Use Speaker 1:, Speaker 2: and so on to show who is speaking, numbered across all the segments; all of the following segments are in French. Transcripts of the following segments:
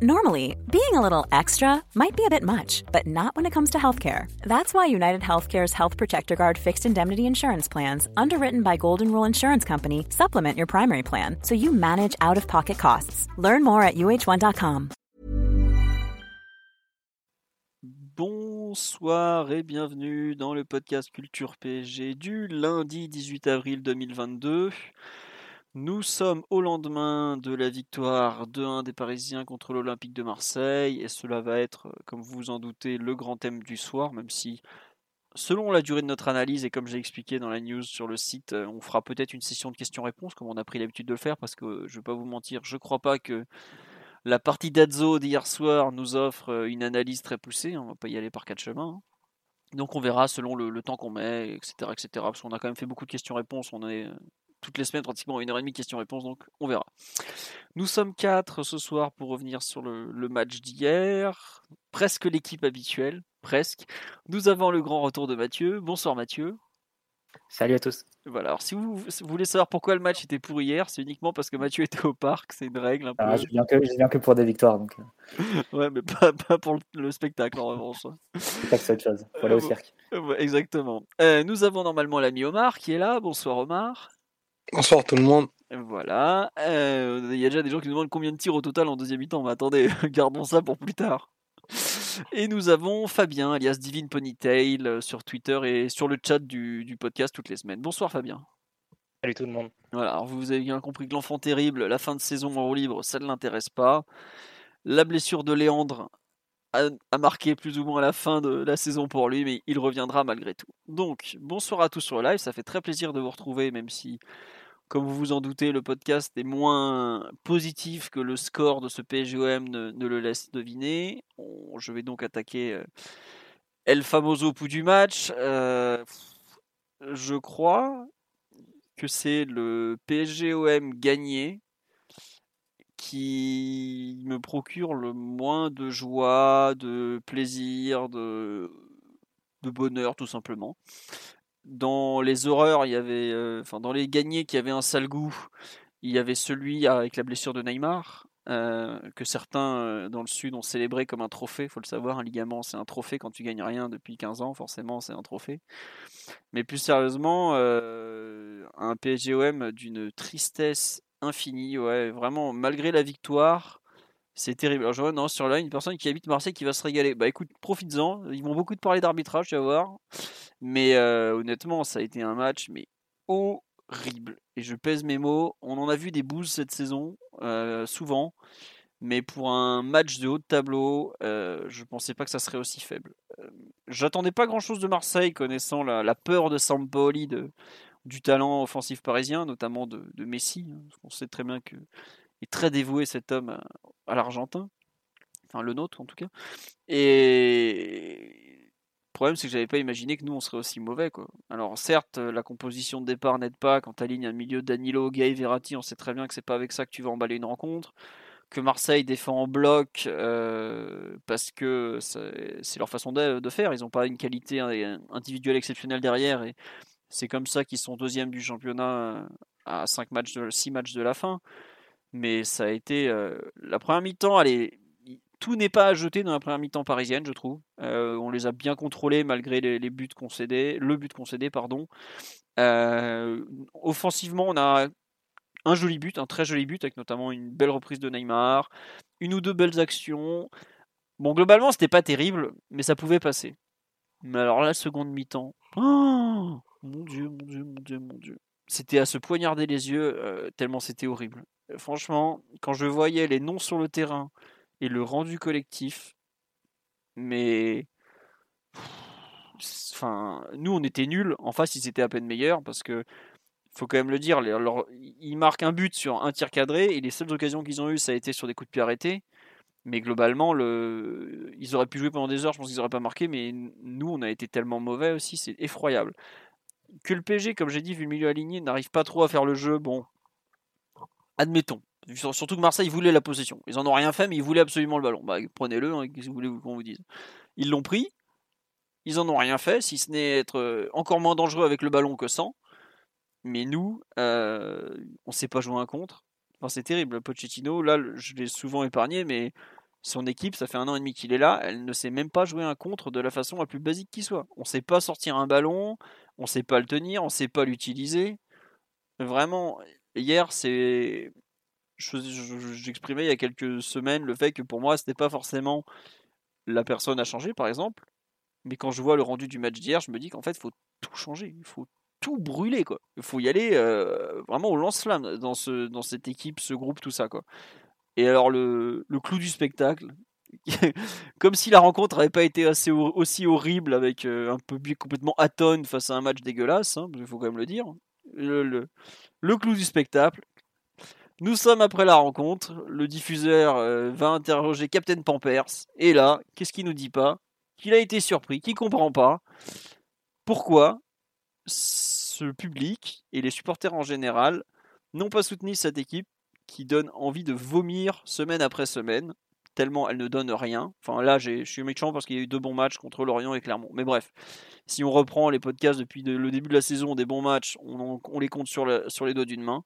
Speaker 1: Normally, being a little extra might be a bit much, but not when it comes to healthcare. That's why United Healthcare's Health Protector Guard fixed indemnity insurance plans, underwritten by Golden Rule Insurance Company, supplement your primary plan so you manage out of pocket costs. Learn more at uh1.com.
Speaker 2: Bonsoir et bienvenue dans le podcast Culture PSG du lundi 18 avril 2022. Nous sommes au lendemain de la victoire 2-1 des Parisiens contre l'Olympique de Marseille et cela va être, comme vous vous en doutez, le grand thème du soir, même si selon la durée de notre analyse et comme j'ai expliqué dans la news sur le site, euh, on fera peut-être une session de questions-réponses comme on a pris l'habitude de le faire parce que je ne vais pas vous mentir, je ne crois pas que la partie d'Adzo d'hier soir nous offre euh, une analyse très poussée, on ne va pas y aller par quatre chemins. Hein. Donc on verra selon le, le temps qu'on met, etc., etc. Parce qu'on a quand même fait beaucoup de questions-réponses. On est toutes les semaines, pratiquement une heure et demie questions-réponses, donc on verra. Nous sommes quatre ce soir pour revenir sur le, match d'hier. Presque l'équipe habituelle, presque. Nous avons le grand retour de Mathieu. Bonsoir Mathieu.
Speaker 3: Salut à tous.
Speaker 2: Voilà, alors si vous, voulez savoir pourquoi le match était pour hier, c'est uniquement parce que Mathieu était au parc, c'est une règle un peu.
Speaker 3: Ah, je, viens que, je viens que pour des victoires. Donc...
Speaker 2: Euh. ouais, mais pas, pas pour le, spectacle en revanche.
Speaker 3: C'est que c'est autre chose, voilà au cirque.
Speaker 2: exactement. Euh, nous avons normalement l'ami Omar qui est là. Bonsoir Omar.
Speaker 4: Bonsoir tout le monde.
Speaker 2: Voilà. Euh, il y a déjà des gens qui nous demandent combien de tirs au total en deuxième mi-temps. Mais attendez, gardons ça pour plus tard. Et nous avons Fabien, alias Divine Ponytail, euh, sur Twitter et sur le chat du, podcast toutes les semaines. Bonsoir Fabien.
Speaker 5: Salut tout le monde.
Speaker 2: Voilà, alors vous avez bien compris que l'enfant terrible, la fin de saison en haut libre, ça ne l'intéresse pas. La blessure de Léandre a, a, marqué plus ou moins la fin de la saison pour lui, mais il reviendra malgré tout. Donc, bonsoir à tous sur le live, ça fait très plaisir de vous retrouver, même si comme vous vous en doutez, le podcast est moins positif que le score de ce PSGOM ne, le laisse deviner. je vais donc attaquer euh, El Famoso pouls du match. Euh, je crois que c'est le PSGOM gagné qui me procure le moins de joie, de plaisir, de, de bonheur tout simplement dans les horreurs, il y avait, euh, enfin dans les gagnés qui avaient un sale goût, il y avait celui avec la blessure de Neymar. Euh, que certains euh, dans le sud ont célébré comme un trophée, faut le savoir, un ligament c'est un trophée quand tu gagnes rien depuis 15 ans, forcément c'est un trophée. Mais plus sérieusement, un PSGOM d'une tristesse infinie, ouais, vraiment malgré la victoire, c'est terrible. Alors je vois non, sur là une personne qui habite Marseille qui va se régaler. Bah écoute, profites-en, ils vont beaucoup te parler d'arbitrage, tu vas voir. Mais euh, honnêtement, ça a été un match mais horrible. Et je pèse mes mots. On en a vu des bouses cette saison, euh, souvent. Mais pour un match de haut de tableau, euh, je pensais pas que ça serait aussi faible. J'attendais pas grand-chose de Marseille, connaissant la, peur de Sampoli, de, du talent offensif parisien, notamment de, Messi. Hein, on sait très bien que est très dévoué cet homme à, l'Argentin. Enfin, le nôtre en tout cas. Et problème, c'est que j'avais pas imaginé que nous, on serait aussi mauvais. Quoi. Alors, certes, la composition de départ n'aide pas. Quand tu alignes un milieu Danilo, Gay, Verratti, on sait très bien que c'est pas avec ça que tu vas emballer une rencontre. Que Marseille défend en bloc euh, parce que c'est leur façon de, faire. Ils n'ont pas une qualité individuelle exceptionnelle derrière. Et c'est comme ça qu'ils sont deuxième du championnat à 5 matchs de, 6 matchs de la fin. Mais ça a été. Euh, la première mi-temps, tout n'est pas à jeter dans la première mi-temps parisienne, je trouve. Euh, on les a bien contrôlés malgré les, buts concédés, le but concédé, pardon. Euh, offensivement, on a un joli but, un très joli but, avec notamment une belle reprise de Neymar, une ou deux belles actions. Bon, globalement, c'était pas terrible, mais ça pouvait passer. Mais alors la seconde mi-temps, oh mon dieu, mon dieu, mon dieu, mon dieu. C'était à se poignarder les yeux, tellement c'était horrible. Franchement, quand je voyais les noms sur le terrain, et le rendu collectif. Mais. Nous, on était nuls. En face, ils étaient à peine meilleurs parce que. Faut quand même le dire, ils marquent un but sur un tir cadré et les seules occasions qu'ils ont eues, ça a été sur des coups de pied arrêtés. Mais globalement, le... ils auraient pu jouer pendant des heures, je pense qu'ils n'auraient pas marqué, mais nous, on a été tellement mauvais aussi, c'est effroyable. Que le PG, comme j'ai dit, vu le milieu aligné, n'arrive pas trop à faire le jeu, bon, admettons. Surtout que Marseille voulait la possession. Ils en ont rien fait, mais ils voulaient absolument le ballon. Bah, prenez-le, hein, qu'est-ce que vous voulez qu'on vous dise. Ils l'ont pris, ils en ont rien fait, si ce n'est être euh, encore moins dangereux avec le ballon que sans. Mais nous, euh, on ne sait pas jouer un contre. C'est terrible. Pochettino, là, je l'ai souvent épargné, mais Son équipe, ça fait un an et demi qu'il est là, elle ne sait même pas jouer un contre de la façon la plus basique qui soit. On ne sait pas sortir un ballon, on sait pas le tenir, on sait pas l'utiliser. Vraiment, hier, c'est. J'exprimais il y a quelques semaines le fait que pour moi, ce n'était pas forcément la personne à changer, par exemple. Mais quand je vois le rendu du match d'hier, je me dis qu'en fait, il faut tout changer. Il faut tout brûler, quoi. Il faut y aller euh, vraiment au lance-flamme dans, ce, dans cette équipe, ce groupe, tout ça, quoi. Et alors, le, le clou du spectacle, comme si la rencontre n'avait pas été assez, aussi horrible avec euh, un public complètement atone face à un match dégueulasse, hein, il faut quand même le dire. Le, clou du spectacle. Nous sommes après la rencontre. Le diffuseur euh, va interroger Captain Pampers. Et là, qu'est-ce qu'il nous dit pas? Qu'il a été surpris, qu'il comprend pas pourquoi ce public et les supporters en général n'ont pas soutenu cette équipe qui donne envie de vomir semaine après semaine, tellement elle ne donne rien. Enfin là, je suis méchant parce qu'il y a eu deux bons matchs contre Lorient et Clermont. Mais bref, si on reprend les podcasts depuis le début de la saison, des bons matchs, on, les compte sur, les doigts d'une main.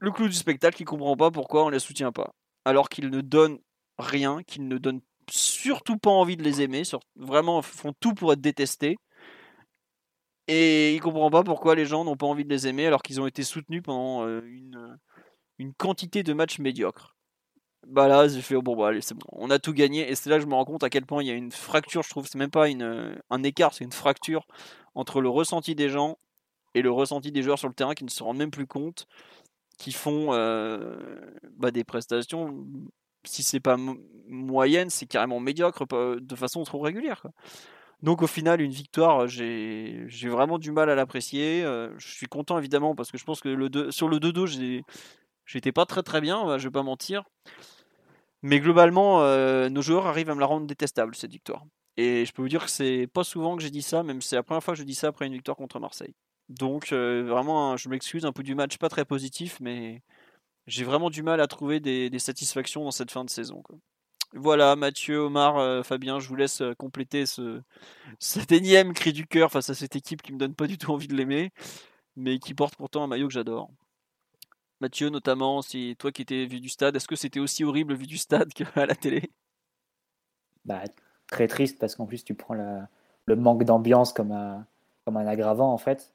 Speaker 2: Le clou du spectacle, il comprend pas pourquoi on les soutient pas. Alors qu'ils ne donnent rien, qu'ils ne donnent surtout pas envie de les aimer, vraiment font tout pour être détestés. Et il comprend pas pourquoi les gens n'ont pas envie de les aimer alors qu'ils ont été soutenus pendant euh, une quantité de matchs médiocres. Bah là, j'ai fait, oh, bon, bah allez, c'est bon, on a tout gagné. Et c'est là que je me rends compte à quel point il y a une fracture, je trouve, c'est même pas une, un écart, c'est une fracture entre le ressenti des gens et le ressenti des joueurs sur le terrain qui ne se rendent même plus compte, qui font euh, bah, des prestations si c'est pas moyenne, c'est carrément médiocre de façon trop régulière. Donc au final, une victoire, j'ai vraiment du mal à l'apprécier. Euh, je suis content évidemment parce que je pense que le sur le 2-2, j'étais pas très très bien, je vais pas mentir. Mais globalement, euh, nos joueurs arrivent à me la rendre détestable cette victoire. Et je peux vous dire que c'est pas souvent que j'ai dit ça, même c'est la première fois que je dis ça après une victoire contre Marseille. Donc euh, vraiment, je m'excuse un peu du match pas très positif, mais j'ai vraiment du mal à trouver des, satisfactions dans cette fin de saison. Voilà, Mathieu, Omar, euh, Fabien, je vous laisse compléter ce, cet énième cri du cœur face à cette équipe qui me donne pas du tout envie de l'aimer, mais qui porte pourtant un maillot que j'adore. Mathieu, notamment, si toi qui étais vu du stade, est-ce que c'était aussi horrible vu du stade qu'à la télé?
Speaker 3: Bah, Très triste parce qu'en plus tu prends le manque d'ambiance comme un, aggravant en fait,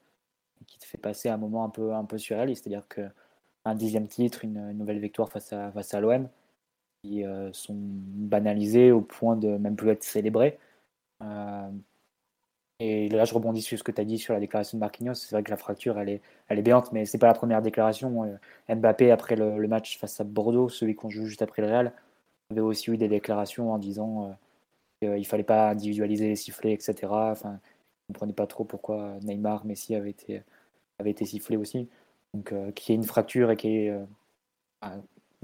Speaker 3: qui te fait passer un moment un peu, un peu surréaliste. C'est-à-dire que un dixième titre, une, nouvelle victoire face à, face à l'OM, qui euh, sont banalisés au point de même plus être célébrés. Euh, et là, je rebondis sur ce que tu as dit sur la déclaration de Marquinhos. C'est vrai que la fracture, elle est, elle est béante, mais c'est pas la première déclaration. Euh, Mbappé, après le, match face à Bordeaux, celui qu'on joue juste après le Real, avait aussi eu des déclarations en disant qu'il ne fallait pas individualiser les sifflets, etc. Enfin, on ne comprenait pas trop pourquoi Neymar, Messi avaient été, avaient été sifflés aussi. Donc, euh, qu'il y une fracture et qu'il y. Euh,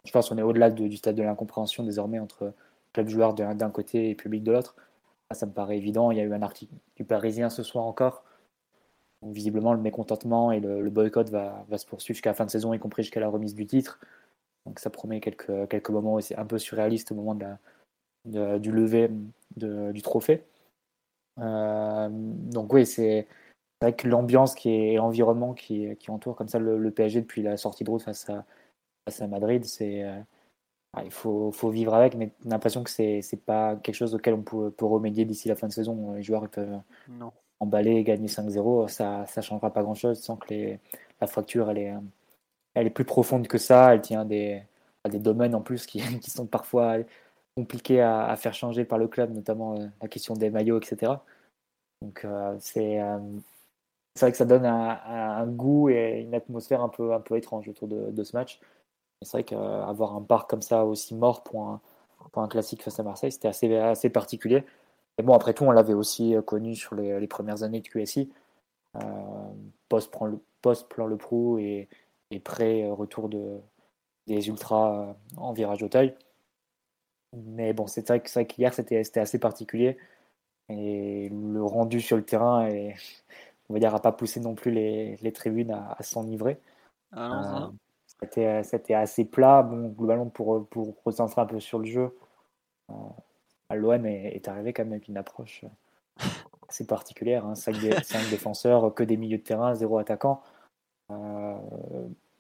Speaker 3: je pense qu'on est au-delà du stade de l'incompréhension désormais entre club joueur d'un côté et public de l'autre. Ça me paraît évident. Il y a eu un article du Parisien ce soir encore. visiblement, le mécontentement et le, boycott va, se poursuivre jusqu'à la fin de saison, y compris jusqu'à la remise du titre. Donc ça promet quelques, moments aussi un peu surréalistes au moment du lever du trophée. Euh, donc oui, c'est avec l'ambiance qui est l'environnement qui, qui, entoure comme ça le, PSG depuis la sortie de route face à, face à Madrid, c'est euh, il faut, faut, vivre avec, mais on a l'impression que c'est n'est pas quelque chose auquel on peut, peut remédier d'ici la fin de saison. Les joueurs ils peuvent non. emballer et gagner 5-0, ça ne changera pas grand-chose sans que les, la fracture elle est, elle est plus profonde que ça, elle tient des, à des domaines en plus qui, qui sont parfois compliqués à, à, faire changer par le club, notamment euh, la question des maillots, etc. Donc euh, c'est c'est vrai que ça donne un, goût et une atmosphère un peu, un peu étrange autour de, ce match. C'est vrai qu'avoir un parc comme ça aussi mort pour un, pour un classique face à Marseille, c'était assez, assez particulier. Et bon, après tout, on l'avait aussi connu sur les, premières années de QSI, euh, post-plan le, post -plan le Pro et, et pré-retour de, des Ultras en virage au taille. Mais bon, c'est vrai qu'hier, c'était assez particulier. Et le rendu sur le terrain est on va dire, à pas pousser non plus les, les tribunes à, s'enivrer. Euh, c'était assez plat. Bon, globalement, pour, pour recentrer un peu sur le jeu, euh, l'OM est, arrivé quand même avec une approche euh, assez particulière. Hein. 5, défenseurs, que des milieux de terrain, zéro attaquant.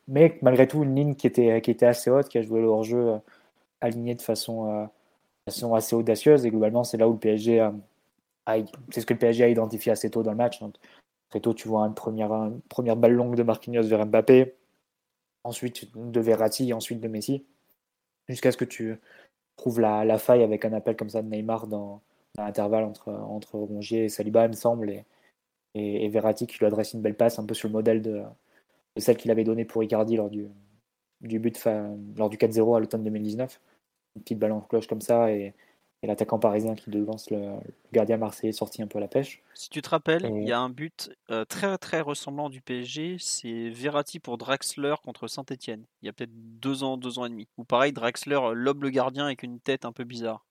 Speaker 3: mais malgré tout, une ligne qui était, qui était assez haute, qui a joué le hors-jeu alignés de façon, façon assez audacieuse. Et globalement, c'est là où le PSG a, c'est ce que le PSG a identifié assez tôt dans le match. Donc, très tôt, tu vois une première, une première balle longue de Marquinhos vers Mbappé, ensuite de Verratti, ensuite de Messi, jusqu'à ce que tu trouves la, la, faille avec un appel comme ça de Neymar dans, l'intervalle entre, entre Rongier et Saliba, il me semble, et, et, Verratti qui lui adresse une belle passe, un peu sur le modèle de, celle qu'il avait donnée pour Icardi lors du, du but lors du 4-0 à l'automne 2019. Une petite balle cloche comme ça, et, et l'attaquant parisien qui devance le, gardien marseillais sorti un peu à la pêche.
Speaker 2: Si tu te rappelles, il y a un but euh, très très ressemblant du PSG, c'est Verratti pour Draxler contre Saint-Etienne, il y a peut-être deux ans, deux ans et demi. Ou pareil, Draxler lobe le gardien avec une tête un peu bizarre.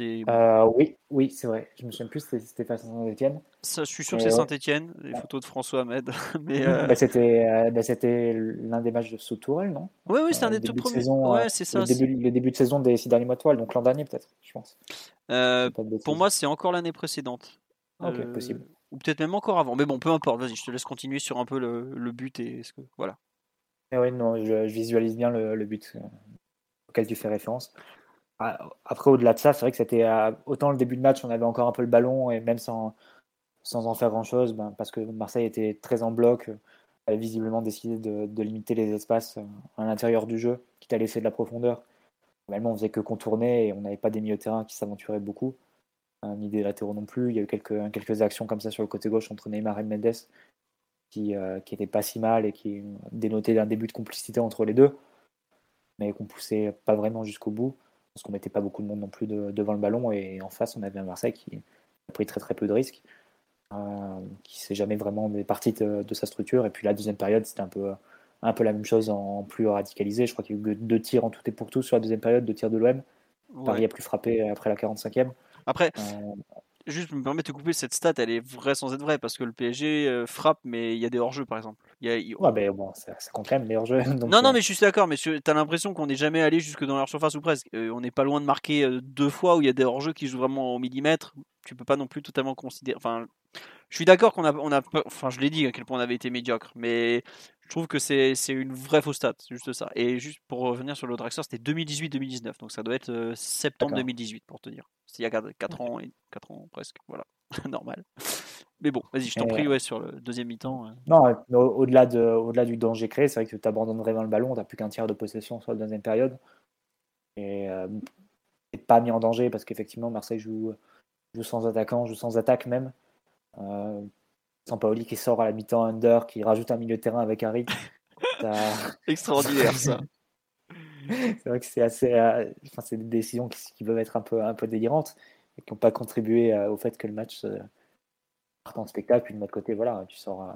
Speaker 3: Euh, oui, oui, c'est vrai. Je me souviens plus c'était face à Saint-Etienne.
Speaker 2: Je suis sûr que c'est Saint-Etienne, les photos de François Ahmed. Mais
Speaker 3: euh, bah, c'était, euh, bah, c'était l'un des matchs de Soutourel, non?
Speaker 2: Oui, oui, c'est un des tout premiers.
Speaker 3: Saison,
Speaker 2: ouais, c'est ça.
Speaker 3: Le début, le début, de saison des six derniers mois de toile, donc l'an dernier peut-être, je pense.
Speaker 2: pour moi, c'est encore l'année précédente.
Speaker 3: Ok, possible.
Speaker 2: Ou peut-être même encore avant. Mais bon, peu importe. Vas-y, je te laisse continuer sur un peu le, le but et ce que voilà.
Speaker 3: oui, non, je, je, visualise bien le, le but auquel tu fais référence. Ah, après, au-delà de ça, c'est vrai que c'était euh, autant le début de match, on avait encore un peu le ballon et même sans, sans en faire grand-chose, ben, parce que Marseille était très en bloc, avait visiblement décidé de, limiter les espaces euh, à l'intérieur du jeu, quitte à laisser de la profondeur. Normalement, on faisait que contourner et on n'avait pas des milieux de terrain qui s'aventuraient beaucoup, hein, ni des latéraux non plus. Il y a eu quelques, quelques actions comme ça sur le côté gauche entre Neymar et Mendes qui n'étaient euh, pas si mal et qui dénotaient un début de complicité entre les deux, mais qu'on poussait pas vraiment jusqu'au bout parce qu'on mettait pas beaucoup de monde non plus devant le ballon. Et en face, on avait un Marseille qui a pris très très peu de risques, euh, qui s'est jamais vraiment parti de, de, sa structure. Et puis la deuxième période, c'était un peu, un peu la même chose en plus radicalisé. Je crois qu'il y a eu deux tirs en tout et pour tout sur la deuxième période, deux tirs de l'OM. Paris a plus frappé après la 45e.
Speaker 2: Après, euh, juste me permettre de couper cette stat, elle est vraie sans être vraie parce que le PSG euh, frappe, mais il y a des hors-jeux par exemple. Il
Speaker 3: y a... ben, bon, ça, compte quand même les hors-jeux.
Speaker 2: non, non, euh. mais je suis d'accord, mais tu as l'impression qu'on n'est jamais allé jusque dans leur surface ou presque. Euh, on n'est pas loin de marquer deux fois où il y a des hors-jeux qui jouent vraiment au millimètre. Tu peux pas non plus totalement considérer. Enfin, je suis d'accord qu'on a, on a, enfin, je l'ai dit à quel point on avait été médiocre, mais je trouve que c'est une vraie fausse stat, juste ça. Et juste pour revenir sur le Draxler, c'était 2018-2019, donc ça doit être septembre 2018 pour te dire. C'est il y a 4 ans, et 4 ans presque, voilà. normal. Mais bon, vas-y, je t'en prie, ouais, sur le deuxième mi-temps.
Speaker 3: Non, au-delà de, au du danger créé, c'est vrai que tu abandonnes vraiment le ballon, tu n'as plus qu'un tiers de possession sur la deuxième période. Et euh, pas mis en danger parce qu'effectivement, Marseille joue, joue sans attaquant, joue sans attaque même. Euh, Paoli qui sort à la mi-temps under, qui rajoute un milieu de terrain avec Harry.
Speaker 2: Extraordinaire ça.
Speaker 3: c'est vrai que c'est assez. Euh, enfin, c'est des décisions qui, qui, peuvent être un peu, un peu délirantes et qui n'ont pas contribué euh, au fait que le match parte en spectacle. Puis de notre côté, voilà, tu sors, euh,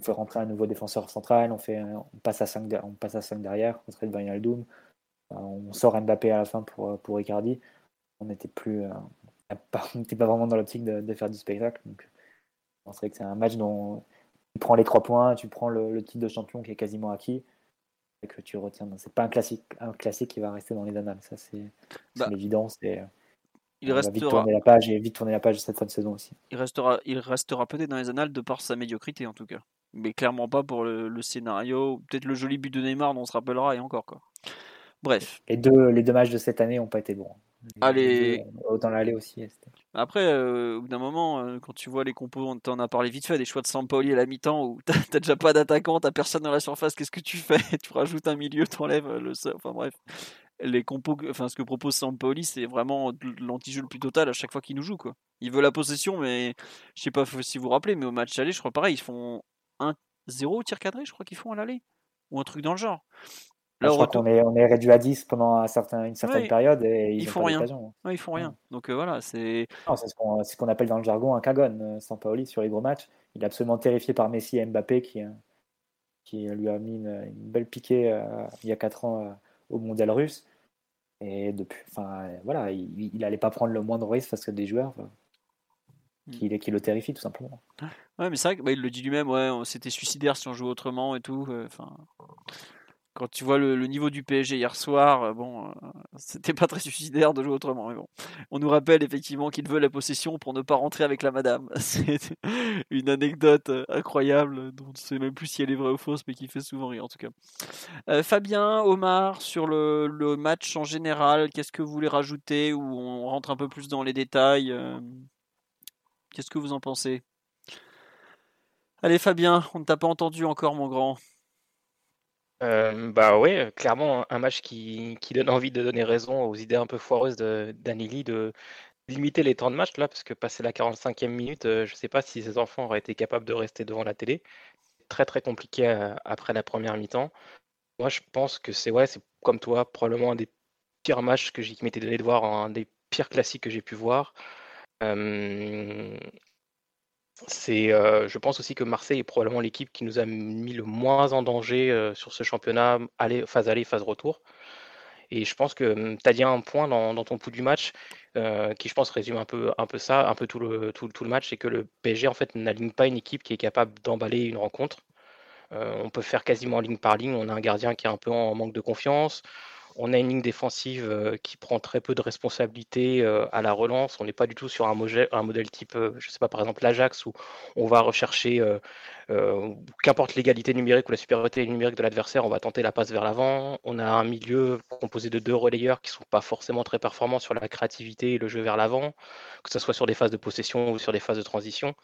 Speaker 3: on fait rentrer un nouveau défenseur central, on, fait, on, passe, à 5, on passe à 5 derrière, on de Doom, euh, on sort Mbappé à la fin pour, pour Icardi. On n'était plus, pas, pas vraiment dans l'optique de, faire du spectacle. Donc, on serait que c'est un match dont tu prends les trois points, tu prends le, titre de champion qui est quasiment acquis et que tu retiens. C'est pas un classique, un classique qui va rester dans les annales. Ça, c'est bah, l'évidence. Il restera... vite tourner la page et vite tourner la page cette fin de saison aussi.
Speaker 2: Il restera, il restera peut-être dans les annales de par sa médiocrité en tout cas. Mais clairement pas pour le, scénario. Peut-être le joli but de Neymar dont on se rappellera et encore quoi. Bref.
Speaker 3: Les deux, les deux matchs de cette année n'ont pas été bons.
Speaker 2: Allez.
Speaker 3: Autant l'aller aussi.
Speaker 2: Après, euh, au bout d'un moment, euh, quand tu vois les compos, on t'en a parlé vite fait, des choix de Sampaoli à la mi-temps où t'as déjà pas d'attaquant, t'as personne dans la surface, qu'est-ce que tu fais? Tu rajoutes un milieu, t'enlèves le. Enfin bref les compos, enfin ce que propose Sampoli, c'est vraiment l'anti-jeu le plus total à chaque fois qu'il nous joue quoi. Il veut la possession, mais je sais pas si vous vous rappelez, mais au match aller, je crois pareil, ils font 1-0 tir cadré, je crois qu'ils font à l'aller ou un truc dans le genre.
Speaker 3: Là, je crois qu'on est, on est réduit à 10 pendant un certain, une certaine période et ils,
Speaker 2: font rien. ils font rien. Donc euh, voilà, c'est.
Speaker 3: C'est ce qu'on appelle dans le jargon un cagon, euh, Sampaoli sur les gros matchs. Il est absolument terrifié par Messi et Mbappé qui, euh, qui lui a mis une, belle piquée il y a 4 ans au mondial russe. Et depuis, enfin, voilà, il n'allait pas prendre le moindre risque face à des joueurs hmm. qui, qui le terrifient tout simplement.
Speaker 2: Ouais, mais c'est vrai qu'il bah, le dit lui-même, ouais, c'était suicidaire si on jouait autrement et tout. Enfin, quand tu vois le, niveau du PSG hier soir, euh, bon, euh, c'était pas très suicidaire de jouer autrement. Bon, on nous rappelle effectivement qu'il veut la possession pour ne pas rentrer avec la madame. C'est une anecdote euh, incroyable dont on ne sait même plus si elle est vraie ou fausse, mais qui fait souvent rire en tout cas. Fabien, Omar, sur le, le, match en général, qu'est-ce que vous voulez rajouter ou on rentre un peu plus dans les détails Qu'est-ce que vous en pensez? Allez Fabien, on ne t'a pas entendu encore mon grand.
Speaker 4: Euh, bah ouais, clairement un match qui, donne envie de donner raison aux idées un peu foireuses d'Anili de, limiter les temps de match là, parce que passer la 45e minute, je sais pas si ces enfants auraient été capables de rester devant la télé. Très très compliqué après la première mi-temps. Moi je pense que c'est ouais, c'est comme toi, probablement un des pires matchs que j'ai m'étais donné de voir, un des pires classiques que j'ai pu voir. Euh, je pense aussi que Marseille est probablement l'équipe qui nous a mis le moins en danger euh, sur ce championnat, aller, phase aller, phase retour. Et je pense que hum, tu as dit un point dans, ton pouls du match euh, qui, je pense, résume un peu, ça, un peu tout le, tout, tout le match, c'est que le PSG en fait n'aligne pas une équipe qui est capable d'emballer une rencontre. on peut faire quasiment ligne par ligne. On a un gardien qui est un peu en manque de confiance. On a une ligne défensive euh, qui prend très peu de responsabilités euh, à la relance. On n'est pas du tout sur un modèle, type, euh, je ne sais pas, par exemple l'Ajax, où on va rechercher, qu'importe l'égalité numérique ou la supériorité numérique de l'adversaire, on va tenter la passe vers l'avant. On a un milieu composé de deux relayeurs qui ne sont pas forcément très performants sur la créativité et le jeu vers l'avant, que ce soit sur des phases de possession ou sur des phases de transition.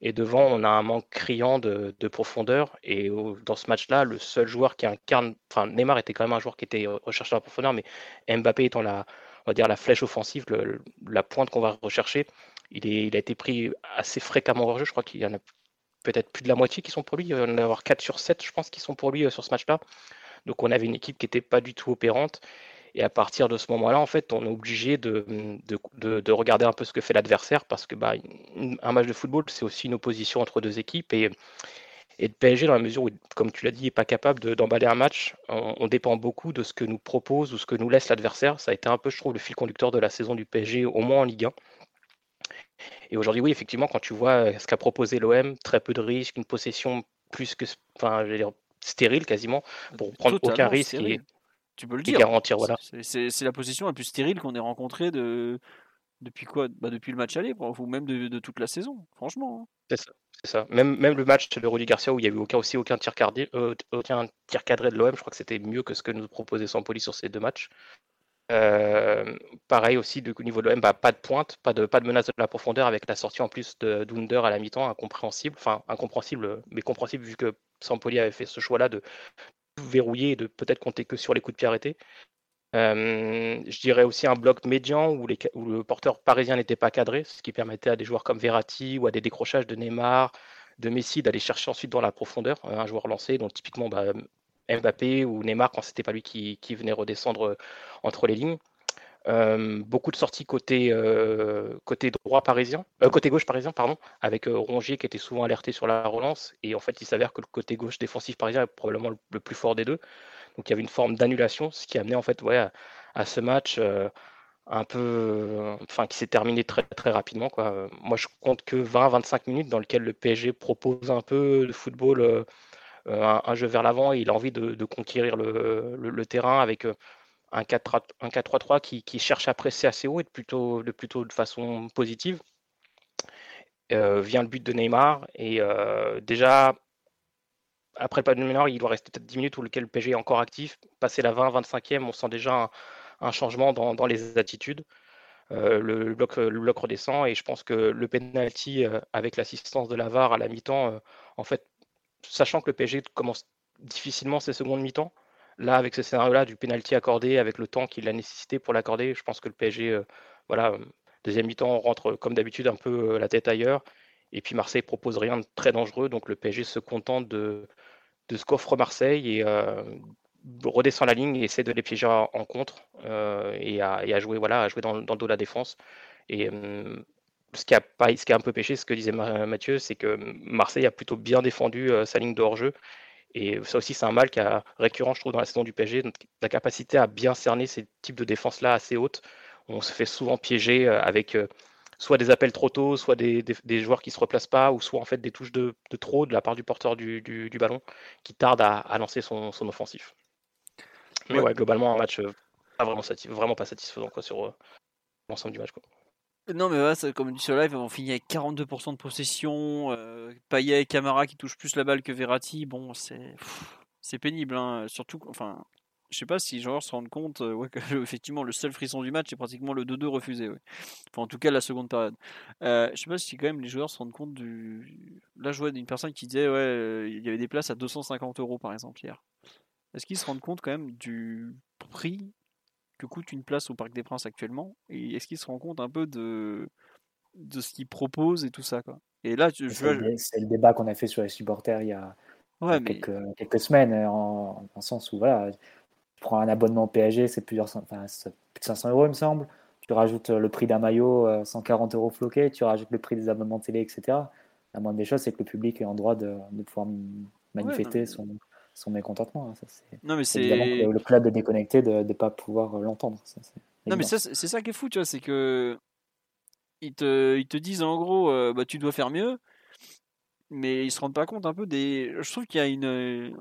Speaker 4: Et devant, on a un manque criant de, profondeur. Et dans ce match-là, le seul joueur qui incarne, enfin Neymar était quand même un joueur qui était recherché en profondeur, mais Mbappé étant la, on va dire la flèche offensive, la pointe qu'on va rechercher, il, a été pris assez fréquemment hors jeu. Je crois qu'il y en a peut-être plus de la moitié qui sont pour lui. Il y en a avoir 4 sur 7, je pense, qui sont pour lui euh, sur ce match-là. Donc on avait une équipe qui n'était pas du tout opérante. Et à partir de ce moment-là, en fait, on est obligé de, de, regarder un peu ce que fait l'adversaire parce que bah, un match de football, c'est aussi une opposition entre deux équipes. Et, et le PSG, dans la mesure où, comme tu l'as dit, n'est pas capable d'emballer un match, on, dépend beaucoup de ce que nous propose ou ce que nous laisse l'adversaire. Ça a été un peu, je trouve, le fil conducteur de la saison du PSG, au moins en Ligue 1. Et aujourd'hui, oui, effectivement, quand tu vois ce qu'a proposé l'OM, très peu de risques, une possession plus que, enfin, je dire, stérile quasiment, pour prendre aucun risque.
Speaker 2: Tu peux le dire.
Speaker 4: Garantir, voilà.
Speaker 2: C'est la position la plus stérile qu'on ait rencontrée de, depuis quoi bah Depuis le match aller, ou même de, toute la saison, franchement. Hein.
Speaker 4: C'est ça. ça. Même, même le match de Rudy Garcia où il n'y avait aucun, aussi aucun tir, cadré, euh, aucun tir cadré de l'OM, je crois que c'était mieux que ce que nous proposait Sampoli sur ces deux matchs. Euh, pareil aussi du niveau de l'OM, bah, pas de pointe, pas de, pas de menace de la profondeur avec la sortie en plus de d'Under à la mi-temps, incompréhensible, enfin incompréhensible, mais compréhensible vu que Sampoli avait fait ce choix-là de, verrouillé et de peut-être compter que sur les coups de pied arrêtés. Euh, je dirais aussi un bloc médian où, le porteur parisien n'était pas cadré, ce qui permettait à des joueurs comme Verratti ou à des décrochages de Neymar, de Messi d'aller chercher ensuite dans la profondeur euh, un joueur lancé, donc typiquement bah, Mbappé ou Neymar quand c'était pas lui qui, qui, venait redescendre euh, entre les lignes. Euh, beaucoup de sorties côté, euh, côté droit parisien, euh, côté gauche parisien, pardon, avec Rongier qui était souvent alerté sur la relance. Et en fait, il s'avère que le côté gauche défensif parisien est probablement le, plus fort des deux. Donc il y avait une forme d'annulation, ce qui a amené en fait ouais, à, ce match un peu, enfin qui s'est terminé très très rapidement. Moi, je compte que 20-25 minutes dans lequel le PSG propose un peu de football. Un, jeu vers l'avant, il a envie de, conquérir le, le terrain avec un 4-3-3 qui, cherche à presser assez haut et de plutôt de, façon positive. Euh, vient le but de Neymar et euh, déjà après le pas de Neymar, il doit rester peut-être 10 minutes où le PSG est encore actif. Passer la 20-25e, on sent déjà un, changement dans, les attitudes. Euh, le, bloc, redescend et je pense que le penalty avec l'assistance de Lavar à la mi-temps, en fait, sachant que le PSG commence difficilement ses secondes mi-temps, Là, avec ce scénario-là, du penalty accordé, avec le temps qu'il a nécessité pour l'accorder, je pense que le PSG, euh, voilà, euh, deuxième mi-temps, rentre comme d'habitude un peu euh, la tête ailleurs. Et puis Marseille propose rien de très dangereux, donc le PSG se contente de, de ce qu'offre Marseille et redescend la ligne et essaie de les piéger en contre et, à, jouer, voilà, à jouer dans, dans, le dos de la défense. Et ce qui, a pas, ce qui a un peu pêché, ce que disait Mathieu, c'est que Marseille a plutôt bien défendu sa ligne de hors-jeu et ça aussi, c'est un mal qui est récurrent, je trouve, dans la saison du PSG. Donc, la capacité à bien cerner ces types de défenses-là assez hautes. On se fait souvent piéger euh, avec euh, soit des appels trop tôt, soit des, joueurs qui ne se replacent pas, ou soit en fait des touches de, trop de la part du porteur du, ballon qui tarde à, lancer son, offensif. Mais ouais, globalement, un match pas vraiment, vraiment pas satisfaisant quoi, sur l'ensemble du match. Quoi.
Speaker 2: Non, mais ouais, comme dit sur live, on finit avec 42% de possession. Euh, Payet et Camara qui touchent plus la balle que Verratti. Bon, c'est c'est pénible. Hein. Surtout, enfin, je sais pas si les joueurs se rendent compte euh, effectivement le seul frisson du match c'est pratiquement le 2-2 refusé. Enfin, en tout cas, la seconde période. Euh, je sais pas si quand même les joueurs se rendent compte du. Là, je vois une personne qui disait ouais, euh, il y avait des places à 250 euros par exemple hier. Est-ce qu'ils se rendent compte quand même du prix que coûte une place au Parc des Princes actuellement et est-ce qu'ils se rendent compte un peu de de ce qu'ils proposent et tout ça quoi? Et là,
Speaker 3: c'est, le, débat qu'on a fait sur les supporters il y a, quelques, quelques, semaines en, en, sens où voilà, tu prends un abonnement PSG, c'est plusieurs, enfin, plus de 500 euros il me semble. Tu rajoutes le prix d'un maillot, 140 euh, euros floqué, tu rajoutes le prix des abonnements télé, etc. La moindre des choses, c'est que le public est en droit de, de pouvoir manifester son, son mécontentement. Hein, ça, c'est...
Speaker 2: Non, mais c'est
Speaker 3: évidemment le club est déconnecté de ne pas pouvoir euh, l'entendre.
Speaker 2: non, mais c'est ça qui est fou, tu vois, c'est que ils te, ils te disent en gros, euh, bah, tu dois faire mieux, mais ils se rendent pas compte un peu des. Je trouve qu'il y a une,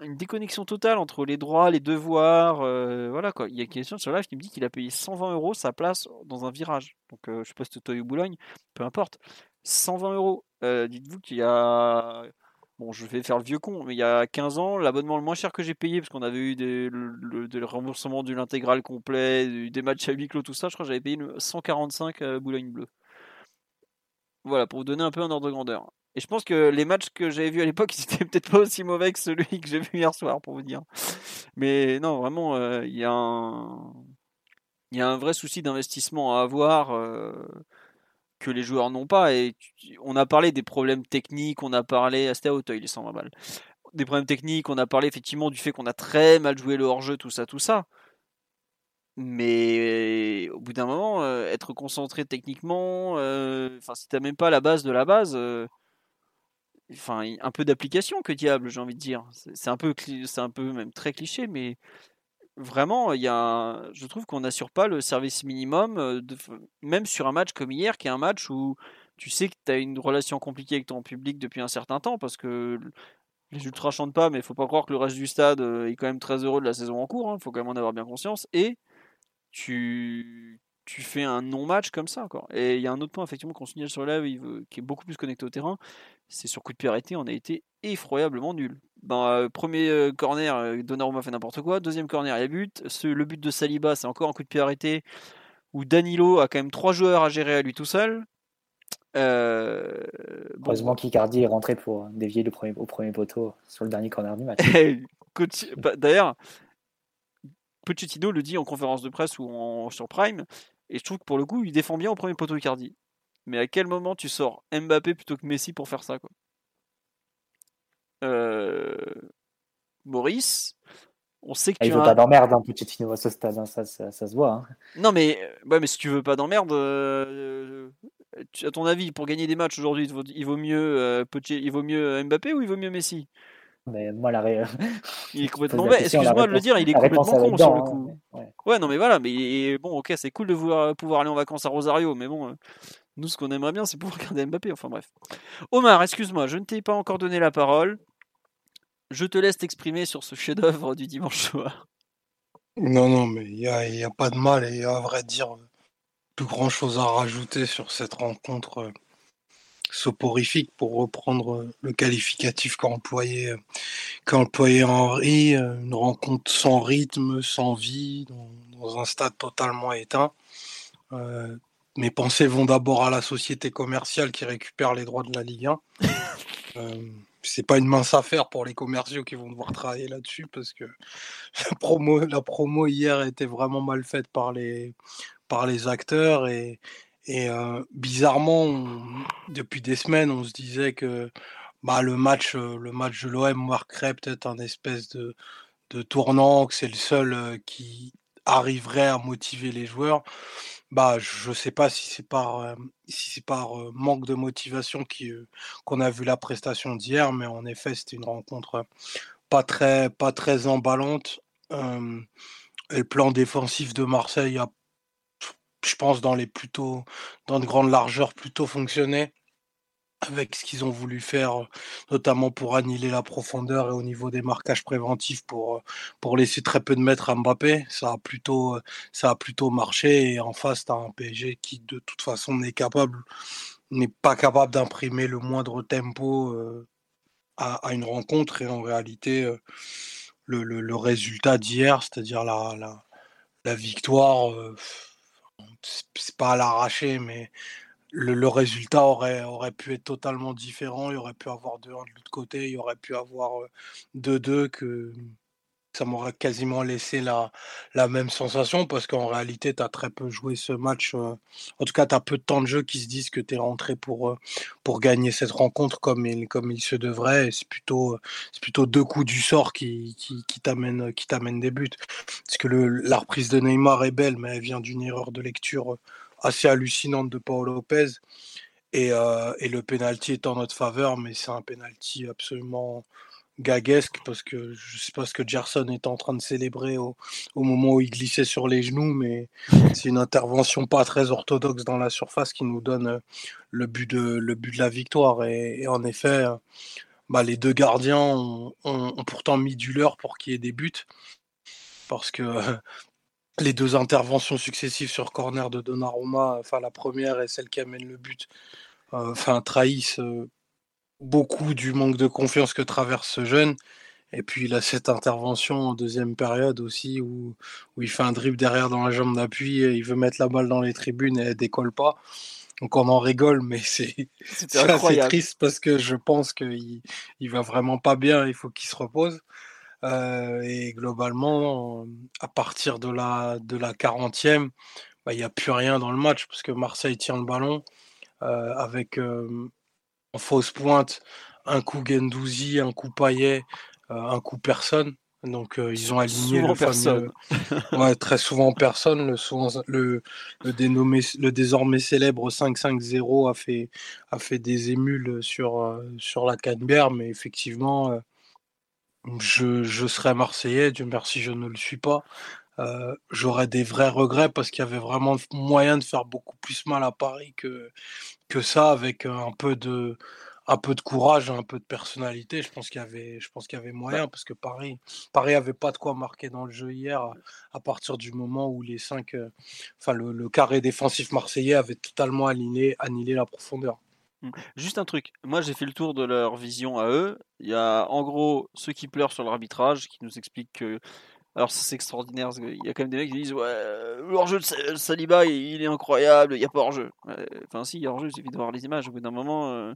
Speaker 2: une déconnexion totale entre les droits, les devoirs. Euh, voilà quoi. Il y a une question sur live qui me dit qu'il a payé 120 euros sa place dans un virage. Donc je sais pas si toi ou Boulogne, peu importe. 120 euros. Dites-vous qu'il y a Bon, je vais faire le vieux con, mais il y a 15 ans, l'abonnement le moins cher que j'ai payé, parce qu'on avait eu des, le, remboursement de l'intégral complet, des matchs à huis clos, tout ça, je crois que j'avais payé 145 à Boulogne Bleu. Voilà, pour vous donner un peu un ordre de grandeur. Et je pense que les matchs que j'avais vus à l'époque, ils étaient peut-être pas aussi mauvais que celui que j'ai vu hier soir, pour vous dire. Mais non, vraiment, euh, il y, a un... y a un vrai souci d'investissement à avoir. Euh, que les joueurs n'ont pas. Et on a parlé des problèmes techniques, on a parlé. Ah, c'était à Auteuil, les 120 balles. Des problèmes techniques, on a parlé effectivement du fait qu'on a très mal joué le hors-jeu, tout ça, tout ça. Mais au bout d'un moment, euh, être concentré techniquement, euh, si t'as même pas la base de la base, euh, enfin, un peu d'application que diable, j'ai envie de dire. C'est un peu, c'est un peu même très cliché, mais vraiment, il y a je trouve qu'on n'assure pas le service minimum, euh, même sur un match comme hier, qui est un match où tu sais que tu as une relation compliquée avec ton public depuis un certain temps, parce que les ultras chantent pas, mais il faut pas croire que le reste du stade euh, est quand même très heureux de la saison en cours, il hein, faut quand même en avoir bien conscience, et tu, tu fais un non-match comme ça. Quoi. Et il y a un autre point effectivement qu'on signale sur la qui est beaucoup plus connecté au terrain, c'est sur coup de pied arrêté, on a été effroyablement nul. Dans euh, premier euh, corner, euh, Donnarumma fait n'importe quoi. Deuxième corner, il y a but. le but de Saliba, c'est encore un coup de pied arrêté où Danilo a quand même trois joueurs à gérer à lui tout seul.
Speaker 3: Heureusement qu'Icardi est rentré pour dévier le premier, au premier poteau sur le dernier corner du match.
Speaker 2: Bah, d'ailleurs, Pochettino le dit en conférence de presse ou en, sur Prime, et je trouve que pour le coup, il défend bien au premier poteau Icardi. Mais à quel moment tu sors Mbappé plutôt que Messi pour faire ça quoi? Maurice, on sait que
Speaker 3: ah, tu il veut pas d'emmerde, hein, Pochettino à ce stade, hein, ça, ça, se voit. Hein.
Speaker 2: Non, mais, ouais, mais si tu veux pas d'emmerde, euh, à ton avis, pour gagner des matchs aujourd'hui, il vaut mieux, euh, il vaut mieux Mbappé ou il vaut mieux Messi?
Speaker 3: Mais moi, la ré...
Speaker 2: Il est complètement bête. Excuse-moi de le dire, il est complètement con sur le coup. ouais. non, mais voilà, mais bon, ok, c'est cool de pouvoir aller en vacances à Rosario, mais bon, nous, ce qu'on aimerait bien, c'est pouvoir regarder Mbappé. Enfin bref. Omar, excuse-moi, je ne t'ai pas encore donné la parole. Je te laisse t'exprimer sur ce chef-d'œuvre du dimanche soir.
Speaker 5: Non, non, mais il n'y a, a, pas de mal et à vrai dire, plus grand chose à rajouter sur cette rencontre euh, soporifique pour reprendre le qualificatif qu'a employé, employé Henri. Euh, une rencontre sans rythme, sans vie, dans, un stade totalement éteint. Euh, mes pensées vont d'abord à la société commerciale qui récupère les droits de la Ligue 1. c'est pas une mince affaire pour les commerciaux qui vont devoir travailler là-dessus parce que la promo, la promo hier était vraiment mal faite par les, par les acteurs et, euh, bizarrement, depuis des semaines, on se disait que bah, le match, euh, le match de l'OM marquerait peut-être un espèce de, de tournant, que c'est le seul euh, qui arriverait à motiver les joueurs. Bah, je sais pas si c'est par, si c'est par manque de motivation qu'on a vu la prestation d'hier, mais en effet, c'était une rencontre pas très, pas très emballante. et le plan défensif de Marseille a, je pense, dans les plutôt, dans de grandes largeurs, plutôt fonctionné. Avec ce qu'ils ont voulu faire, notamment pour annihiler la profondeur et au niveau des marquages préventifs pour, pour laisser très peu de mètres à Mbappé. Ça a plutôt, ça a plutôt marché. Et en face, tu as un PSG qui, de toute façon, n'est capable, n'est pas capable d'imprimer le moindre tempo à, une rencontre. Et en réalité, le, résultat d'hier, c'est-à-dire la, la, la victoire, c'est pas à l'arracher, mais le, résultat aurait, aurait pu être totalement différent. Il aurait pu avoir 2-1 de l'autre côté, il aurait pu avoir 2-2 que ça m'aurait quasiment laissé la, la même sensation parce qu'en réalité, tu as très peu joué ce match. en tout cas, tu as peu de temps de jeu qui se disent que tu es rentré pour, pour gagner cette rencontre comme il, comme il se devrait. C'est plutôt, plutôt deux coups du sort qui, qui, qui t'amènent des buts. Parce que la reprise de Neymar est belle, mais elle vient d'une erreur de lecture assez hallucinante de Paul Lopez. Et, euh, et, le penalty est en notre faveur, mais c'est un penalty absolument gaguesque parce que je sais pas ce que Gerson est en train de célébrer au, au moment où il glissait sur les genoux, mais c'est une intervention pas très orthodoxe dans la surface qui nous donne euh, le but de, le but de la victoire. Et, en effet, euh, bah, les deux gardiens ont, ont, ont pourtant mis du leur pour qu'il y ait des buts parce que les deux interventions successives sur corner de Donnarumma, enfin la première et celle qui amène le but, euh, enfin trahissent euh, beaucoup du manque de confiance que traverse ce jeune. Et puis il a cette intervention en deuxième période aussi où, où il fait un dribble derrière dans la jambe d'appui, il veut mettre la balle dans les tribunes et elle décolle pas. Donc on en rigole, mais c'est assez triste parce que je pense qu'il il va vraiment pas bien, il faut qu'il se repose. Euh, et globalement, à partir de la, de la 40e, bah, il n'y a plus rien dans le match parce que Marseille tient le ballon euh, avec euh, en fausse pointe un coup Gendouzi, un coup Payet, un coup personne. Donc ils ont aligné
Speaker 2: le personne.
Speaker 5: ouais, très souvent personne. Le, le, le, dénommé, le désormais célèbre 5-5-0 a fait, a fait des émules sur, sur la Canberre, mais effectivement, je, je serais Marseillais, Dieu merci, je ne le suis pas. Euh, j'aurais des vrais regrets parce qu'il y avait vraiment moyen de faire beaucoup plus mal à Paris que, que ça, avec un peu de un peu de courage, un peu de personnalité. Je pense qu'il y avait, je pense qu'il y avait moyen parce que Paris, Paris avait pas de quoi marquer dans le jeu hier à, partir du moment où les cinq, euh, enfin le, le, carré défensif marseillais avait totalement aligné, annihilé la profondeur.
Speaker 2: Mmh. Juste un truc, moi j'ai fait le tour de leur vision à eux. Il y a en gros ceux qui pleurent sur l'arbitrage, qui nous expliquent que. Alors c'est extraordinaire, il y a quand même des mecs qui disent Ouais, hors-jeu de Saliba il est incroyable, il n'y a pas hors-jeu. Enfin, si, il y a hors-jeu, il suffit de voir les images. Au bout d'un moment, euh,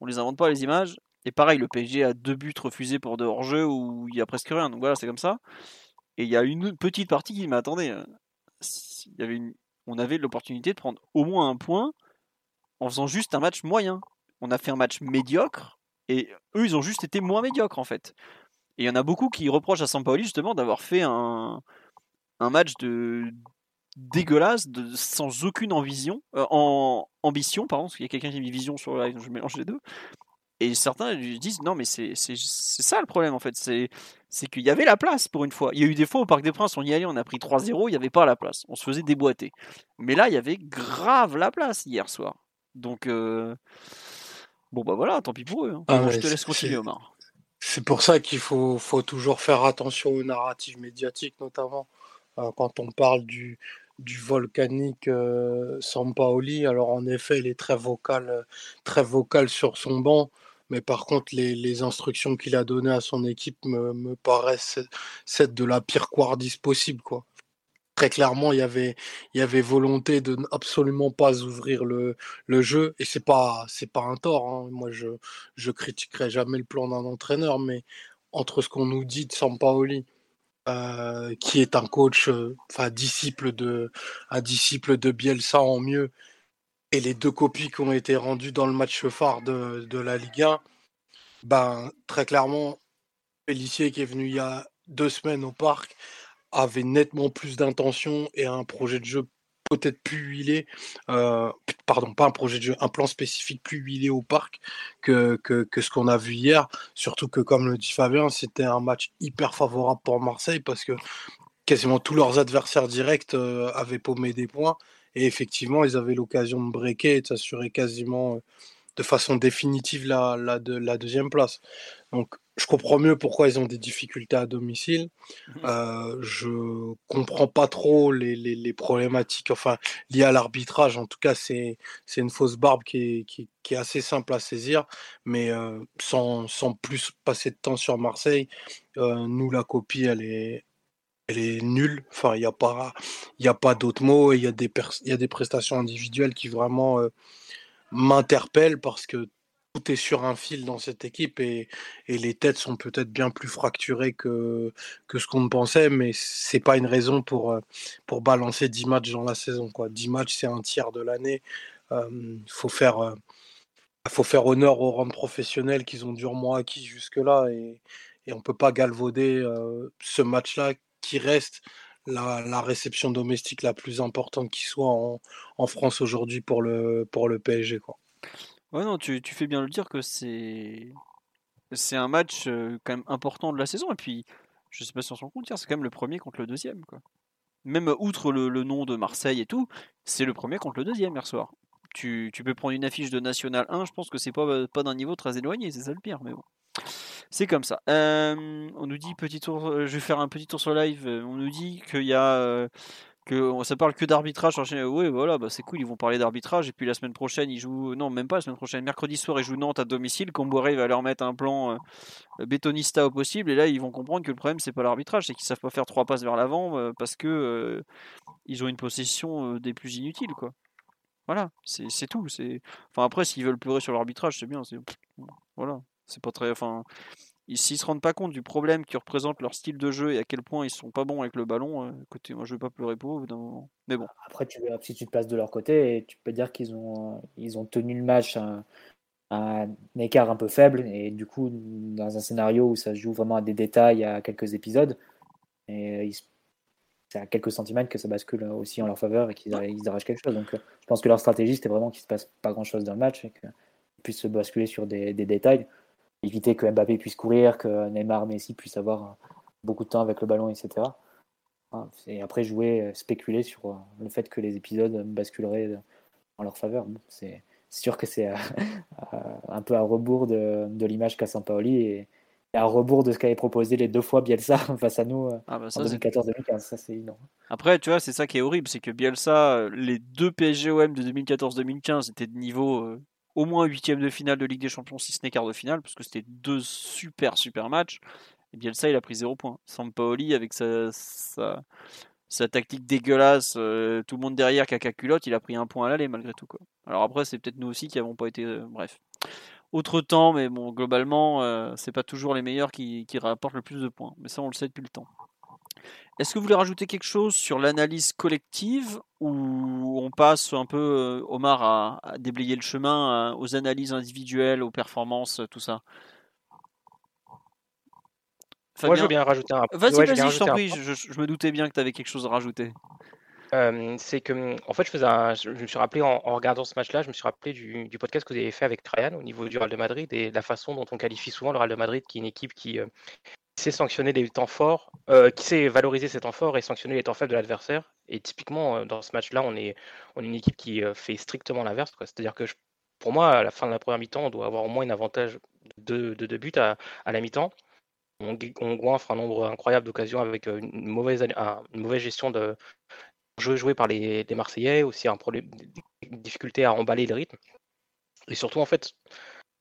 Speaker 2: on les invente pas les images. Et pareil, le PSG a deux buts refusés pour de hors-jeu où il y a presque rien. Donc voilà, c'est comme ça. Et il y a une petite partie qui m'attendait. Euh, il y avait une... On avait l'opportunité de prendre au moins un point en faisant juste un match moyen. On a fait un match médiocre et eux, ils ont juste été moins médiocres en fait. Et il y en a beaucoup qui reprochent à Sampaoli justement d'avoir fait un, un match de dégueulasse, sans aucune ambition, euh, ambition, parce qu'il y a quelqu'un qui a mis vision sur le live, je mélange les deux. Et certains disent non mais c'est ça le problème en fait, c'est qu'il y avait la place pour une fois. Il y a eu des fois au Parc des Princes, on y allait, on a pris 3-0, il n'y avait pas la place, on se faisait déboîter. Mais là, il y avait grave la place hier soir. Donc, euh, bon, bah voilà, tant pis pour eux. Hein. Ah je te laisse continuer, Omar.
Speaker 5: C'est pour ça qu'il faut, faut, toujours faire attention aux narratives médiatiques, notamment euh, quand on parle du, du volcanique euh, Sampaoli. Alors, en effet, il est très vocal, très vocal sur son banc. Mais par contre, les, les instructions qu'il a données à son équipe me, me paraissent être de la pire quardis possible. Quoi très clairement, il y avait, il y avait volonté de absolument pas ouvrir le, le jeu. Et c'est pas, c'est pas un tort. Hein. Moi, je, je critiquerai jamais le plan d'un entraîneur, mais entre ce qu'on nous dit de Sampaoli, euh, qui est un coach, euh, enfin disciple de, un disciple de Bielsa en mieux, et les deux copies qui ont été rendues dans le match phare de, de la Ligue 1, ben très clairement, Pellissier qui est venu il y a deux semaines au parc avait nettement plus d'intention et un projet de jeu peut-être plus huilé, euh, pardon, pas un projet de jeu, un plan spécifique plus huilé au parc que, que, ce qu'on a vu hier. Surtout que, comme le dit Fabien, c'était un match hyper favorable pour Marseille parce que quasiment tous leurs adversaires directs euh, avaient paumé des points et effectivement, ils avaient l'occasion de breaker et de s'assurer quasiment de façon définitive la, la, de, la deuxième place. Donc je comprends mieux pourquoi ils ont des difficultés à domicile. Mmh euh, je comprends pas trop les, les, les, problématiques enfin, liées à l'arbitrage. En tout cas, c'est une fausse barbe qui est, qui, qui est, assez simple à saisir. Mais euh, sans, sans, plus passer de temps sur Marseille, euh, nous, la copie, elle est, elle est nulle. Enfin, il n'y a pas, y a pas d'autres mots. Il y, a des y a des prestations individuelles qui vraiment euh, m'interpellent parce que tout est sur un fil dans cette équipe et, les têtes sont peut-être bien plus fracturées que, que ce qu'on pensait, mais c'est pas une raison pour, euh, pour balancer 10 matchs dans la saison. Quoi. 10 matchs, c'est un tiers de l'année. Il euh, faut, faire, euh, faut faire honneur aux rangs professionnels qu'ils ont durement acquis jusque-là et, et on ne peut pas galvauder ce match-là qui reste la, réception domestique la plus importante qui soit en, France aujourd'hui pour le, pour le PSG.
Speaker 2: Ouais, non, tu, tu fais bien le dire que c'est un match quand même important de la saison. Et puis, je sais pas si on s'en compte, c'est quand même le premier contre le deuxième. Quoi. Même outre le, le nom de Marseille et tout, c'est le premier contre le deuxième hier soir. Tu, tu, peux prendre une affiche de National 1, je pense que c'est pas, pas d'un niveau très éloigné, c'est ça le pire, mais bon. C'est comme ça. on nous dit petit tour, je vais faire un petit tour sur live. On nous dit qu'il y a que ça parle que d'arbitrage. Oui, voilà, bah c'est cool, ils vont parler d'arbitrage. Et puis la semaine prochaine, ils jouent. Non, même pas la semaine prochaine. Mercredi soir, ils jouent Nantes à domicile. Comboiré va leur mettre un plan euh, bétonista au possible. Et là, ils vont comprendre que le problème, c'est pas l'arbitrage, c'est qu'ils savent pas faire trois passes vers l'avant euh, parce que euh, ils ont une possession des plus inutiles. Voilà, c'est tout. Enfin, après, s'ils veulent pleurer sur l'arbitrage, c'est bien. Voilà, c'est pas très. Enfin, s'ils se rendent pas compte du problème qui représente leur style de jeu et à quel point ils sont pas bons avec le ballon, euh, écoutez, moi je vais pas pleurer pour eux Mais bon.
Speaker 3: Après, tu, si tu te places de leur côté, tu peux dire qu'ils ont, ils ont tenu le match à, un écart un peu faible et du coup, dans un scénario où ça se joue vraiment à des détails, à quelques épisodes, et c'est à quelques centimètres que ça bascule aussi en leur faveur et qu'ils arrachent quelque chose. Donc, euh, je pense que leur stratégie, c'était vraiment qu'il se passe pas grand chose dans le match et qu'ils puissent se basculer sur des, des détails éviter que Mbappé puisse courir, que Neymar, Messi puissent avoir beaucoup de temps avec le ballon, etc. Et après jouer, euh, spéculer sur euh, le fait que les épisodes basculeraient en leur faveur. C'est sûr que c'est euh, un peu à rebours de, l'image qu'a Sampaoli et, à rebours de ce qu'avait proposé les deux fois Bielsa face à nous ah bah en 2014-2015. Ça, c'est énorme.
Speaker 2: Après, tu vois, c'est ça qui est horrible, c'est que Bielsa, les deux PSGOM de 2014-2015 étaient de niveau au moins huitième de finale de Ligue des Champions, si ce n'est quart de finale, parce que c'était deux super super matchs. Et Bielsa, il a pris zéro point. Sampaoli, avec sa, sa, tactique dégueulasse, euh, tout le monde derrière caca culotte, il a pris un point à l'aller malgré tout. Alors après, c'est peut-être nous aussi qui n'avons pas été. Euh, bref. Autre temps, mais bon, globalement, euh, c'est pas toujours les meilleurs qui rapportent le plus de points. Mais ça, on le sait depuis le temps. Est-ce que vous voulez rajouter quelque chose sur l'analyse collective ou on passe un peu, euh, Omar, à, déblayer le chemin aux analyses individuelles, aux performances, tout ça?
Speaker 4: Moi, je veux bien rajouter un
Speaker 2: Vas-y, vas-y, je t'en prie, je, me doutais bien que tu avais quelque chose à rajouter.
Speaker 4: Euh, c'est que, en fait, je, faisais je me suis rappelé en, regardant ce match-là, je me suis rappelé du, podcast que vous avez fait avec Ryan au niveau du Real de Madrid et la façon dont on qualifie souvent le Real de Madrid, qui est une équipe qui, euh, sait sanctionner les temps forts, euh, qui sait valoriser ses temps forts et sanctionner les temps faibles de l'adversaire. Et typiquement, euh, dans ce match-là, on est, on est une équipe qui euh, fait strictement l'inverse. C'est-à-dire que pour moi, à la fin de la première mi-temps, on doit avoir au moins un avantage de deux buts à, la mi-temps. On, on goinfre un nombre incroyable d'occasions avec une mauvaise, une mauvaise gestion de jeu joué par les, les Marseillais, aussi un problème, une difficulté à emballer le rythme. Et surtout, en fait,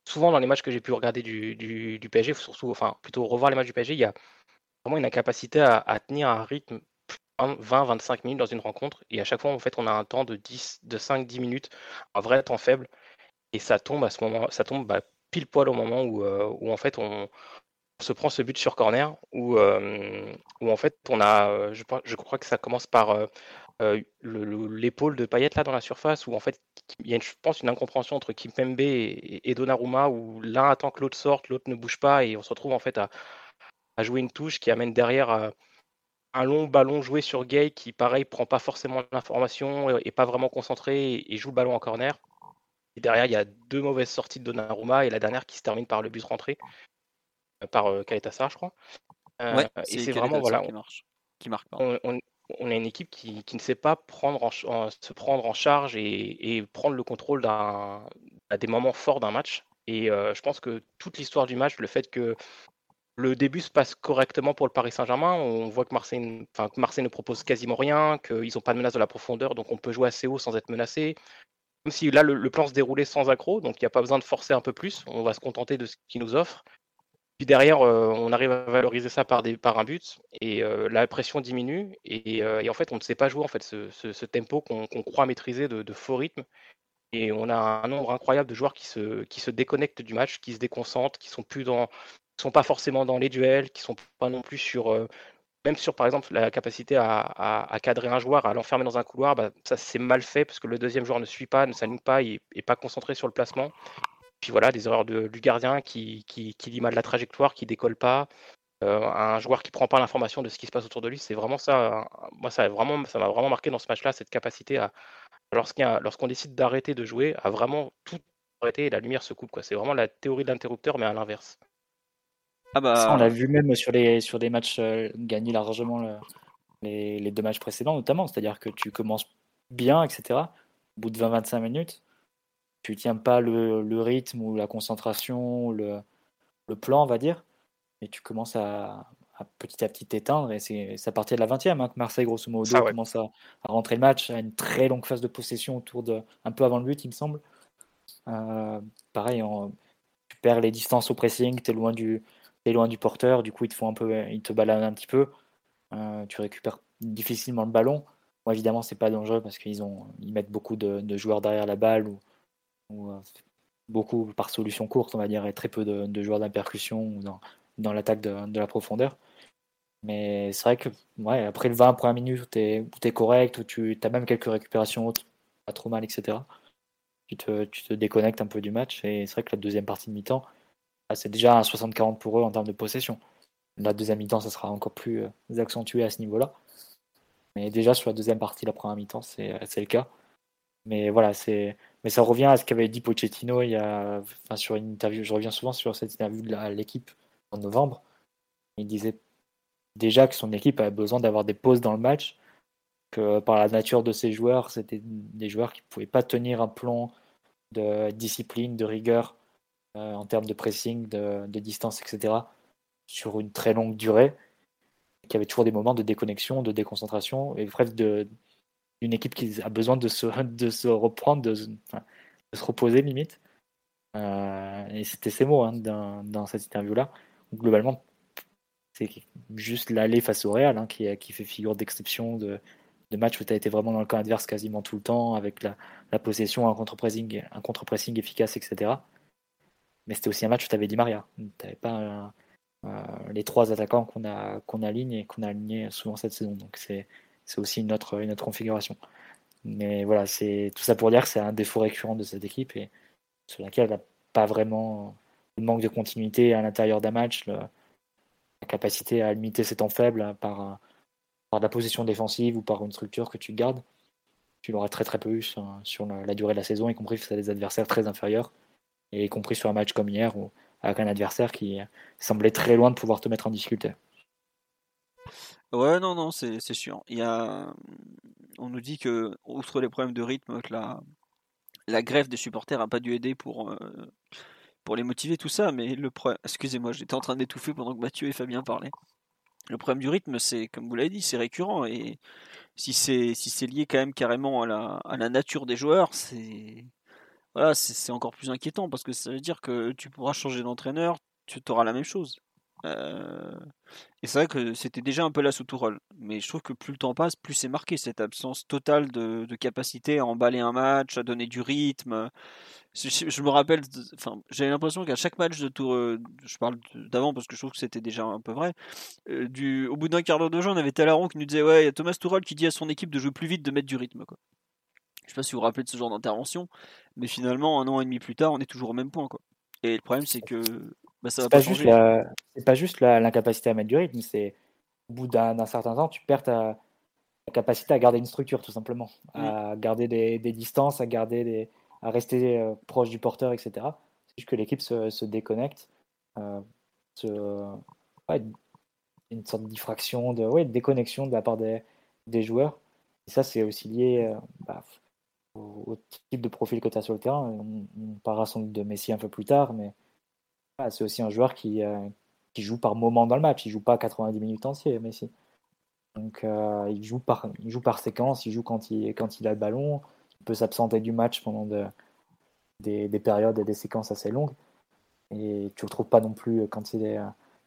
Speaker 4: souvent dans les matchs que j'ai pu regarder du, du, PSG, surtout, enfin plutôt revoir les matchs du PSG, il y a vraiment une incapacité à, tenir un rythme 20-25 minutes dans une rencontre. Et à chaque fois, en fait, on a un temps de 10, de 5-10 minutes, un vrai temps faible. Et ça tombe à ce moment, ça tombe bah, pile poil au moment où, euh, où en fait on, se prend ce but sur corner, où, euh, en fait on a, euh, je, je, crois que ça commence par l'épaule de Payet là dans la surface où en fait il y a je pense une incompréhension entre Kimpembe et, et Donnarumma où l'un attend que l'autre sorte, l'autre ne bouge pas et on se retrouve en fait à, jouer une touche qui amène derrière euh, un long ballon joué sur Gay qui pareil prend pas forcément l'information et, pas vraiment concentré et, joue le ballon en corner. Et derrière il y a deux mauvaises sorties de Donnarumma et la dernière qui se termine par le but rentré euh, par euh, je crois.
Speaker 2: et c'est vraiment voilà qui marche. Qui marque
Speaker 4: on a une équipe qui, ne sait pas prendre se prendre en charge et, prendre le contrôle à des moments forts d'un match. Et je pense que toute l'histoire du match, le fait que le début se passe correctement pour le Paris Saint-Germain. On voit que Marseille, enfin, Marseille ne propose quasiment rien, qu'ils n'ont pas de menace de la profondeur, donc on peut jouer assez haut sans être menacé. Même si là, le, plan se déroulait sans accro, donc il n'y a pas besoin de forcer un peu plus. On va se contenter de ce qu'il nous offre. Puis derrière, euh, on arrive à valoriser ça par, un but et euh, la pression diminue. Euh, et, en fait, on ne sait pas jouer en fait, ce, tempo qu'on croit maîtriser de, faux rythme. Et on a un nombre incroyable de joueurs qui se, déconnectent du match, qui se déconcentrent, qui sont sont pas forcément dans les duels, qui sont pas non plus sur, même sur par exemple la capacité à, cadrer un joueur, à l'enfermer dans un couloir, bah, ça c'est mal fait parce que le deuxième joueur ne suit pas, ne s'aligne pas, et est pas concentré sur le placement. Puis voilà, des erreurs de, du gardien qui, qui, qui lit mal la trajectoire, qui décolle pas, euh, un joueur qui prend pas l'information de ce qui se passe autour de lui, c'est vraiment ça. Moi, ça vraiment, ça m'a vraiment marqué dans ce match-là, cette capacité à, lorsqu'on décide d'arrêter de jouer, à vraiment tout arrêter et la lumière se coupe. C'est vraiment la théorie de l'interrupteur, mais à l'inverse.
Speaker 3: Ah bah... on l'a vu même sur, les, sur des matchs euh, gagnés largement les, les, deux matchs précédents, notamment. C'est-à-dire que tu commences bien, etc. Au bout de 20-25 minutes, tu tiens pas le, le, rythme ou la concentration, le, le, plan, on va dire, et tu commences à, petit à petit t'éteindre. Et c'est à partir de la 20e hein, que Marseille, grosso modo, commence à, rentrer le match, à une très longue phase de possession autour de un peu avant le but, il me semble. Euh, pareil, tu perds les distances au pressing, tu es loin du, loin du porteur, du coup ils te font un peu, ils te baladent un petit peu. Euh, tu récupères difficilement le ballon. Moi évidemment c'est pas dangereux parce qu'ils ont, ils mettent beaucoup de, joueurs derrière la balle ou, euh, beaucoup par solution courte on va dire et très peu de, joueurs d'impercussion dans, dans l'attaque de, la profondeur. Mais c'est vrai que ouais, après le 20 premières minutes où tu es, correct, où tu as même quelques récupérations autres, pas trop mal, etc. Tu te, tu te déconnectes un peu du match et c'est vrai que la deuxième partie de mi-temps, ah, c'est déjà un 60-40 pour eux en termes de possession. La deuxième mi-temps, ça sera encore plus euh, accentué à ce niveau-là. Mais déjà sur la deuxième partie, la première mi-temps, c'est euh, le cas. Mais voilà, c'est. Mais ça revient à ce qu'avait dit Pochettino il a, enfin, sur une interview. Je reviens souvent sur cette interview de l'équipe en novembre. Il disait déjà que son équipe avait besoin d'avoir des pauses dans le match, que par la nature de ses joueurs, c'était des joueurs qui ne pouvaient pas tenir un plan de discipline, de rigueur euh, en termes de pressing, de, distance, etc., sur une très longue durée, qui avait toujours des moments de déconnexion, de déconcentration, et bref, d'une équipe qui a besoin de se, de se reprendre, de, se reposer limite. Euh, et c'était ces mots hein, dans, cette interview-là. Globalement, c'est juste l'aller face au Real hein, qui, qui, fait figure d'exception de, de match où tu as été vraiment dans le camp adverse quasiment tout le temps, avec la, possession, un contre-pressing, contre-pressing efficace, etc. Mais c'était aussi un match où tu avais dit Maria. Tu n'avais pas euh, les trois attaquants qu'on a qu'on aligne et qu'on a alignés souvent cette saison. Donc c'est aussi une autre, configuration. Mais voilà, c'est tout ça pour dire que c'est un défaut récurrent de cette équipe et sur laquelle elle n'a pas vraiment le manque de continuité à l'intérieur d'un match, la capacité à limiter ses temps faibles par, la position défensive ou par une structure que tu gardes. Tu l'auras très très peu eu sur, la, la, durée de la saison, y compris face à des adversaires très inférieurs et y compris sur un match comme hier où, avec un adversaire qui semblait très loin de pouvoir te mettre en difficulté.
Speaker 2: Ouais, non, non, c'est sûr. Il y a... On nous dit que, outre les problèmes de rythme, que la, la grève des supporters n'a pas dû aider pour, euh, pour les motiver, tout ça, mais le problème. Excusez-moi, j'étais en train d'étouffer pendant que Mathieu et Fabien parlaient. Le problème du rythme, c'est, comme vous l'avez dit, c'est récurrent, et si c'est si lié quand même carrément à la, à la nature des joueurs, c'est voilà, c'est encore plus inquiétant parce que ça veut dire que tu pourras changer d'entraîneur, tu auras la même chose. Euh, et c'est vrai que c'était déjà un peu là sous rôle mais je trouve que plus le temps passe, plus c'est marqué cette absence totale de, capacité à emballer un match, à donner du rythme. Je, me rappelle, enfin, j'avais l'impression qu'à chaque match de tour, euh, je parle d'avant parce que je trouve que c'était déjà un peu vrai. Euh, du, au bout d'un quart d'heure de jeu, on avait Talaron qui nous disait ouais, il y a Thomas Tuchel qui dit à son équipe de jouer plus vite, de mettre du rythme. Quoi. Je sais pas si vous vous rappelez de ce genre d'intervention, mais finalement, un an et demi plus tard, on est toujours au même point. Quoi. Et le problème, c'est que bah, ça va pas,
Speaker 3: changer. C'est pas juste l'incapacité à mettre du rythme, c'est au bout d'un certain temps, tu perds ta, capacité à garder une structure, tout simplement, à garder des, distances, à garder des, à rester euh, proche du porteur, etc. C'est juste que l'équipe se, déconnecte, euh, une sorte de diffraction, de, ouais, de déconnexion de la part des, des joueurs. Et ça, c'est aussi lié euh, bah, au, type de profil que tu as sur le terrain. On, parlera sans doute de Messi un peu plus tard, mais c'est aussi un joueur qui, qui joue par moment dans le match. Il joue pas 90 minutes entières, Messi. Donc il, joue par, il joue par séquence, il joue quand il, quand il a le ballon, il peut s'absenter du match pendant de, des, des, périodes et des séquences assez longues. Et tu ne retrouves pas non plus quand, il est,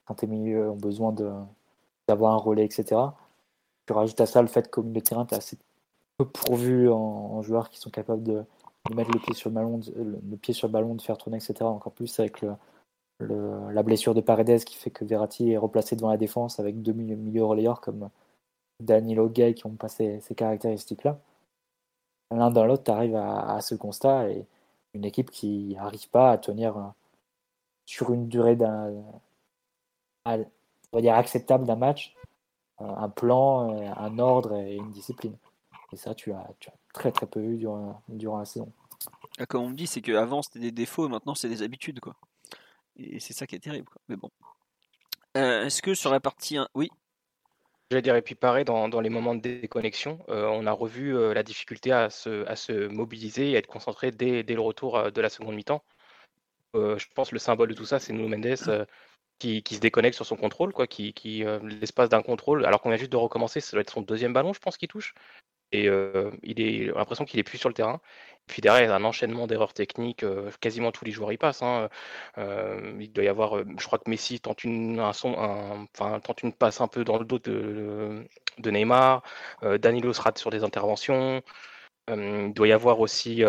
Speaker 3: quand tes milieux ont besoin d'avoir un relais, etc. Tu rajoutes à ça le fait que le terrain, tu assez peu pourvu en, joueurs qui sont capables de, mettre le pied sur le ballon, le, pied sur le ballon, de faire tourner, etc. Encore plus avec le, la blessure de Paredes qui fait que Verratti est replacé devant la défense avec deux milieux relayeurs comme Danilo Gay qui ont passé ces caractéristiques-là. L'un dans l'autre, tu arrives à, ce constat et une équipe qui n'arrive pas à tenir euh, sur une durée d'un, on va dire acceptable d'un match, euh, un plan, euh, un ordre et une discipline. Et ça, tu as, très très peu eu durant, durant la saison.
Speaker 2: Ah, comme on me dit, c'est qu'avant c'était des défauts, maintenant c'est des habitudes, quoi. C'est ça qui est terrible. Mais bon. Est-ce que sur la partie 1, oui?
Speaker 4: J'allais dire, et puis pareil, dans, les moments de déconnexion, on a revu la difficulté à se, mobiliser et à être concentré dès, le retour de la seconde mi-temps. je pense le symbole de tout ça, c'est Nuno Mendes qui, se déconnecte sur son contrôle, quoi, qui, l'espace d'un contrôle, alors qu'on vient juste de recommencer, ça doit être son deuxième ballon, je pense, qui touche. Et il est l'impression qu'il est plus sur le terrain. Puis derrière, il y a un enchaînement d'erreurs techniques. quasiment tous les joueurs y passent. Hein. il doit y avoir, je crois que Messi tente une, un son, enfin, tente une passe un peu dans le dos de, Neymar. Danilo se rate sur des interventions. il doit y avoir aussi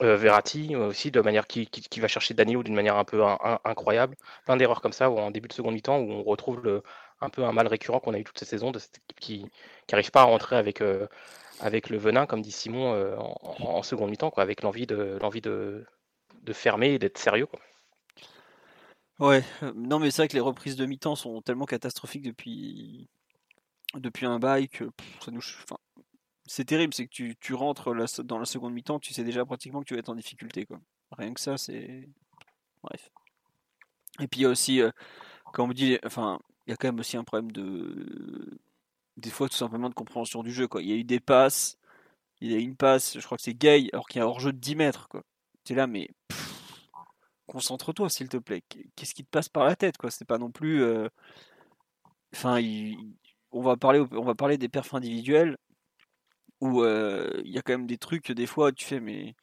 Speaker 4: Verratti aussi de manière qui, va chercher Danilo d'une manière un peu incroyable. Plein d'erreurs comme ça en début de seconde mi-temps où on retrouve le, un peu un mal récurrent qu'on a eu toute cette saison de cette équipe qui n'arrive pas à rentrer avec, euh, avec le venin, comme dit Simon, euh, en, seconde mi-temps, quoi, avec l'envie de, l'envie de, de fermer et d'être sérieux. Quoi.
Speaker 2: Ouais, euh, non mais c'est vrai que les reprises de mi-temps sont tellement catastrophiques depuis, depuis un bail que ça nous... C'est terrible, c'est que tu, tu rentres dans la seconde mi-temps, tu sais déjà pratiquement que tu vas être en difficulté. Quoi. Rien que ça, c'est... Bref. Et puis il y a aussi, comme on dit, enfin, il y a quand même aussi un problème de des fois tout simplement de compréhension du jeu quoi. Il y a eu des passes, il y a une passe, je crois que c'est Gay alors qu'il y a un hors-jeu de 10 mètres quoi. es là mais concentre-toi s'il te plaît. Qu'est-ce qui te passe par la tête quoi? C'est pas non plus euh, enfin on va parler on va parler des perfs individuels où euh, il y a quand même des trucs des fois tu fais mais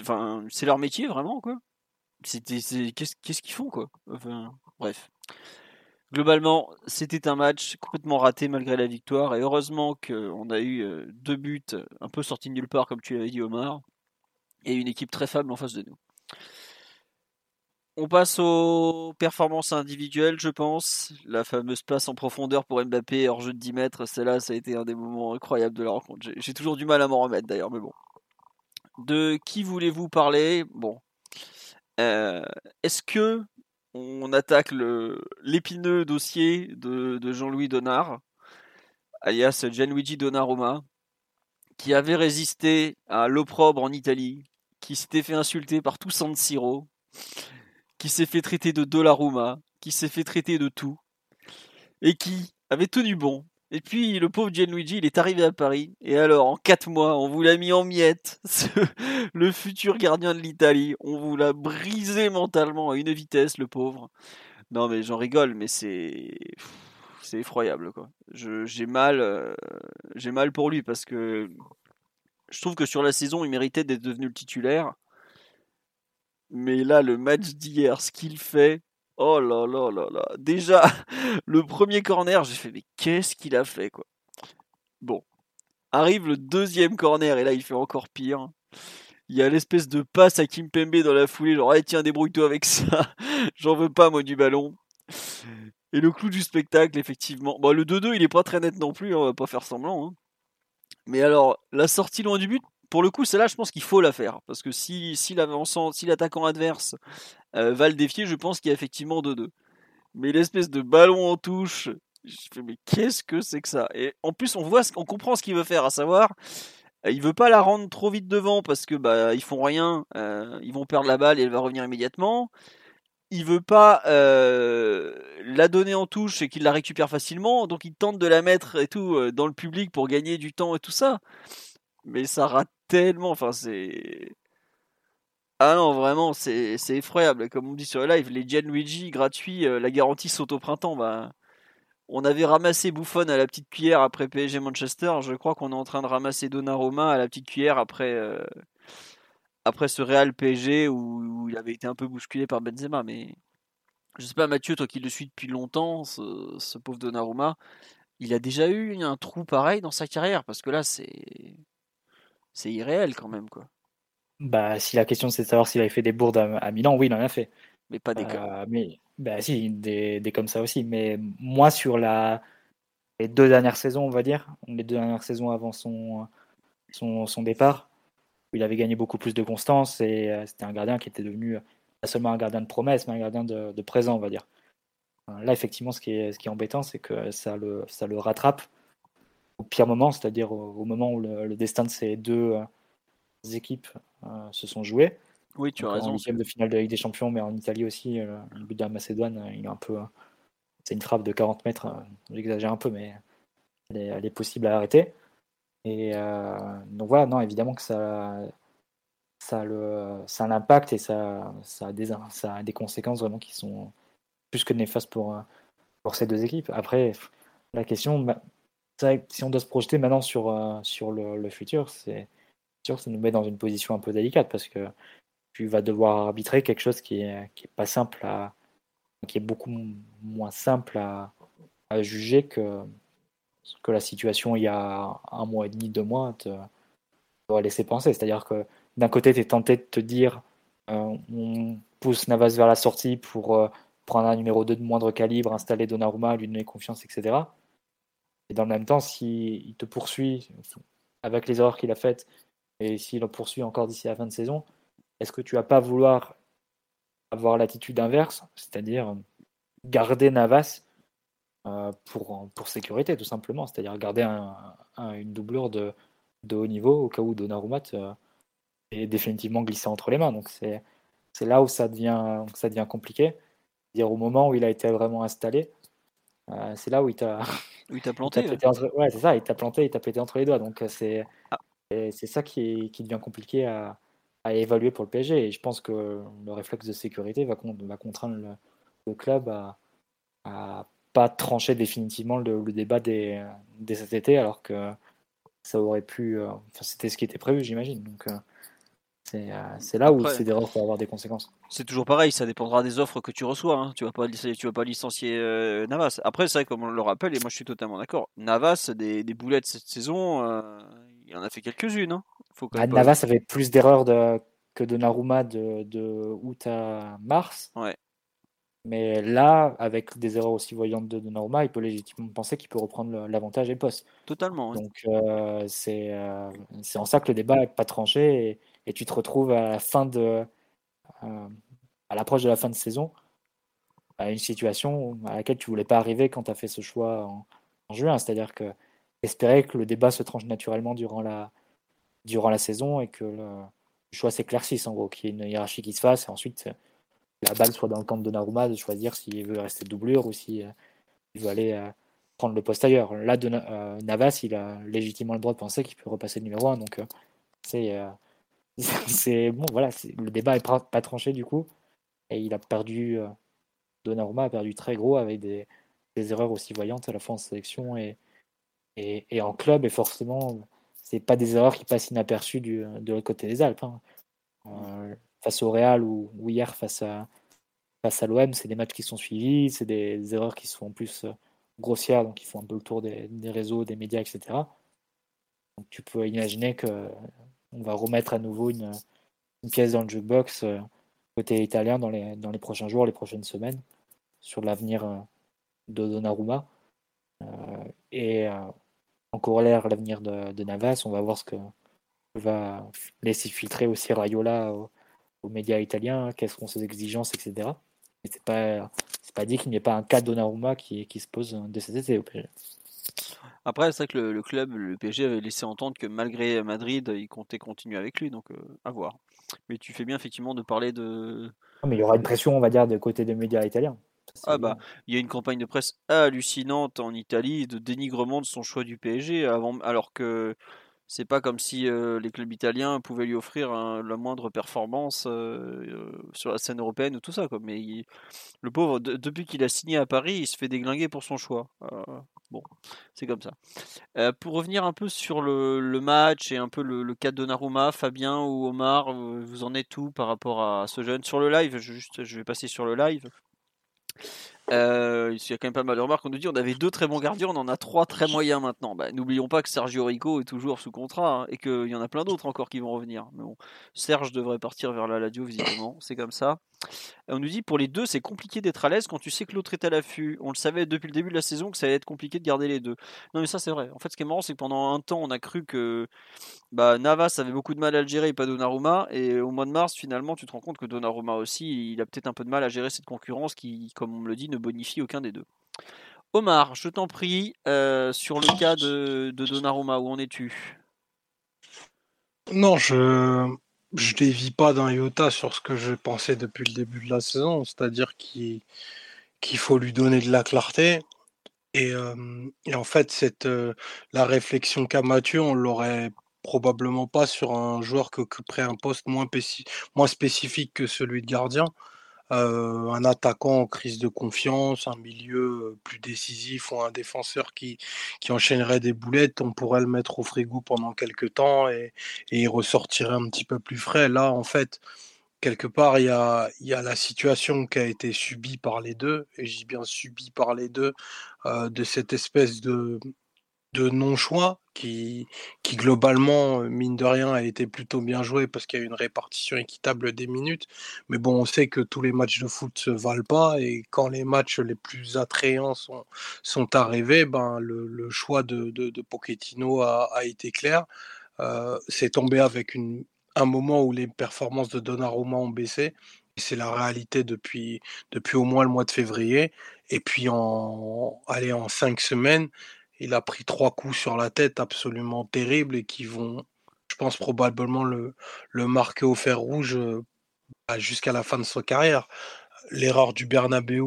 Speaker 2: enfin, c'est leur métier vraiment quoi qu'est-ce qu'ils font quoi? Bref. Globalement, c'était un match complètement raté malgré la victoire et heureusement qu'on a eu deux buts un peu sortis de nulle part comme tu l'avais dit Omar et une équipe très faible en face de nous. On passe aux performances individuelles, je pense. La fameuse passe en profondeur pour Mbappé hors jeu de 10 mètres, celle-là, ça a été un des moments incroyables de la rencontre. J'ai toujours du mal à m'en remettre d'ailleurs, mais bon. De qui voulez-vous parler? Bon, euh, est-ce que on attaque l'épineux dossier de, Jean-Louis Donard, alias Gianluigi Donnarumma, qui avait résisté à l'opprobre en Italie, qui s'était fait insulter par tout San Siro, qui s'est fait traiter de Dollaruma, qui s'est fait traiter de tout, et qui avait tenu bon et puis le pauvre Gianluigi, il est arrivé à Paris. Et alors, en 4 mois, on vous l'a mis en miettes. le futur gardien de l'Italie. On vous l'a brisé mentalement à une vitesse, le pauvre. Non, mais j'en rigole, mais c'est. C'est effroyable, quoi. J'ai mal, euh, j'ai mal pour lui parce que je trouve que sur la saison, il méritait d'être devenu le titulaire. Mais là, le match d'hier, ce qu'il fait, Oh là là là là. Déjà, le premier corner, j'ai fait, mais qu'est-ce qu'il a fait, quoi Bon. Arrive le deuxième corner, et là, il fait encore pire. Il y a l'espèce de passe à Kim Pembe dans la foulée, genre, tiens, débrouille-toi avec ça. J'en veux pas, moi, du ballon. Et le clou du spectacle, effectivement. Bon, le 2-2, il est pas très net non plus, hein, on va pas faire semblant. Hein. Mais alors, la sortie loin du but, pour le coup, celle-là, je pense qu'il faut la faire. Parce que si, si l'attaquant adverse euh, va le défier, je pense qu'il y a effectivement 2-2. Mais l'espèce de ballon en touche, je fais, mais qu'est-ce que c'est que ça? Et en plus, on voit, comprend ce qu'il veut faire, à savoir, euh, il veut pas la rendre trop vite devant parce que bah ils font rien, euh, ils vont perdre la balle et elle va revenir immédiatement. il veut pas euh, la donner en touche et qu'il la récupère facilement, donc il tente de la mettre et tout dans le public pour gagner du temps et tout ça. Mais ça rate tellement, enfin c'est. Ah non, vraiment, c'est effroyable. Comme on dit sur le live, les Gianluigi gratuits, euh, la garantie saute au printemps. Bah, on avait ramassé Buffon à la petite cuillère après PSG Manchester. Je crois qu'on est en train de ramasser Donnarumma à la petite cuillère après, après ce Real PSG où, il avait été un peu bousculé par Benzema. Mais je sais pas, Mathieu, toi qui le suis depuis longtemps, ce, pauvre Donnarumma, il a déjà eu un trou pareil dans sa carrière? Parce que là, c'est c'est irréel quand même quoi.
Speaker 3: Bah, si la question c'est de savoir s'il avait fait des bourdes à, Milan, oui, il en a fait.
Speaker 2: Mais pas des cas.
Speaker 3: Euh, mais bah si, des, des, comme ça aussi. Mais moi, sur la les deux dernières saisons, on va dire, les deux dernières saisons avant son son, son départ, il avait gagné beaucoup plus de constance et euh, c'était un gardien qui était devenu pas seulement un gardien de promesse, mais un gardien de, présent, on va dire. Là, effectivement, ce qui est, ce qui est embêtant, c'est que ça le, ça le rattrape au pire moment, c'est-à-dire au, moment où le, destin de ces deux euh, équipes se sont joués.
Speaker 2: Oui, tu as raison.
Speaker 3: En huitième de finale de Ligue des Champions, mais en Italie aussi, le but de la Macédoine, il est un peu. C'est une frappe de 40 mètres, j'exagère un peu, mais elle est possible à arrêter. Et euh, donc voilà, non, évidemment que ça, ça, le, ça a un impact et ça, ça, a des, ça a des conséquences vraiment qui sont plus que néfastes pour, pour ces deux équipes. Après, la question, bah, si on doit se projeter maintenant sur, euh, sur le, futur, c'est sûr que ça nous met dans une position un peu délicate parce que tu vas devoir arbitrer quelque chose qui est, qui est pas simple à, qui est beaucoup moins simple à, juger que, que la situation il y a un mois et demi, deux mois te doit laisser penser. C'est-à-dire que d'un côté, tu es tenté de te dire euh, on pousse Navas vers la sortie pour euh, prendre un numéro 2 de moindre calibre, installer Donnarumma, lui donner confiance, etc. Et dans le même temps, s'il te poursuit avec les erreurs qu'il a faites et s'il en poursuit encore d'ici la fin de saison, est-ce que tu vas pas vouloir avoir l'attitude inverse, c'est-à-dire garder Navas euh, pour, pour sécurité, tout simplement. C'est-à-dire garder une doublure de, de haut niveau au cas où Donnarumma est définitivement glissé entre les mains. Donc c'est là où ça devient, ça devient compliqué. Dire au moment où il a été vraiment installé, euh, c'est là où il t'a
Speaker 2: planté.
Speaker 3: ouais, c'est ça, il t'a planté, il t'a pété entre les doigts. Donc c'est ah. c'est ça qui, qui, devient compliqué à, à, évaluer pour le PSG. Et je pense que le réflexe de sécurité va, va contraindre le, le club à, à pas trancher définitivement le, débat des, des, cet été, alors que ça aurait pu. Euh, enfin, c'était ce qui était prévu, j'imagine. Donc, euh, euh, c'est là où ces erreurs peuvent avoir des conséquences.
Speaker 2: C'est toujours pareil, ça dépendra des offres que tu reçois. Hein. Tu vas pas, tu vas pas licencier Navas. Après, c'est vrai, comme on le rappelle, et moi je suis totalement d'accord. Navas, des, des boulettes cette saison, il en a fait quelques-unes. Hein.
Speaker 3: Ah, Navas avait plus d'erreurs de, que de Naruma de, de août à mars.
Speaker 2: Ouais.
Speaker 3: Mais là, avec des erreurs aussi voyantes de Donnarumma, il peut légitimement penser qu'il peut reprendre l'avantage et le poste.
Speaker 2: Totalement.
Speaker 3: Donc euh, euh, c'est en ça que le débat n'est pas tranché et, tu te retrouves à la fin de euh, à l'approche de la fin de saison à une situation à laquelle tu voulais pas arriver quand tu as fait ce choix en, juin. C'est-à-dire que espérer que le débat se tranche naturellement durant la durant la saison et que le, choix s'éclaircisse en gros, qu'il y ait une hiérarchie qui se fasse et ensuite la balle soit dans le camp de Donnarumma, de choisir s'il veut rester doublure ou s'il il veut aller euh, prendre le poste ailleurs. Là, de, euh, Navas, il a légitimement le droit de penser qu'il peut repasser le numéro 1. Donc, euh, c'est, c'est bon, voilà, le débat est pas, tranché du coup. Et il a perdu, Donnarumma a perdu très gros avec des, erreurs aussi voyantes à la fois en sélection et, et, en club. Et forcément, c'est pas des erreurs qui passent inaperçues du, de l'autre côté des Alpes. Hein face au Real ou, hier face à, face à l'OM, c'est des matchs qui sont suivis, c'est des, erreurs qui sont en plus euh, grossières, donc qui font un peu le tour des, réseaux, des médias, etc. Donc tu peux imaginer que on va remettre à nouveau une, pièce dans le jukebox euh, côté italien dans les, prochains jours, les prochaines semaines, sur l'avenir euh, de Donnarumma. et en corollaire, l'avenir de, de, Navas, on va voir ce que va laisser filtrer aussi Rayola aux médias italiens, quelles seront ses exigences, etc. Mais c'est pas, pas dit qu'il n'y ait pas un cas Donnarumma qui, se pose dès cet été au.
Speaker 2: Après, c'est vrai que le, club, le PSG avait laissé entendre que malgré Madrid, il comptait continuer avec lui, donc à voir. Mais tu fais bien effectivement de parler de.
Speaker 3: mais il y aura une pression, on va dire, de côté des médias italiens.
Speaker 2: Ah bah, il y a une campagne de presse hallucinante en Italie de dénigrement de son choix du PSG, avant, alors que c'est pas comme si euh, les clubs italiens pouvaient lui offrir la moindre performance euh, euh, sur la scène européenne ou tout ça. Quoi. Mais le pauvre, depuis qu'il a signé à Paris, il se fait déglinguer pour son choix. Bon, c'est comme ça. pour revenir un peu sur le, match et un peu le, cas de Donnarumma, Fabien ou Omar, vous en êtes tout par rapport à ce jeune? Sur le live, je vais passer sur le live. Euh, il y a quand même pas mal de remarques. On nous dit on avait deux très bons gardiens, on en a trois très moyens maintenant. Bah, N'oublions pas que Sergio Rico est toujours sous contrat hein, et qu'il y en a plein d'autres encore qui vont revenir. Mais Serge devrait partir vers la Ladio visiblement, c'est comme ça. On nous dit pour les deux, c'est compliqué d'être à l'aise quand tu sais que l'autre est à l'affût. On le savait depuis le début de la saison que ça allait être compliqué de garder les deux. Non, mais ça, c'est vrai. En fait, ce qui est marrant, c'est que pendant un temps, on a cru que bah, Navas avait beaucoup de mal à le gérer et pas Donnarumma. Et au mois de mars, finalement, tu te rends compte que Donnarumma aussi, il a peut-être un peu de mal à gérer cette concurrence qui, comme on me le dit, ne bonifie aucun des deux. Omar, je t'en prie, euh, sur le cas de, de Donnarumma, où en es-tu?
Speaker 5: Non, je je dévie pas d'un iota sur ce que je pensais depuis le début de la saison, c'est-à-dire qu'il faut lui donner de la clarté. Et, en fait, cette, la réflexion qu'a Mathieu, on l'aurait probablement pas sur un joueur qui occuperait un poste moins, moins spécifique que celui de gardien. Un attaquant en crise de confiance, un milieu plus décisif ou un défenseur qui, qui enchaînerait des boulettes, on pourrait le mettre au frigo pendant quelques temps et, et il ressortirait un petit peu plus frais. Là, en fait, quelque part, il y a, y a, la situation qui a été subie par les deux, et j'ai bien subi par les deux, de cette espèce de, de non-choix qui, qui globalement, euh, mine de rien, a été plutôt bien joué parce qu'il y a une répartition équitable des minutes. Mais bon, on sait que tous les matchs de foot valent pas et quand les matchs les plus attrayants sont, sont arrivés, ben, le, choix de, de, Pochettino a, a, été clair. Euh, c'est tombé avec une, un moment où les performances de Donnarumma ont baissé. C'est la réalité depuis, depuis au moins le mois de février. Et puis en, allez, en cinq semaines, il a pris trois coups sur la tête absolument terribles et qui vont, je pense, probablement le, marquer au fer rouge euh, bah, jusqu'à la fin de sa carrière. L'erreur du Bernabeu,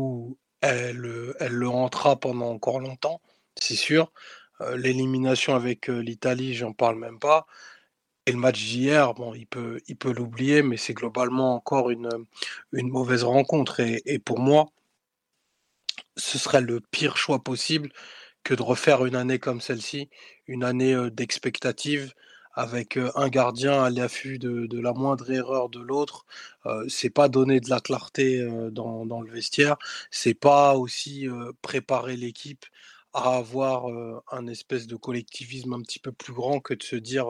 Speaker 5: elle, elle le rentra pendant encore longtemps, c'est sûr. Euh, l'élimination avec euh, l'Italie, j'en parle même pas. Et le match d'hier, bon, il peut, il peut l'oublier, mais c'est globalement encore une, une mauvaise rencontre. Et, et, pour moi, ce serait le pire choix possible que de refaire une année comme celle-ci, une année d'expectative avec un gardien à l'affût de, la moindre erreur de l'autre. c'est pas donner de la clarté dans, le vestiaire, c'est pas aussi préparer l'équipe à avoir un espèce de collectivisme un petit peu plus grand que de se dire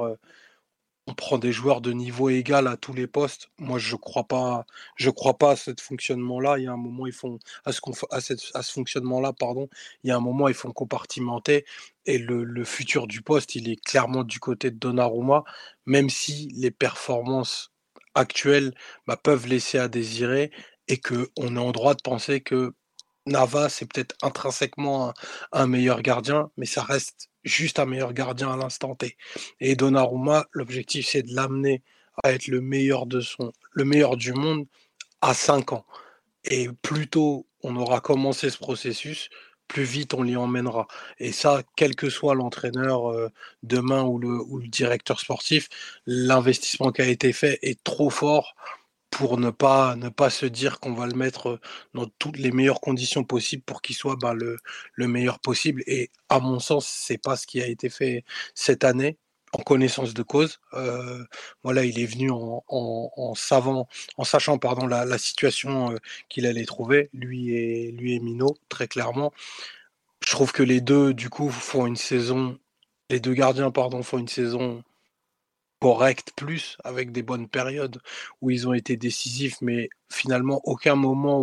Speaker 5: on prend des joueurs de niveau égal à tous les postes. Moi, je crois pas, je crois pas à ce fonctionnement-là. Il y a un moment, ils font à ce, fonctionnement-là, pardon. Il y a un moment, ils font compartimenter et le, futur du poste, il est clairement du côté de Donnarumma, même si les performances actuelles bah, peuvent laisser à désirer et que on est en droit de penser que Navas c'est peut-être intrinsèquement un meilleur gardien, mais ça reste juste un meilleur gardien à l'instant T. Et Donnarumma, l'objectif c'est de l'amener à être le meilleur de son, le meilleur du monde à 5 ans. Et plus tôt on aura commencé ce processus, plus vite on l'y emmènera. Et ça, quel que soit l'entraîneur euh, demain ou le directeur sportif, l'investissement qui a été fait est trop fort pour ne pas, ne pas se dire qu'on va le mettre dans toutes les meilleures conditions possibles pour qu'il soit ben, le, le, meilleur possible. Et à mon sens, c'est pas ce qui a été fait cette année en connaissance de cause. Euh, voilà, il est venu en, en, en, savant, en sachant pardon la, la situation euh, qu'il allait trouver, lui et lui et Mino, très clairement. Je trouve que les deux, du coup, font une saison, les deux gardiens, pardon, font une saison correct plus, avec des bonnes périodes où ils ont été décisifs, mais finalement aucun moment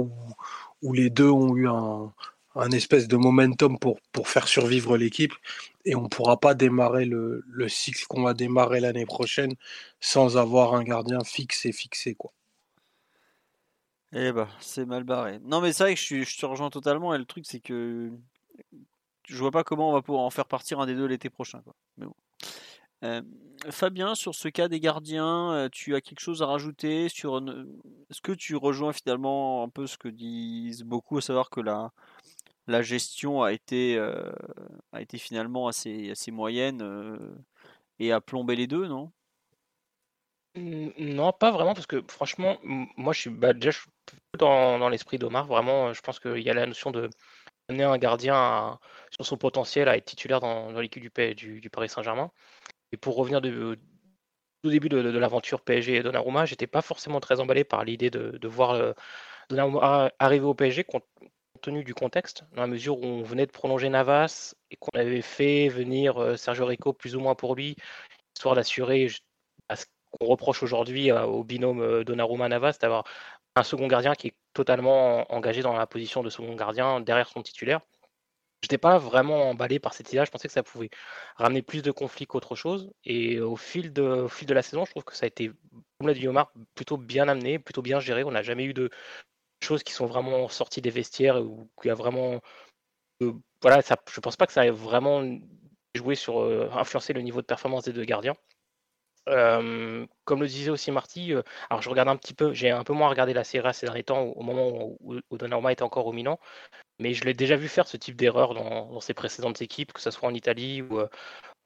Speaker 5: où, les deux ont eu un, espèce de momentum pour, faire survivre l'équipe et on ne pourra pas démarrer le, le cycle qu'on va démarrer l'année prochaine sans avoir un gardien fixe et fixé quoi.
Speaker 2: Eh bah, c'est mal barré. Non mais c'est vrai que je, te rejoins totalement et le truc c'est que je vois pas comment on va pouvoir en faire partir un des deux l'été prochain. Euh, Fabien, sur ce cas des gardiens, euh, tu as quelque chose à rajouter sur Est-ce que tu rejoins finalement un peu ce que disent beaucoup, à savoir que la, la gestion a été, euh, a été finalement assez, assez moyenne et a plombé les deux, non?
Speaker 4: Non, pas vraiment, parce que franchement, moi je suis bah, déjà dans, dans l'esprit d'Omar. Vraiment, je pense qu'il y a la notion de amener un gardien sur son potentiel à être titulaire dans, l'équipe du, du Paris Saint-Germain. Et pour revenir de, au début de, l'aventure PSG et Donnarumma, j'étais pas forcément très emballé par l'idée de, voir euh, Donnarumma arriver au PSG compte tenu du contexte, dans la mesure où on venait de prolonger Navas et qu'on avait fait venir euh, Sergio Rico plus ou moins pour lui, histoire d'assurer ce qu'on reproche aujourd'hui euh, au binôme Donnarumma-Navas, d'avoir un second gardien qui est totalement engagé dans la position de second gardien derrière son titulaire. J'étais pas vraiment emballé par cette idée Je pensais que ça pouvait ramener plus de conflits qu'autre chose. Et au fil, de, fil de la saison, je trouve que ça a été, comme l'a dit Omar, plutôt bien amené, plutôt bien géré. On n'a jamais eu de choses qui sont vraiment sorties des vestiaires ou qui a vraiment. Euh, voilà, ça, je pense pas que ça ait vraiment joué sur euh, influencer le niveau de performance des deux gardiens. Euh, comme le disait aussi Marty, alors je regarde un petit peu, j'ai un peu moins regardé la Serie A ces derniers temps, au moment où, où Donnarumma était encore au Milan, mais je l'ai déjà vu faire ce type d'erreur dans, ses précédentes équipes, que ce soit en Italie ou, euh,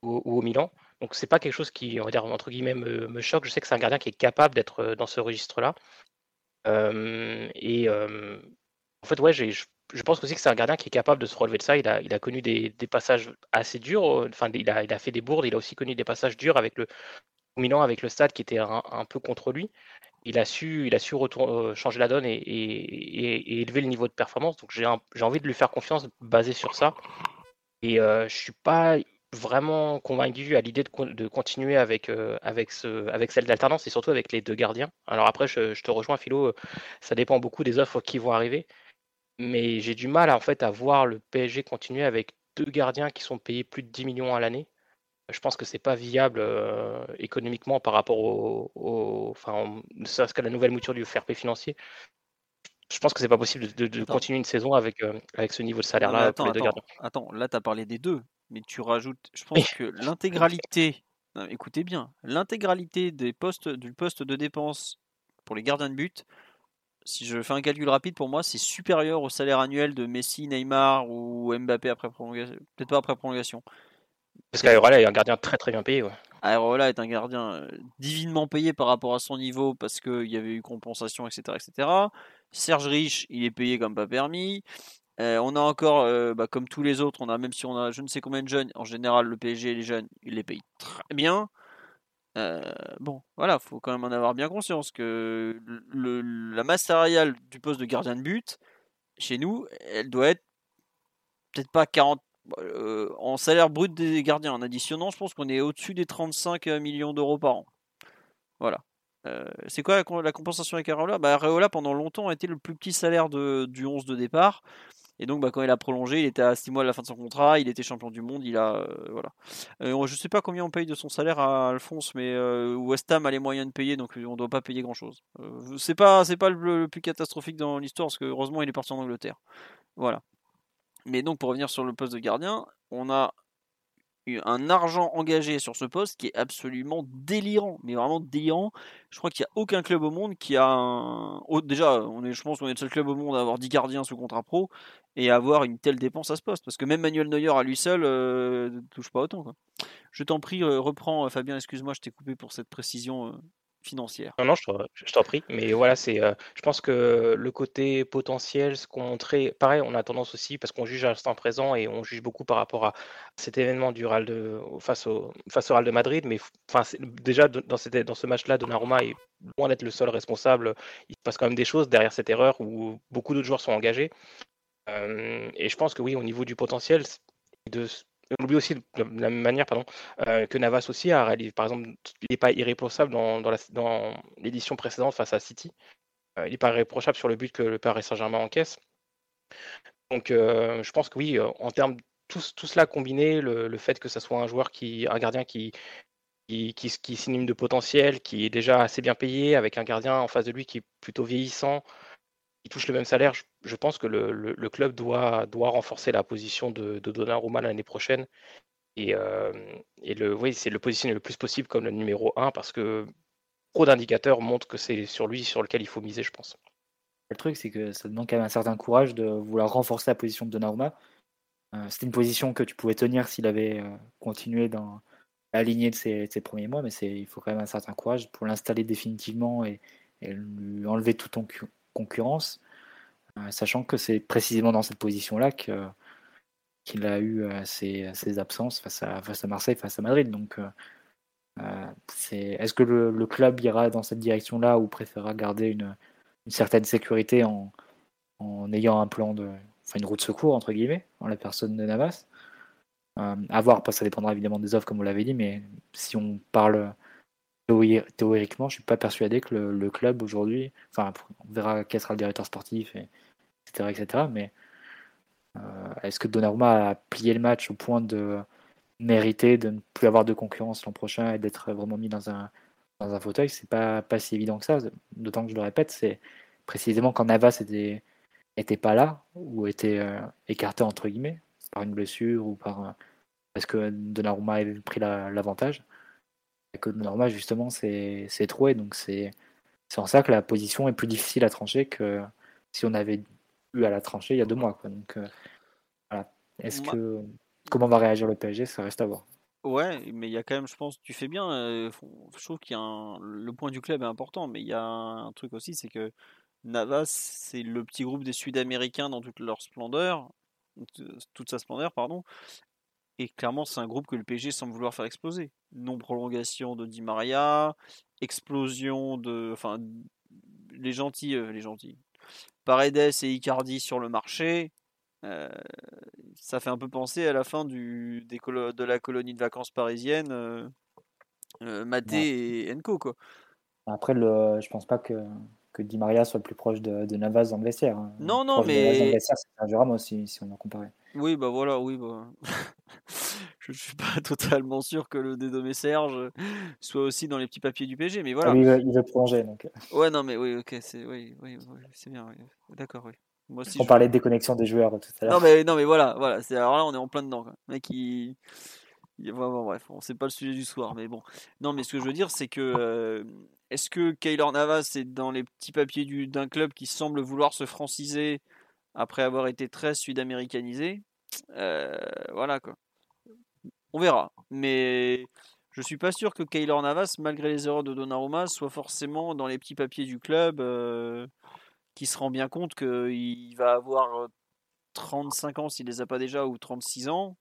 Speaker 4: au Milan. Donc c'est pas quelque chose qui, on va dire, entre guillemets, me, choque. Je sais que c'est un gardien qui est capable d'être euh, dans ce registre-là. Euh, et en fait, ouais, je, pense aussi que c'est un gardien qui est capable de se relever de ça. Il a, connu des, passages assez durs. Enfin, il a fait des bourdes. Il a aussi connu des passages durs avec le Milan, avec le stade qui était un peu contre lui il a su, il a su euh, changer la donne et, élever le niveau de performance. Donc j'ai envie de lui faire confiance basé sur ça. Et je euh, je suis pas vraiment convaincu à l'idée de, continuer avec, euh, avec, ce, avec celle d'alternance et surtout avec les deux gardiens. Alors après, je, te rejoins, Philo, ça dépend beaucoup des offres qui vont arriver. Mais j'ai du mal en fait à voir le PSG continuer avec deux gardiens qui sont payés plus de 10 millions à l'année je pense que c'est pas viable euh, économiquement par rapport au, au enfin, qu'à la nouvelle mouture du fair play financier. Je pense que c'est pas possible de, continuer une saison avec, euh, avec ce niveau de salaire là
Speaker 2: attends, Attends, là tu as parlé des deux, mais tu rajoutes, je pense que l'intégralité, écoutez bien, l'intégralité des postes du poste de dépense pour les gardiens de but, si je fais un calcul rapide, pour moi, c'est supérieur au salaire annuel de Messi, Neymar ou Mbappé après prolongation. Peut-être pas après prolongation.
Speaker 4: Parce qu'Aerola est un gardien très très bien payé. Ouais.
Speaker 2: Aerola est un gardien euh, divinement payé par rapport à son niveau parce qu'il y avait eu compensation, etc., etc. Serge Rich, il est payé comme pas permis. Euh, on a encore, euh, bah, comme tous les autres, on a même si on a je ne sais combien de jeunes, en général le PSG les jeunes, il les paye très bien. bon, voilà, faut quand même en avoir bien conscience que la masse salariale du poste de gardien de but, chez nous, elle doit être peut-être pas 40 euh, en salaire brut des gardiens, en additionnant, je pense qu'on est au-dessus des 35 euh, millions d'euros par an. Voilà. Euh, c'est quoi la, compensation avec Areola? Bah, Areola, pendant longtemps, a été le plus petit salaire de, du 11 de départ. Et donc, bah, quand il a prolongé, il était à 6 mois de la fin de son contrat, il était champion du monde. Il a, voilà. je sais pas combien on paye de son salaire à Alphonse, mais West Ham a les moyens de payer, donc on ne doit pas payer grand chose. c'est pas, c'est pas le, le, plus catastrophique dans l'histoire, parce que heureusement, il est parti en Angleterre. Voilà. Mais donc, pour revenir sur le poste de gardien, on a eu un argent engagé sur ce poste qui est absolument délirant, mais vraiment délirant. Je crois qu'il n'y a aucun club au monde qui a un. Déjà, on est, je pense qu'on est le seul club au monde à avoir 10 gardiens sous contrat pro et à avoir une telle dépense à ce poste. Parce que même Manuel Neuer à lui seul euh, ne touche pas autant. Je t'en prie, euh, reprends, euh, Fabien, excuse-moi, je t'ai coupé pour cette précision financière.
Speaker 4: Non, non, je t'en prie. Mais voilà, c'est, euh, je pense que le côté potentiel, ce qu'on montrait, pareil, on a tendance aussi, parce qu'on juge à l'instant présent et on juge beaucoup par rapport à cet événement du Real de, face, au, face au de Madrid. Mais enfin, déjà, dans, cette, dans ce match-là, Donnarumma est loin d'être le seul responsable. Il se passe quand même des choses derrière cette erreur où beaucoup d'autres joueurs sont engagés. Euh, et je pense que oui, au niveau du potentiel, de, on oublie aussi de la même manière pardon, euh, que Navas aussi a réalisé. Par exemple, il n'est pas irréprochable dans, l'édition précédente face à City. Euh, il n'est pas irréprochable sur le but que le Paris Saint-Germain encaisse. Donc, euh, je pense que oui, en termes tout, tout cela combiné, le, fait que ce soit un joueur qui, un gardien qui, qui, qui, qui de potentiel, qui est déjà assez bien payé, avec un gardien en face de lui qui est plutôt vieillissant, ils touchent le même salaire, je, pense que le, club doit, doit renforcer la position de, de Donnarumma l'année prochaine. Et, euh, le, oui, c'est le positionner le plus possible comme le numéro 1 parce que trop d'indicateurs montrent que c'est sur lui sur lequel il faut miser, je pense.
Speaker 3: Le truc, c'est que ça demande quand même un certain courage de vouloir renforcer la position de Donnarumma. Euh, C'était une position que tu pouvais tenir s'il avait euh, continué dans la lignée de ses, premiers mois, mais il faut quand même un certain courage pour l'installer définitivement et, lui enlever toute euh, sachant que c'est précisément dans cette position-là qu'il a eu ses, absences face à, face à Marseille, face à Madrid. Donc, est-ce que le, club ira dans cette direction-là ou préférera garder une, certaine sécurité en, en, ayant un plan de, enfin une route de secours entre guillemets, en la personne de Navas? Euh, à voir, parce que ça dépendra évidemment des offres comme vous l'avez dit, mais si on parle théoriquement, je suis pas persuadé que le, club aujourd'hui, enfin on verra quel sera le directeur sportif, et, etc., etc. Mais euh, est-ce que Donnarumma a plié le match au point de mériter de ne plus avoir de concurrence l'an prochain et d'être vraiment mis dans un, dans un fauteuil, c'est pas, pas si évident que ça. D'autant que je le répète, c'est précisément quand Navas était, était pas là, ou était euh, écarté entre guillemets, par une blessure ou par parce que Donnarumma avait pris l'avantage. Que Donnarumma justement c'est troué, donc c'est en ça que la position est plus difficile à trancher que si on avait eu à la trancher il y a deux mois. Quoi. Donc euh, voilà. Est-ce que comment va réagir le PSG, ça reste à voir.
Speaker 2: Ouais, mais il y a quand même, je pense, tu fais bien. Euh, je trouve qu'il y a un, le point du club est important, mais il y a un truc aussi, c'est que Navas, c'est le petit groupe des Sud-Américains dans toute leur splendeur, toute sa splendeur, pardon. Et clairement, c'est un groupe que le PSG semble vouloir faire exploser. Non prolongation de Di Maria, explosion de, enfin, les gentils, euh, les gentils. Paredes et Icardi sur le marché. Euh, ça fait un peu penser à la fin du, des de la colonie de vacances parisienne, euh, euh Maté et Enco. Quoi.
Speaker 3: Après, le, je pense pas que, que Di Maria soit le plus proche de, de Navas dans le vestiaire. Hein.
Speaker 2: Non, non, mais.
Speaker 3: C'est Sergio Ramos si, si on a comparé.
Speaker 2: Oui, bah voilà, oui. Bah... je suis pas totalement sûr que le dénommé Serge soit aussi dans les petits papiers du PG, mais voilà.
Speaker 3: Ah, il, veut, il veut plonger. Donc.
Speaker 2: Ouais, non, mais oui, ok, c'est oui, oui, c'est bien. D'accord, oui
Speaker 3: on parlait de déconnexion des joueurs tout à l'heure.
Speaker 2: Non mais, non mais voilà, voilà. C'est, alors là on est en plein dedans. Quoi. Mec, il... bref, on sait pas le sujet du soir, mais bon. Non mais ce que je veux dire c'est que euh, est-ce que Kaylor Navas est dans les petits papiers du, d'un club qui semble vouloir se franciser après avoir été très sud-américanisé? Euh, Voilà quoi. On verra. Mais je suis pas sûr que Kaylor Navas, malgré les erreurs de Donnarumma, soit forcément dans les petits papiers du club. Euh, qui se rend bien compte qu'il va avoir 35 ans s'il les a pas déjà ou 36 ans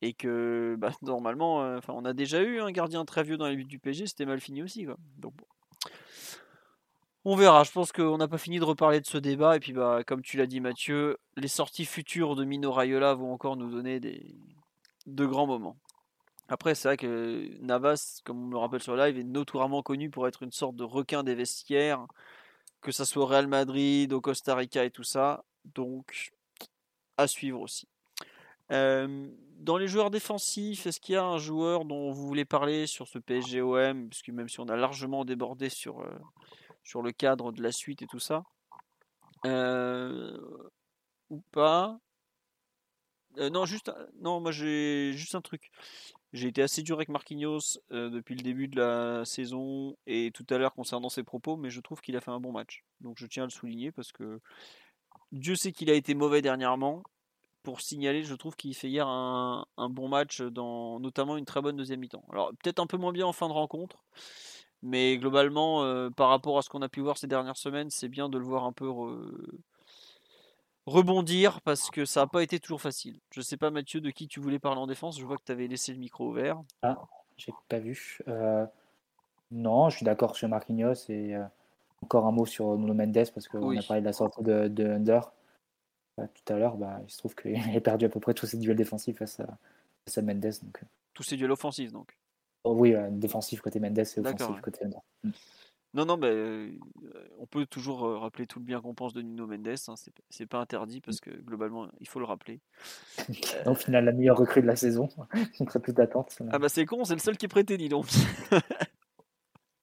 Speaker 2: et que bah, normalement on a déjà eu un gardien très vieux dans les buts du PSG c'était mal fini aussi quoi. On verra je pense qu'on n'a pas fini de reparler de ce débat et puis bah comme tu l'as dit Mathieu les sorties futures de Mino Raiola vont encore nous donner des de grands moments après c'est vrai que Navas comme on le rappelle sur live est notoirement connu pour être une sorte de requin des vestiaires que ça soit au Real Madrid, au Costa Rica et tout ça. Donc, à suivre aussi. dans les joueurs défensifs, est-ce qu'il y a un joueur dont vous voulez parler sur ce PSGOM Parce que même si on a largement débordé sur, euh, sur le cadre de la suite et tout ça. Euh, ou pas euh, Non, juste, non, moi j'ai juste un truc. J'ai été assez dur avec Marquinhos euh, depuis le début de la saison et tout à l'heure concernant ses propos, mais je trouve qu'il a fait un bon match. Donc je tiens à le souligner parce que Dieu sait qu'il a été mauvais dernièrement. Pour signaler, je trouve qu'il fait hier un, bon match dans notamment une très bonne deuxième mi-temps. Alors peut-être un peu moins bien en fin de rencontre, mais globalement, euh, par rapport à ce qu'on a pu voir ces dernières semaines, c'est bien de le voir un peu rebondir parce que ça n'a pas été toujours facile. Je sais pas Mathieu de qui tu voulais parler en défense, je vois que tu avais laissé le micro ouvert.
Speaker 3: Ah, j'ai pas vu. Euh, non, je suis d'accord sur Marquinhos et euh, encore un mot sur Nuno Mendes parce qu'on a parlé de la sortie de, de Under. Bah, tout à l'heure, bah, il se trouve qu'il a perdu à peu près tous ses duels défensifs face à, face Mendes. Donc...
Speaker 2: Tous ses duels offensifs donc
Speaker 3: Oui, défensif côté Mendes et offensif côté Under. Mm.
Speaker 2: Non, non, mais on peut toujours rappeler tout le bien qu'on pense de Nino Mendes. Hein, c'est pas interdit parce que globalement, il faut le rappeler.
Speaker 3: Au final, la meilleure recrue de la saison, contre toute attente.
Speaker 2: Ah bah c'est con, c'est le seul qui est prêté, dis donc.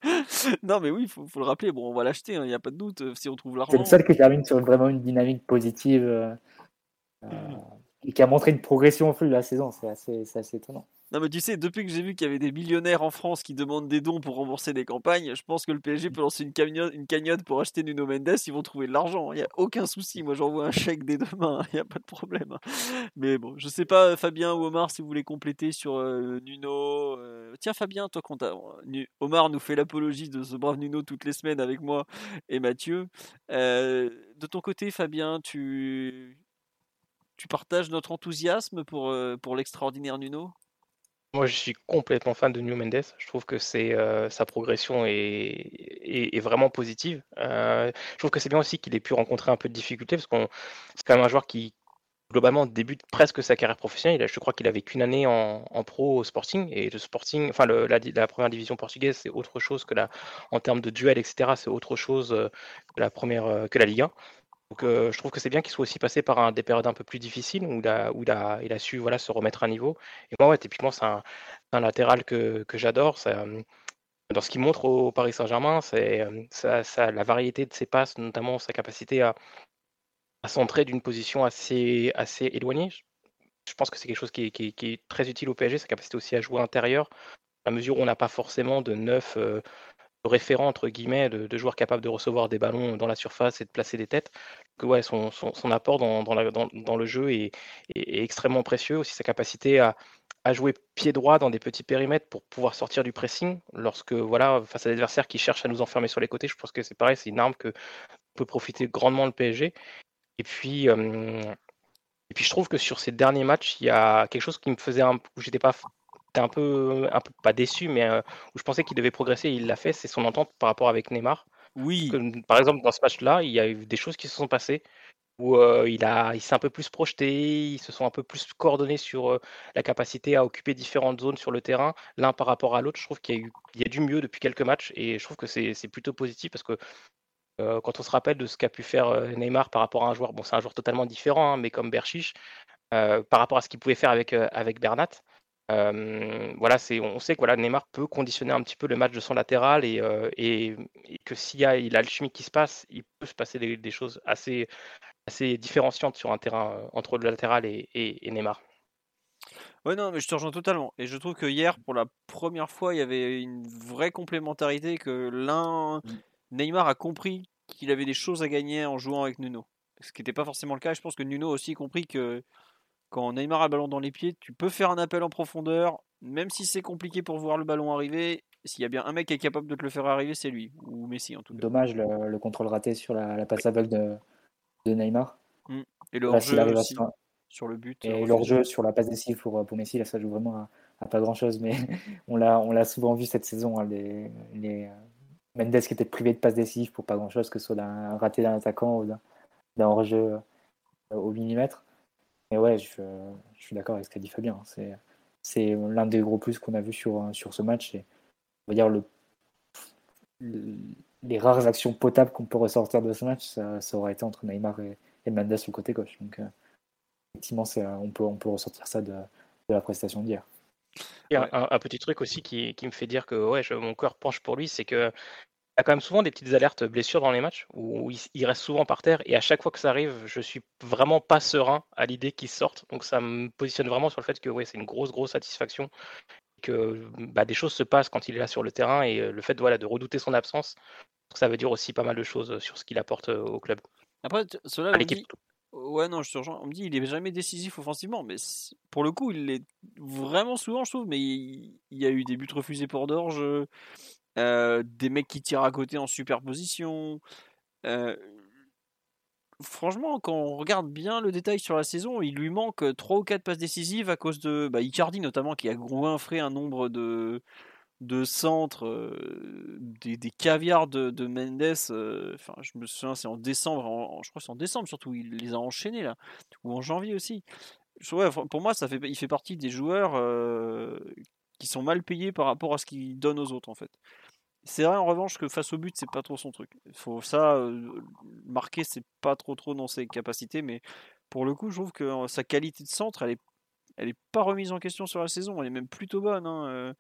Speaker 2: non, mais oui, il faut, faut, le rappeler. Bon, on va l'acheter, il hein, n'y a pas de doute, euh, si on trouve l'argent.
Speaker 3: C'est le seul qui termine sur vraiment une dynamique positive euh, euh, et qui a montré une progression au fil de la saison. C'est assez, assez étonnant.
Speaker 2: Non, mais tu sais, depuis que j'ai vu qu'il y avait des millionnaires en France qui demandent des dons pour rembourser des campagnes, je pense que le PSG peut lancer une cagnotte, pour acheter Nuno Mendes, ils vont trouver de l'argent. Il n'y a aucun souci. Moi, j'envoie un chèque dès demain, il n'y a pas de problème. Mais bon, je sais pas, Fabien ou Omar, si vous voulez compléter sur euh, Nuno. Euh, tiens, Fabien, toi, quand Omar nous fait l'apologie de ce brave Nuno toutes les semaines avec moi et Mathieu. Euh, de ton côté, Fabien, tu. Tu partages notre enthousiasme pour, pour l'extraordinaire Nuno?
Speaker 4: Moi, je suis complètement fan de New Mendes. Je trouve que euh, sa progression est, est, vraiment positive. Euh, je trouve que c'est bien aussi qu'il ait pu rencontrer un peu de difficultés parce qu'on c'est quand même un joueur qui globalement débute presque sa carrière professionnelle. Je crois qu'il avait qu'une année en, pro au Sporting et le Sporting, enfin la, première division portugaise, c'est autre chose que la, en termes de duel, etc. C'est autre chose euh, que la première que la Ligue 1. Donc je trouve que c'est bien qu'il soit aussi passé par un, des périodes un peu plus difficiles où il a, su se remettre à niveau. Et moi, typiquement, c'est un, latéral que, j'adore. Dans ce qu'il montre au Paris Saint-Germain, c'est ça, la variété de ses passes, notamment sa capacité à, centrer d'une position assez, éloignée. Je pense que c'est quelque chose qui est, qui, qui est, très utile au PSG, sa capacité aussi à jouer intérieur, à mesure où on n'a pas forcément de neuf référent entre guillemets de, joueurs capables de recevoir des ballons dans la surface et de placer des têtes. Que ouais, son, apport dans, le jeu est, extrêmement précieux. Aussi sa capacité à, jouer pied droit dans des petits périmètres pour pouvoir sortir du pressing lorsque voilà face à des adversaires qui cherchent à nous enfermer sur les côtés. Je pense que c'est pareil, c'est une arme que peut profiter grandement le PSG. Et puis et puis je trouve que sur ces derniers matchs, il y a quelque chose qui me faisait un, j'étais pas un peu, un peu pas déçu, mais euh, où je pensais qu'il devait progresser, il l'a fait, c'est son entente par rapport avec Neymar.
Speaker 2: Oui.
Speaker 4: par exemple, dans ce match-là, il y a eu des choses qui se sont passées où euh, il, a, il s'est un peu plus projeté, ils se sont un peu plus coordonnés sur euh, la capacité à occuper différentes zones sur le terrain, l'un par rapport à l'autre. Je trouve qu'il y a, eu, il y a du mieux depuis quelques matchs et je trouve que c'est, c'est plutôt positif parce que quand on se rappelle de ce qu'a pu faire Neymar par rapport à un joueur, bon, c'est un joueur totalement différent, hein, mais comme Berchiche, par rapport à ce qu'il pouvait faire avec, avec Bernat, voilà, c'est, on sait que voilà, Neymar peut conditionner un petit peu le match de son latéral et, et, que s'il y a l'alchimie qui se passe, il peut se passer des, choses assez, assez différenciantes sur un terrain entre le latéral et, et, Neymar.
Speaker 2: Ouais, non, mais je te rejoins totalement. Et je trouve que hier, pour la première fois, il y avait une vraie complémentarité que l'un, mmh. Neymar a compris qu'il avait des choses à gagner en jouant avec Nuno. Ce qui n'était pas forcément le cas. Je pense que Nuno a aussi compris que quand Neymar a le ballon dans les pieds, tu peux faire un appel en profondeur, même si c'est compliqué pour voir le ballon arriver. S'il y a bien un mec qui est capable de te le faire arriver, c'est lui, ou Messi en tout cas.
Speaker 3: Dommage le, contrôle raté sur la, passe à de, de Neymar.
Speaker 2: Mmh. Et le hors-jeu aussi, sur le but.
Speaker 3: Et le jeu sur la passe décisive pour, pour Messi, là ça joue vraiment à, pas grand-chose, mais on l'a souvent vu cette saison, hein, les, les, Mendes qui était privé de passe décisive pour pas grand-chose, que ce soit un raté d'un attaquant ou d'un hors-jeu euh, au millimètre. Mais ouais, je, je suis d'accord avec ce qu'a dit Fabien. C'est, c'est l'un des gros plus qu'on a vu sur, sur ce match. Et, on va dire le, les rares actions potables qu'on peut ressortir de ce match, ça, ça aurait été entre Neymar et, Mendes sur le côté gauche. Donc, euh, effectivement, c'est, on, peut, on peut ressortir ça de, de la prestation d'hier.
Speaker 4: un, un, petit truc aussi qui, qui, me fait dire que ouais, je, mon cœur penche pour lui, c'est que a quand même souvent des petites alertes blessures dans les matchs où il, reste souvent par terre et à chaque fois que ça arrive, je suis vraiment pas serein à l'idée qu'il sorte. Donc ça me positionne vraiment sur le fait que ouais, c'est une grosse grosse satisfaction que bah, des choses se passent quand il est là sur le terrain et euh, le fait voilà, de redouter son absence, ça veut dire aussi pas mal de choses sur ce qu'il apporte euh, au club.
Speaker 2: Après, cela, dit... Ouais, non, je te rejoins. On me dit il est jamais décisif offensivement, mais pour le coup, il l'est vraiment souvent, je trouve. Mais il, y a eu des buts refusés pour Dorge. Euh, des mecs qui tirent à côté en superposition. Euh, franchement, quand on regarde bien le détail sur la saison, il lui manque 3 ou 4 passes décisives à cause de bah, Icardi notamment qui a goinfré un nombre de, de centres, euh, des, des, caviars de, de Mendes. Enfin, je me souviens, c'est en décembre, je crois c'est en décembre surtout, il les a enchaînés là, ou en janvier aussi. pour moi, ça fait, il fait partie des joueurs qui sont mal payés par rapport à ce qu'ils donnent aux autres en fait. C'est vrai en revanche que face au but, c'est pas trop son truc. Faut ça euh, marquer, c'est pas trop trop dans ses capacités, mais pour le coup, je trouve que euh, sa qualité de centre, elle est, elle est pas remise en question sur la saison. Elle est même plutôt bonne. Hein, euh.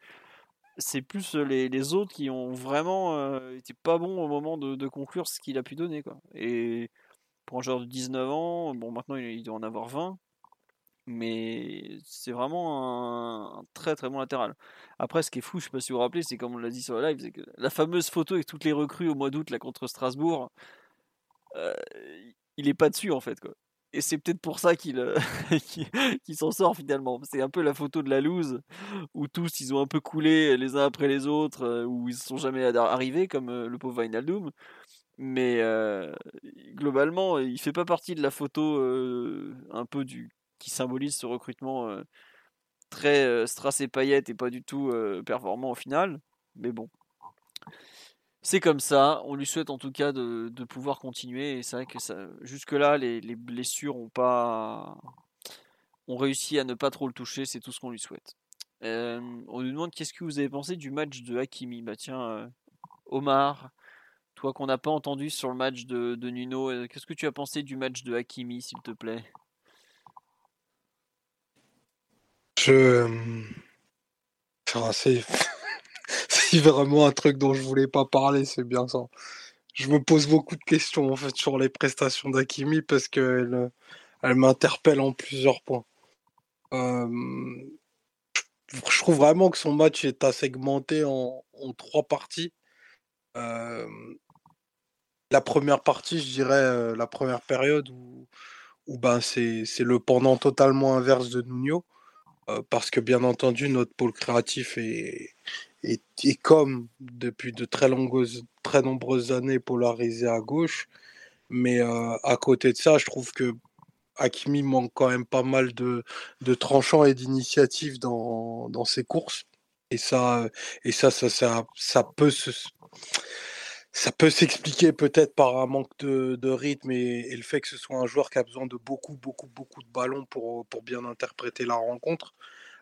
Speaker 2: c'est plus les, autres qui ont vraiment été pas bons au moment de, de conclure ce qu'il a pu donner. Quoi. Et pour un joueur de 19 ans, bon, maintenant il doit en avoir 20, mais c'est vraiment un, très très bon latéral. Après, ce qui est fou, je sais pas si vous vous rappelez, c'est comme on l'a dit sur le live, c'est que la fameuse photo avec toutes les recrues au mois d'août là contre Strasbourg, euh, il est pas dessus en fait quoi. Et c'est peut-être pour ça qu'il euh, s'en sort finalement. C'est un peu la photo de la loose où tous ils ont un peu coulé les uns après les autres, euh, où ils ne sont jamais arrivés comme le pauvre Vinaldoom. Mais globalement, il fait pas partie de la photo un peu du qui symbolise ce recrutement très strass et paillettes et pas du tout performant au final. Mais bon, c'est comme ça. On lui souhaite en tout cas de, pouvoir continuer. Et c'est vrai que jusque-là, les, blessures ont pas ont réussi à ne pas trop le toucher. C'est tout ce qu'on lui souhaite. on nous demande qu'est-ce que vous avez pensé du match de Hakimi? Bah tiens, Omar, toi qu'on n'a pas entendu sur le match de, de Nuno, qu'est-ce que tu as pensé du match de Hakimi, s'il te plaît?
Speaker 5: Je. c'est vraiment un truc dont je voulais pas parler, c'est bien ça. Je me pose beaucoup de questions en fait sur les prestations d'Akimi parce qu'elle elle, m'interpelle en plusieurs points. je trouve vraiment que son match est à segmenter en, trois parties. la première partie, je dirais, la première période où, où ben, c'est le pendant totalement inverse de Nuno. Euh, parce que bien entendu, notre pôle créatif est, est, comme depuis de très, longues, très nombreuses années polarisé à gauche. Mais euh, à côté de ça, je trouve que Hakimi manque quand même pas mal de, de tranchants et d'initiatives dans, dans ses courses. Et ça, et ça, ça, ça, ça peut se ça peut s'expliquer peut-être par un manque de, rythme et, le fait que ce soit un joueur qui a besoin de beaucoup, beaucoup, beaucoup de ballons pour, pour bien interpréter la rencontre.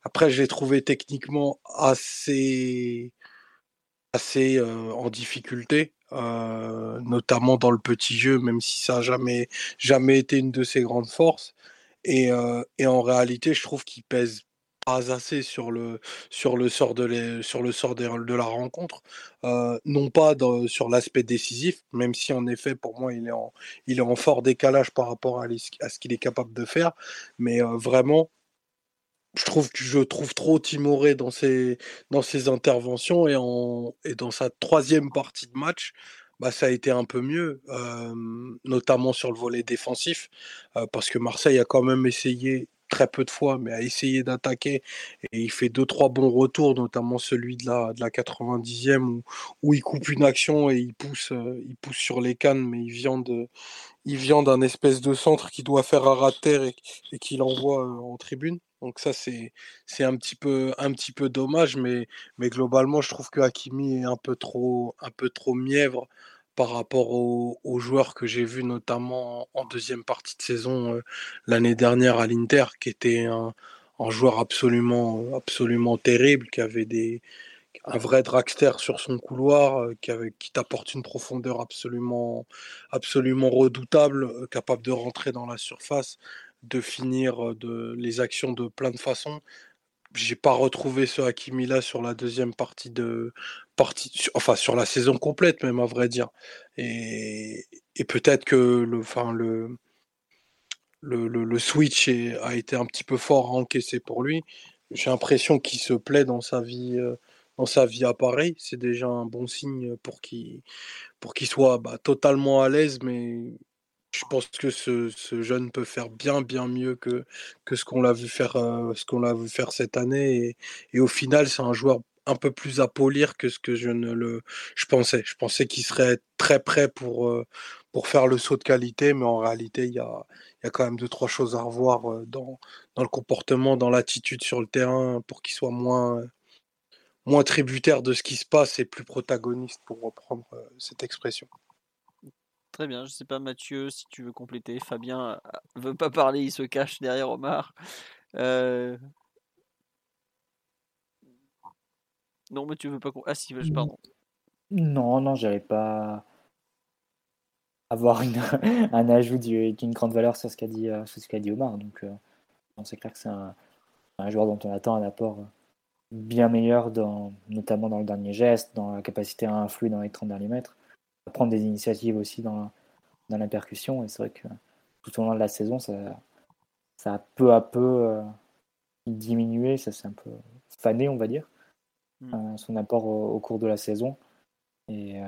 Speaker 5: Après, je l'ai trouvé techniquement assez, assez euh, en difficulté, euh, notamment dans le petit jeu, même si ça n'a jamais, jamais été une de ses grandes forces. Euh, et en réalité, je trouve qu'il pèse assez sur le, sur le sort de, la rencontre, non pas sur l'aspect décisif, même si en effet pour moi il est en, il est en fort décalage par rapport à, ce qu'il est capable de faire, mais vraiment je trouve je trouve trop timoré dans ses, dans interventions et, dans sa troisième partie de match. Bah, ça a été un peu mieux, notamment sur le volet défensif, parce que Marseille a quand même essayé très peu de fois, mais a essayé d'attaquer. Et il fait deux, trois bons retours, notamment celui de la, de la 90e, où, où il coupe une action et il pousse, euh, il pousse sur les cannes, mais il vient de, il vient d'un espèce de centre qui doit faire un rat de terre et, et qu'il envoie euh, en tribune. Donc ça, c'est, c'est un, petit peu, un petit peu dommage, mais, mais globalement, je trouve que Hakimi est un peu trop, un peu trop mièvre par rapport aux, joueurs que j'ai vus notamment en deuxième partie de saison euh, l'année dernière à l'Inter, qui était un, joueur absolument, absolument terrible, qui avait des, un vrai dragster sur son couloir, euh, qui, t'apporte une profondeur absolument, absolument redoutable, euh, capable de rentrer dans la surface, de finir de, les actions de plein de façons. J'ai pas retrouvé ce Hakimi là sur la deuxième partie de partie, enfin sur la saison complète même à vrai dire. Et, et peut-être que le, enfin le, le, le, switch a été un petit peu fort à encaisser pour lui. J'ai l'impression qu'il se plaît dans sa vie, euh, dans sa vie à Paris. C'est déjà un bon signe pour qu'il pour qu'il soit bah, totalement à l'aise, mais je pense que ce, jeune peut faire bien bien mieux que, que ce qu'on l'a vu faire euh, ce qu'on l'a vu faire cette année et, au final c'est un joueur un peu plus à polir que ce que je ne le je pensais je pensais qu'il serait très prêt pour euh, pour faire le saut de qualité mais en réalité il y a, y a quand même deux trois choses à revoir euh, dans, dans le comportement dans l'attitude sur le terrain pour qu'il soit moins moins tributaire de ce qui se passe et plus protagoniste pour reprendre cette expression
Speaker 2: Très bien, je sais pas Mathieu si tu veux compléter. Fabien euh, veut pas parler, il se cache derrière Omar. Euh... Non, Mathieu veut pas. Ah si, pardon.
Speaker 3: Non, non, j'allais pas avoir un ajout d'une grande valeur sur ce qu'a dit, euh, ce qu'a dit Omar. Donc, euh, c'est clair que c'est un, joueur dont on attend un apport bien meilleur, dans, notamment dans le dernier geste, dans la capacité à influer dans les 30 derniers mètres, à prendre des initiatives aussi dans, dans la percussion. Et c'est vrai que tout au long de la saison, ça, ça a peu à peu euh, diminué, ça s'est un peu fané, on va dire,
Speaker 2: Hmm.
Speaker 3: son apport au, cours de la saison. Et euh,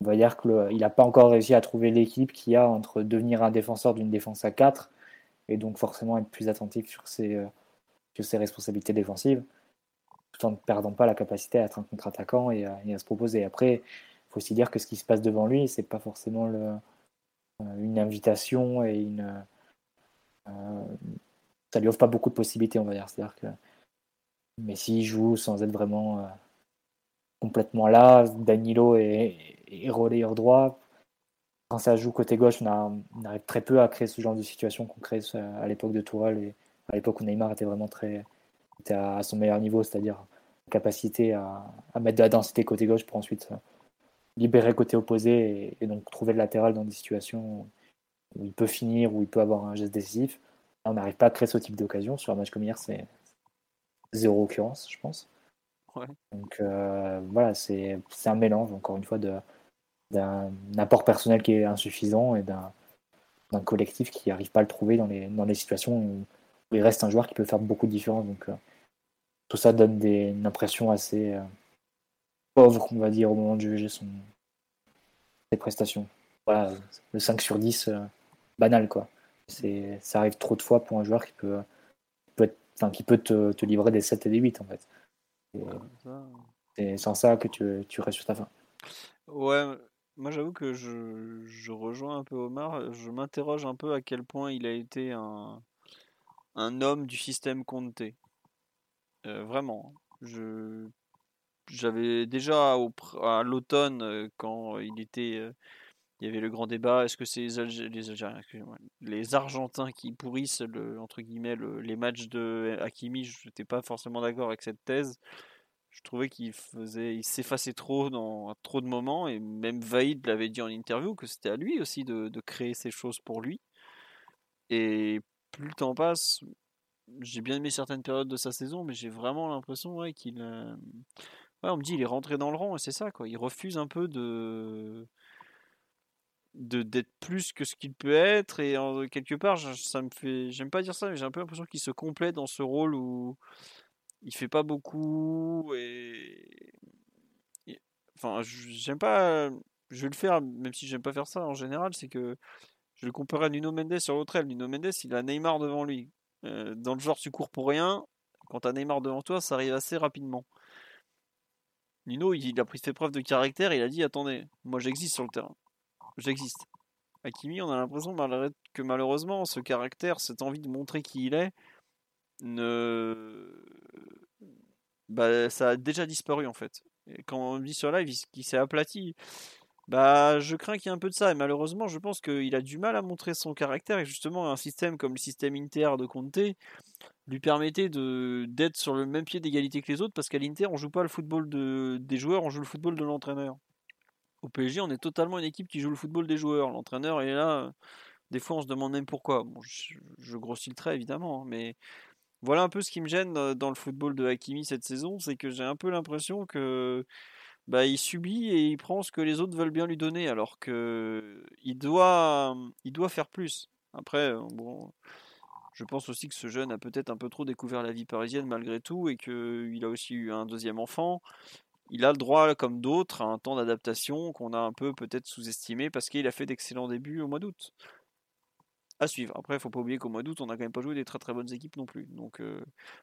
Speaker 3: on va dire qu'il n'a pas encore réussi à trouver l'équipe qui a entre devenir un défenseur d'une défense à 4 et donc forcément être plus attentif sur ses, euh, sur ses responsabilités défensives, tout en ne perdant pas la capacité à être un contre-attaquant et, à- se proposer. Après, il faut aussi dire que ce qui se passe devant lui, c'est pas forcément le, euh, une invitation et une. euh, ça lui offre pas beaucoup de possibilités, on va dire. C'est-à-dire que Messi joue sans être vraiment euh, complètement là. Danilo est, est relayeur droit. Quand ça joue côté gauche, on, on arrive très peu à créer ce genre de situation qu'on crée à l'époque de Tourelle et à l'époque où Neymar était vraiment très était à, son meilleur niveau, c'est-à-dire capacité à, mettre de la densité côté gauche pour ensuite euh, libérer côté opposé et, donc trouver le latéral dans des situations où il peut finir, où il peut avoir un geste décisif. On n'arrive pas à créer ce type d'occasion. Sur un match comme hier, zéro occurrence, je pense.
Speaker 2: Ouais.
Speaker 3: Donc euh, voilà, c'est un mélange, encore une fois, d'un apport personnel qui est insuffisant et d'un collectif qui n'arrive pas à le trouver dans les, dans les situations où, où il reste un joueur qui peut faire beaucoup de différence. Donc euh, tout ça donne des, une impression assez euh, pauvre, on va dire, au moment de juger son, ses prestations. Voilà, le 5 sur 10, euh, banal, quoi. Ça arrive trop de fois pour un joueur qui peut, peut être- enfin, qui peut te, te livrer des 7 et des 8, en fait. C'est sans ça que tu, tu restes sur ta fin.
Speaker 2: Ouais, moi j'avoue que je, je rejoins un peu Omar. Je m'interroge un peu à quel point il a été un, un homme du système Conte. Euh, vraiment. Je, j'avais déjà au à l'automne, euh, quand il était, euh, il y avait le grand débat, est-ce que c'est les, Algé- les Algériens, les Argentins qui pourrissent entre guillemets, le- les matchs de Hakimi, je n'étais pas forcément d'accord avec cette thèse. Je trouvais qu'il faisait, il s'effaçait trop dans trop de moments et même Vaïd l'avait dit en interview que c'était à lui aussi de, créer ces choses pour lui. Et plus le temps passe, j'ai bien aimé certaines périodes de sa saison, mais j'ai vraiment l'impression qu'il, euh, on me dit il est rentré dans le rang et c'est ça quoi. Il refuse un peu de de d'être plus que ce qu'il peut être et en, quelque part ça me fait j'aime pas dire ça mais j'ai un peu l'impression qu'il se complète dans ce rôle où il fait pas beaucoup et, enfin j'aime pas je vais le faire même si j'aime pas faire ça en général c'est que je le compare à Nuno Mendes sur l'autre aile. Nuno Mendes il a Neymar devant lui. Euh, dans le genre tu cours pour rien quand t'as Neymar devant toi ça arrive assez rapidement. Nuno il a pris ses preuves de caractère il a dit attendez moi j'existe sur le terrain j'existe Hakimi on a l'impression que malheureusement ce caractère cette envie de montrer qui il est ne bah, ça a déjà disparu en fait. Et quand on me dit sur live il- qu'il s'est aplati, bah je crains qu'il y ait un peu de ça. Et malheureusement, je pense qu'il a du mal à montrer son caractère. Et justement, un système comme le système Inter de Conte lui permettait d'être sur le même pied d'égalité que les autres parce qu'à l'Inter, on joue pas le football de, des joueurs, on joue le football de l'entraîneur. Au PSG, on est totalement une équipe qui joue le football des joueurs. L'entraîneur est là. Des fois, on se demande même pourquoi. Je, grossis le trait évidemment, hein, mais voilà un peu ce qui me gêne euh, dans le football de Hakimi cette saison, c'est que j'ai un peu l'impression que bah, il subit et il prend ce que les autres veulent bien lui donner, alors que il doit, doit faire plus. Après, euh, bon, je pense aussi que ce jeune a peut-être un peu trop découvert la vie parisienne malgré tout et qu'il a aussi eu un deuxième enfant. Il a le droit, comme d'autres, à un temps d'adaptation qu'on a un peu peut-être sous-estimé parce qu'il a fait d'excellents débuts au mois d'août à suivre. Après, il faut pas oublier qu'au mois d'août, on n'a quand même pas joué des très très bonnes équipes non plus. Donc euh,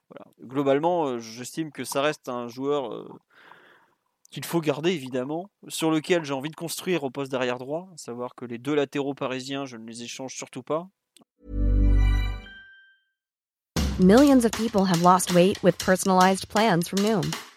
Speaker 2: voilà. Globalement, euh, j'estime que ça reste un joueur euh, qu'il faut garder évidemment, sur lequel j'ai envie de construire au poste d'arrière droit, à savoir que les deux latéraux parisiens, je ne les échange surtout pas.
Speaker 6: Millions of people have lost weight with personalized plans from Noom,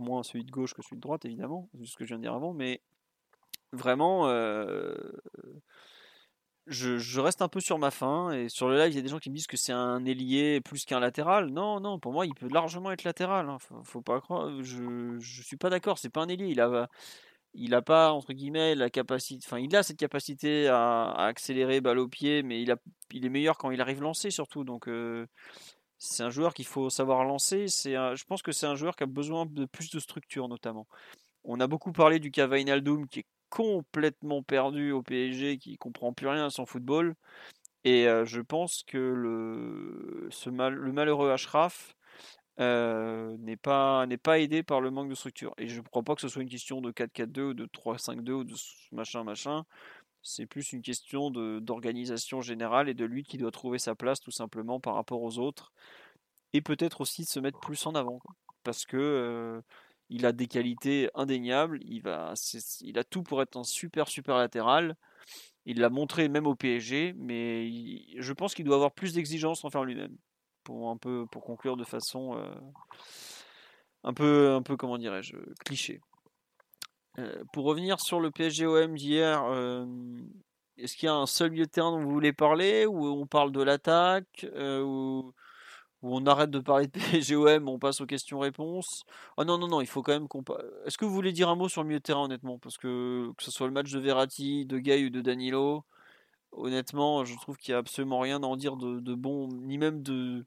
Speaker 2: Moins celui de gauche que celui de droite, évidemment, c'est ce que je viens de dire avant, mais vraiment, euh, je, reste un peu sur ma faim. Et sur le live, il y a des gens qui me disent que c'est un ailier plus qu'un latéral. Non, non, pour moi, il peut largement être latéral. hein. Faut, faut pas croire. Je, je suis pas d'accord. C'est pas un ailier. Il a, il a pas entre guillemets la capacité. Enfin, il a cette capacité à, accélérer balle au pied, mais il est meilleur quand il arrive lancé surtout. Donc euh, c'est un joueur qu'il faut savoir lancer. Je pense que c'est un joueur qui a besoin de plus de structure notamment. On a beaucoup parlé du cas Wijnaldum qui est complètement perdu au PSG, qui comprend plus rien à son football. Et euh, je pense que le, malheureux Ashraf euh, n'est pas, n'est pas aidé par le manque de structure. Et je ne crois pas que ce soit une question de 4-4-2 ou de 3-5-2 ou de machin machin. C'est plus une question d'organisation générale et de lui qui doit trouver sa place tout simplement par rapport aux autres. Et peut-être aussi de se mettre plus en avant. Parce que il a des qualités indéniables. Il, a tout pour être un super super latéral. Il l'a montré même au PSG, mais je pense qu'il doit avoir plus d'exigences envers lui-même pour conclure de façon un peu un peu comment dirais-je cliché. Euh, pour revenir sur le PSG-OM d'hier, euh, est-ce qu'il y a un seul milieu de terrain dont vous voulez parler ou on parle de l'attaque euh, ou, on arrête de parler de PSG-OM, on passe aux questions-réponses? Oh non non non, il faut quand même qu'on. Est-ce que vous voulez dire un mot sur le milieu de terrain honnêtement? Parce que que ce soit le match de Verratti, de Gay ou de Danilo, honnêtement, je trouve qu'il n'y a absolument rien à en dire de, de bon, ni même de.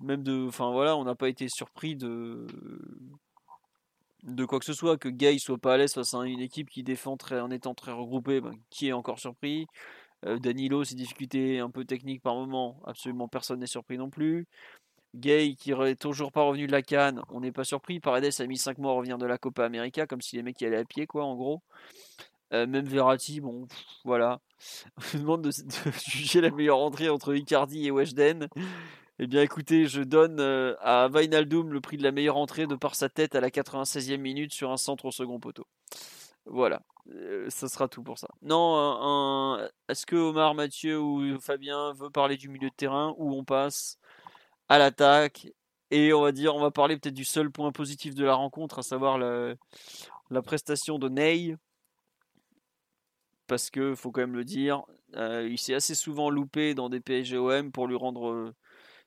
Speaker 2: Même de. Enfin voilà, on n'a pas été surpris de. De quoi que ce soit, que Gay soit pas à l'aise face à une équipe qui défend très, en étant très regroupée, ben, qui est encore surpris Euh, Danilo, ses difficultés un peu techniques par moment, absolument personne n'est surpris non plus. Gay qui est toujours pas revenu de la canne, on n'est pas surpris. Paredes a mis 5 mois à revenir de la Copa América, comme si les mecs y allaient à pied, quoi, en gros. Euh, même Verratti, bon, voilà. On me demande de, de juger la meilleure entrée entre Icardi et Weshden. Eh bien, écoutez, je donne euh, à Wijnaldum le prix de la meilleure entrée de par sa tête à la 96e minute sur un centre au second poteau. Voilà, Euh, ça sera tout pour ça. Non, est-ce que Omar, Mathieu ou Fabien veut parler du milieu de terrain ou on passe à l'attaque et on va dire, on va parler peut-être du seul point positif de la rencontre, à savoir la, prestation de Ney? Parce que faut quand même le dire, euh, il s'est assez souvent loupé dans des PSGOM pour lui rendre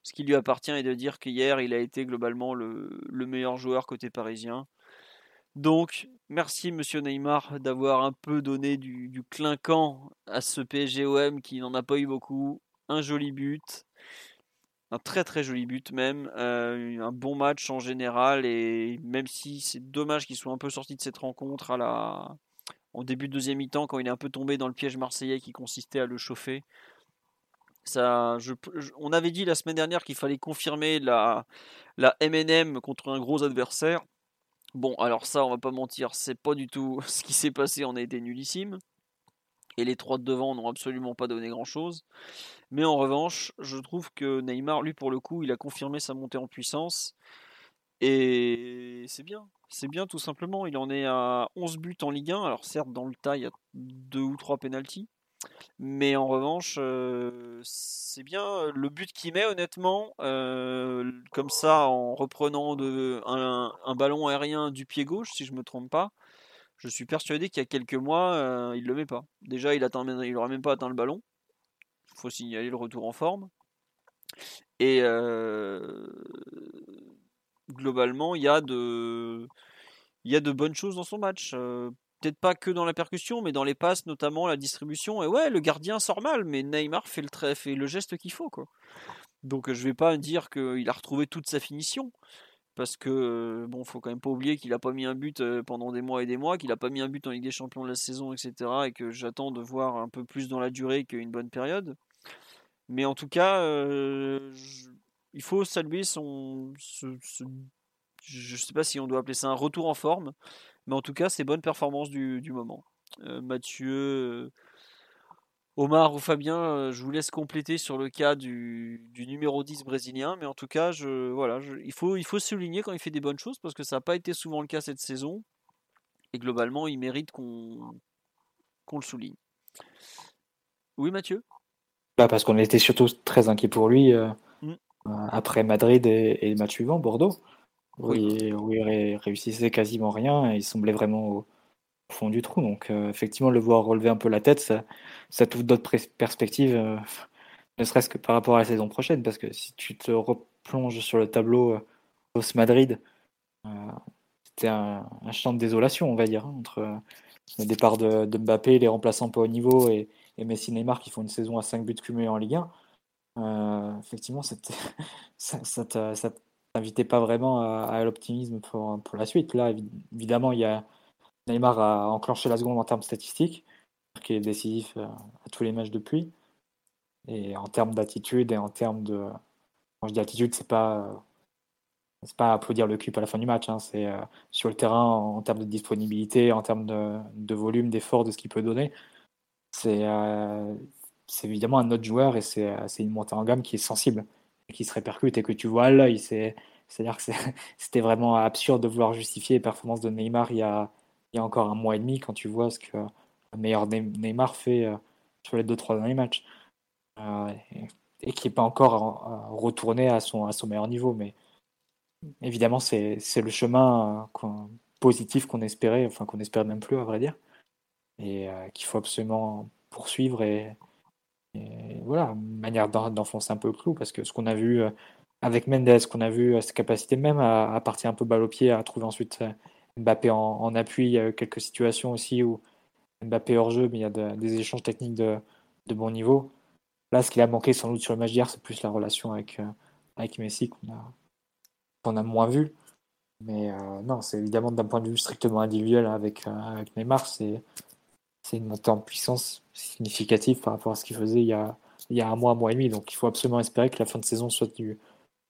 Speaker 2: ce qui lui appartient et de dire qu'hier il a été globalement le, le meilleur joueur côté parisien. Donc, merci Monsieur Neymar d'avoir un peu donné du, du clinquant à ce PSGOM qui n'en a pas eu beaucoup. Un joli but, un très très joli but même, euh, un bon match en général et même si c'est dommage qu'il soit un peu sorti de cette rencontre à la en début de deuxième mi-temps quand il est un peu tombé dans le piège marseillais qui consistait à le chauffer. On avait dit la semaine dernière qu'il fallait confirmer la, la MNM contre un gros adversaire. Bon, alors ça, on va pas mentir, c'est pas du tout ce qui s'est passé. On a été nulissime. Et les trois de devant n'ont absolument pas donné grand-chose. Mais en revanche, je trouve que Neymar, lui, pour le coup, il a confirmé sa montée en puissance. Et c'est bien. C'est bien, tout simplement. Il en est à 11 buts en Ligue 1. Alors, certes, dans le tas, il y a deux ou trois pénalties. Mais en revanche, euh, c'est bien le but qu'il met honnêtement, euh, comme ça en reprenant un, ballon aérien du pied gauche, si je me trompe pas. Je suis persuadé qu'il y a quelques mois, euh, il le met pas. Déjà, il atteint, il même pas atteint le ballon. Il faut signaler le retour en forme. Et euh, globalement, il y a de, y a de bonnes choses dans son match. Euh, Peut-être pas que dans la percussion, mais dans les passes, notamment la distribution. Et ouais, le gardien sort mal, mais Neymar fait le, trait, fait le geste qu'il faut. Quoi. Donc je vais pas dire qu'il a retrouvé toute sa finition. Parce que, bon, faut quand même pas oublier qu'il a pas mis un but euh, pendant des mois et des mois, qu'il a pas mis un but en Ligue des Champions de la saison, etc. Et que j'attends de voir un peu plus dans la durée qu'une bonne période. Mais en tout cas, euh, il faut saluer son, ce, ce je sais pas si on doit appeler ça un retour en forme, mais en tout cas, c'est bonne performance du, du moment. Mathieu, Omar ou Fabien, je vous laisse compléter sur le cas du, du numéro 10 brésilien, mais en tout cas, je, voilà, il, faut, il faut souligner quand il fait des bonnes choses parce que ça n'a pas été souvent le cas cette saison. Et globalement, il mérite qu'on le souligne. Oui, Mathieu?
Speaker 3: Bah Parce qu'on était surtout très inquiet pour lui euh, mm. euh, après Madrid et, et, le match suivant, Bordeaux, où, il, où, il, réussissait quasiment rien et il semblait vraiment au, fond du trou. Donc, euh, effectivement, le voir relever un peu la tête, ça, ça t'ouvre d'autres perspectives, ne serait-ce que par rapport à la saison prochaine. Parce que si tu te replonges sur le tableau post Madrid, c'était un, champ de désolation, on va dire, hein, entre le départ de, Mbappé, les remplaçants pas au niveau et, Messi Neymar qui font une saison à 5 buts cumulés en Ligue 1, euh, effectivement, ça, ça, t'invitait pas vraiment à, l'optimisme pour, pour, la suite. Là, évidemment, il y a Neymar a enclenché la seconde en termes statistiques, qui est décisif euh, à tous les matchs depuis. Et en termes d'attitude et en termes de. Quand je dis attitude, c'est pas c'est pas applaudir le cube à la fin du match, hein, c'est euh, sur le terrain en, termes de disponibilité, en termes de, volume, d'effort, de ce qu'il peut donner. C'est euh, évidemment un autre joueur et c'est une montée en gamme qui est sensible, qui se répercute et que tu vois à l'œil. C'est-à-dire que c'était vraiment absurde de vouloir justifier les performances de Neymar il y, a, il y a encore un mois et demi quand tu vois ce que le meilleur Neymar fait euh, sur les deux trois derniers matchs. Euh, et, qui n'est pas encore retourné à son, à son meilleur niveau. Mais évidemment, c'est le chemin euh, positif qu'on espérait, enfin qu'on espère même plus, à vrai dire, et euh, qu'il faut absolument poursuivre et, voilà, une manière d'enfoncer un peu le clou, parce que ce qu'on a vu euh, avec Mendes, qu'on a vu sa capacité même à, partir un peu balle au pied, à trouver ensuite Mbappé en, appui, il y a eu quelques situations aussi où Mbappé hors jeu, mais il y a des échanges techniques de, bon niveau. Là, ce qu'il a manqué sans doute sur le match d'hier, c'est plus la relation avec, avec Messi qu'on a, moins vu. Mais euh, non, c'est évidemment d'un point de vue strictement individuel avec, euh, avec Neymar, une montée en puissance significative par rapport à ce qu'il faisait il y, a, il y a un mois, un mois et demi. Donc il faut absolument espérer que la fin de saison soit du,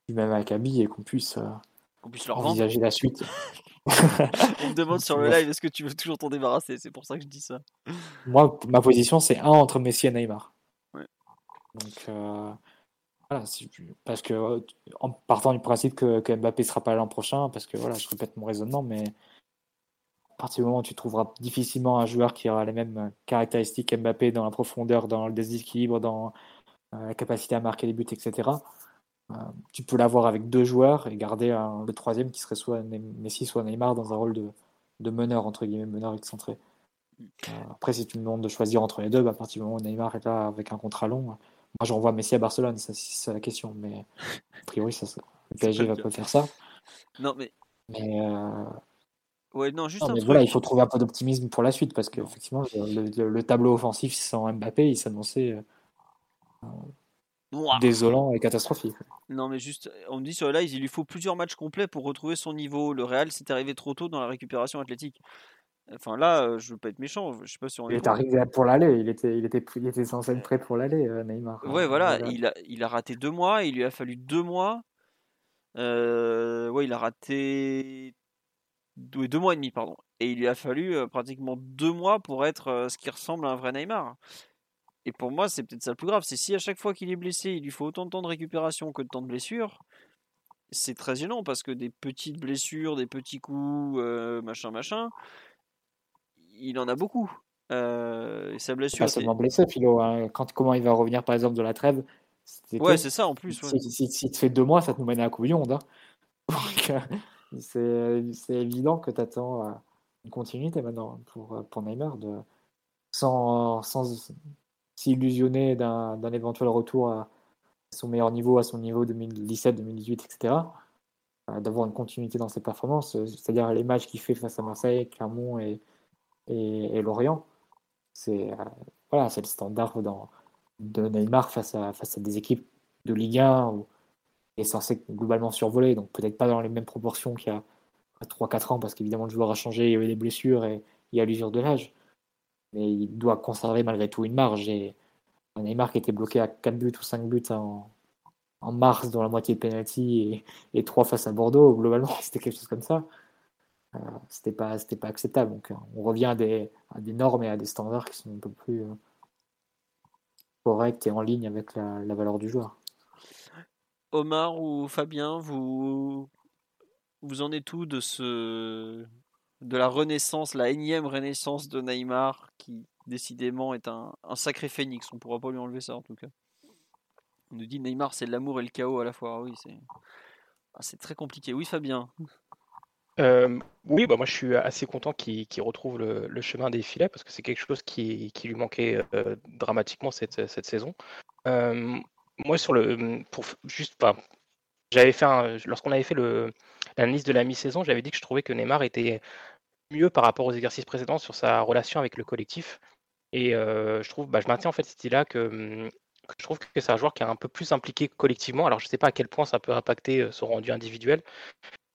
Speaker 3: du même acabit et qu'on puisse, euh,
Speaker 2: puisse leur
Speaker 3: envisager la suite.
Speaker 2: On me demande sur le live est-ce que tu veux toujours t'en débarrasser? C'est pour ça que je dis ça.
Speaker 3: Moi, ma position, c'est un entre Messi et Neymar. Ouais. Donc, voilà, parce que euh, en partant du principe que, que Mbappé sera pas l'an prochain, parce que voilà, je répète mon raisonnement, mais partir du moment où tu trouveras difficilement un joueur qui aura les mêmes caractéristiques Mbappé dans la profondeur, dans le déséquilibre, dans euh, la capacité à marquer les buts, etc. Euh, tu peux l'avoir avec deux joueurs et garder un, le troisième qui serait soit Messi, soit Neymar dans un rôle de, de meneur, entre guillemets, meneur excentré. après, si tu me demandes de choisir entre les deux, bah, à partir du moment où Neymar est là avec un contrat long, moi, j'envoie Messi à Barcelone, ça, c'est la question. Mais a priori, ça, le PSG va pas faire ça.
Speaker 2: Non, mais.
Speaker 3: Mais. Euh...
Speaker 2: Ouais, non, juste
Speaker 3: non,
Speaker 2: un
Speaker 3: mais
Speaker 2: truc.
Speaker 3: voilà, il faut trouver un peu d'optimisme pour la suite parce qu'effectivement, le, le, le, tableau offensif sans Mbappé, il s'annonçait euh, désolant et catastrophique.
Speaker 2: Non, mais juste, on me dit sur le live, il lui faut plusieurs matchs complets pour retrouver son niveau. Le Real, c'est arrivé trop tôt dans la récupération athlétique. Enfin là, je veux pas être méchant. Je sais pas si on
Speaker 3: il est arrivé pour l'aller. Il était, il était, il était censé être prêt pour l'aller, Neymar.
Speaker 2: Ouais, voilà. Il a, il a raté deux mois. Il lui a fallu deux mois. Euh, ouais, il a raté deux, deux, mois et demi, pardon. Et il lui a fallu pratiquement deux mois pour être ce qui ressemble à un vrai Neymar. Et pour moi, c'est peut-être ça le plus grave. C'est si à chaque fois qu'il est blessé, il lui faut autant de temps de récupération que de temps de blessure. C'est très gênant parce que des petites blessures, des petits coups, euh, machin, machin il en a beaucoup. Euh, sa blessure.
Speaker 3: Pas seulement blessé, Philo. Hein. Quand, comment il va revenir, par exemple, de la trêve
Speaker 2: Ouais, c'est ça en plus.
Speaker 3: Ouais. Si, si, si, tu fais deux mois, ça te nous mène à la Coupe du Monde. Hein. c'est évident que tu attends euh, une continuité maintenant pour, euh, pour Neymar, de, sans, sans s'illusionner d'un éventuel retour à son meilleur niveau, à son niveau 2017, 2018, etc. D'avoir une continuité dans ses performances, c'est-à-dire les matchs qu'il fait face à Marseille, Clermont et, et, Lorient. C'est euh, voilà, le standard dans, de Neymar face à, face à des équipes de Ligue 1 où il est censé globalement survoler, donc peut-être pas dans les mêmes proportions qu'il y a 3-4 ans, parce qu'évidemment le joueur a changé, il y a eu des blessures et il y a l'usure de l'âge. Mais il doit conserver malgré tout une marge. Et Neymar qui était bloqué à 4 buts ou 5 buts en, mars dans la moitié de penalty et, et trois face à Bordeaux. Globalement, c'était quelque chose comme ça. Euh, c'était pas c'était pas acceptable. Donc on revient à des, des normes et à des standards qui sont un peu plus corrects et en ligne avec la valeur du joueur.
Speaker 2: Omar ou Fabien, vous vous en êtes où de ce de la renaissance, la énième renaissance de Neymar qui décidément est un, un sacré phénix? On pourra pas lui enlever ça en tout cas. On nous dit Neymar c'est l'amour et le chaos à la fois. Ah oui, c'est ah, c'est très compliqué. Oui, Fabien.
Speaker 4: Euh, oui, bah moi je suis assez content qu'il retrouve le, chemin des filets parce que c'est quelque chose qui, qui lui manquait euh, dramatiquement cette, cette saison. Euh, moi, sur le, pour juste, j'avais fait lorsqu'on avait fait l'analyse de la mi-saison, j'avais dit que je trouvais que Neymar était mieux par rapport aux exercices précédents sur sa relation avec le collectif. Et euh, je trouve, bah, je maintiens en fait cette idée-là que, que, je trouve que c'est un joueur qui est un peu plus impliqué collectivement. Alors je ne sais pas à quel point ça peut impacter euh, son rendu individuel,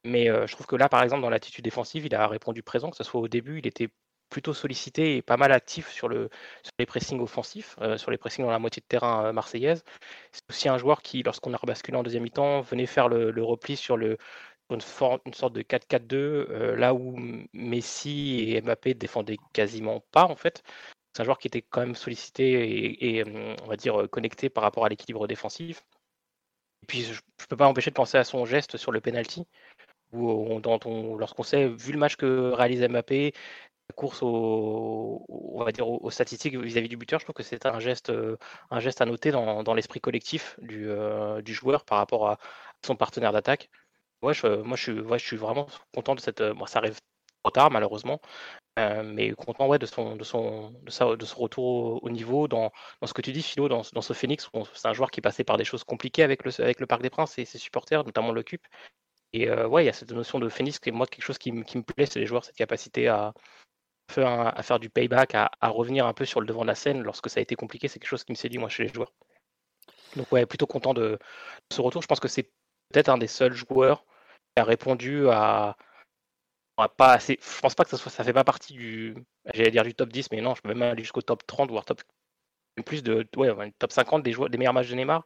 Speaker 4: mais euh, je trouve que là, par exemple, dans l'attitude défensive, il a répondu présent, que ce soit au début, il était plutôt sollicité et pas mal actif sur, le, sur les pressings offensifs, sur les pressings dans la moitié de terrain marseillaise. C'est aussi un joueur qui, lorsqu'on a rebasculé en deuxième mi-temps, venait faire le, repli sur le, une, sorte de 4-4-2, là où Messi et Mbappé défendaient quasiment pas en fait. C'est un joueur qui était quand même sollicité et, on va dire connecté par rapport à l'équilibre défensif. Et puis je ne peux pas empêcher de penser à son geste sur le penalty, lorsqu'on sait, vu le match que réalise Mbappé, course au, on va dire aux, statistiques vis-à-vis du buteur, je trouve que c'est un geste, un geste à noter dans, dans l'esprit collectif du, du, joueur par rapport à son partenaire d'attaque je, moi, je suis, je suis vraiment content de cette. Euh, ça arrive trop tard, malheureusement, euh, mais content ouais, de, son, de, son, de, de retour au, niveau dans, dans, ce que tu dis, Philo, dans, dans ce Phoenix. c'est un joueur qui passait par des choses compliquées avec le, avec le Parc des Princes et ses supporters, notamment l'Occupe. Et euh, ouais, il y a cette notion de Phoenix qui est moi quelque chose qui, qui me plaît, c'est les joueurs, cette capacité à, à faire du payback, à, à, revenir un peu sur le devant de la scène lorsque ça a été compliqué. C'est quelque chose qui me séduit, moi, chez les joueurs. Donc, ouais, plutôt content de, ce retour. Je pense que c'est peut-être un des seuls joueurs a répondu à, pas assez. Je pense pas que ça, soit, fait pas partie du. J'allais dire du top 10, mais non, je peux même aller jusqu'au top 30, voire top. Plus de. Ouais, top 50 des, joueurs, des meilleurs matchs de Neymar.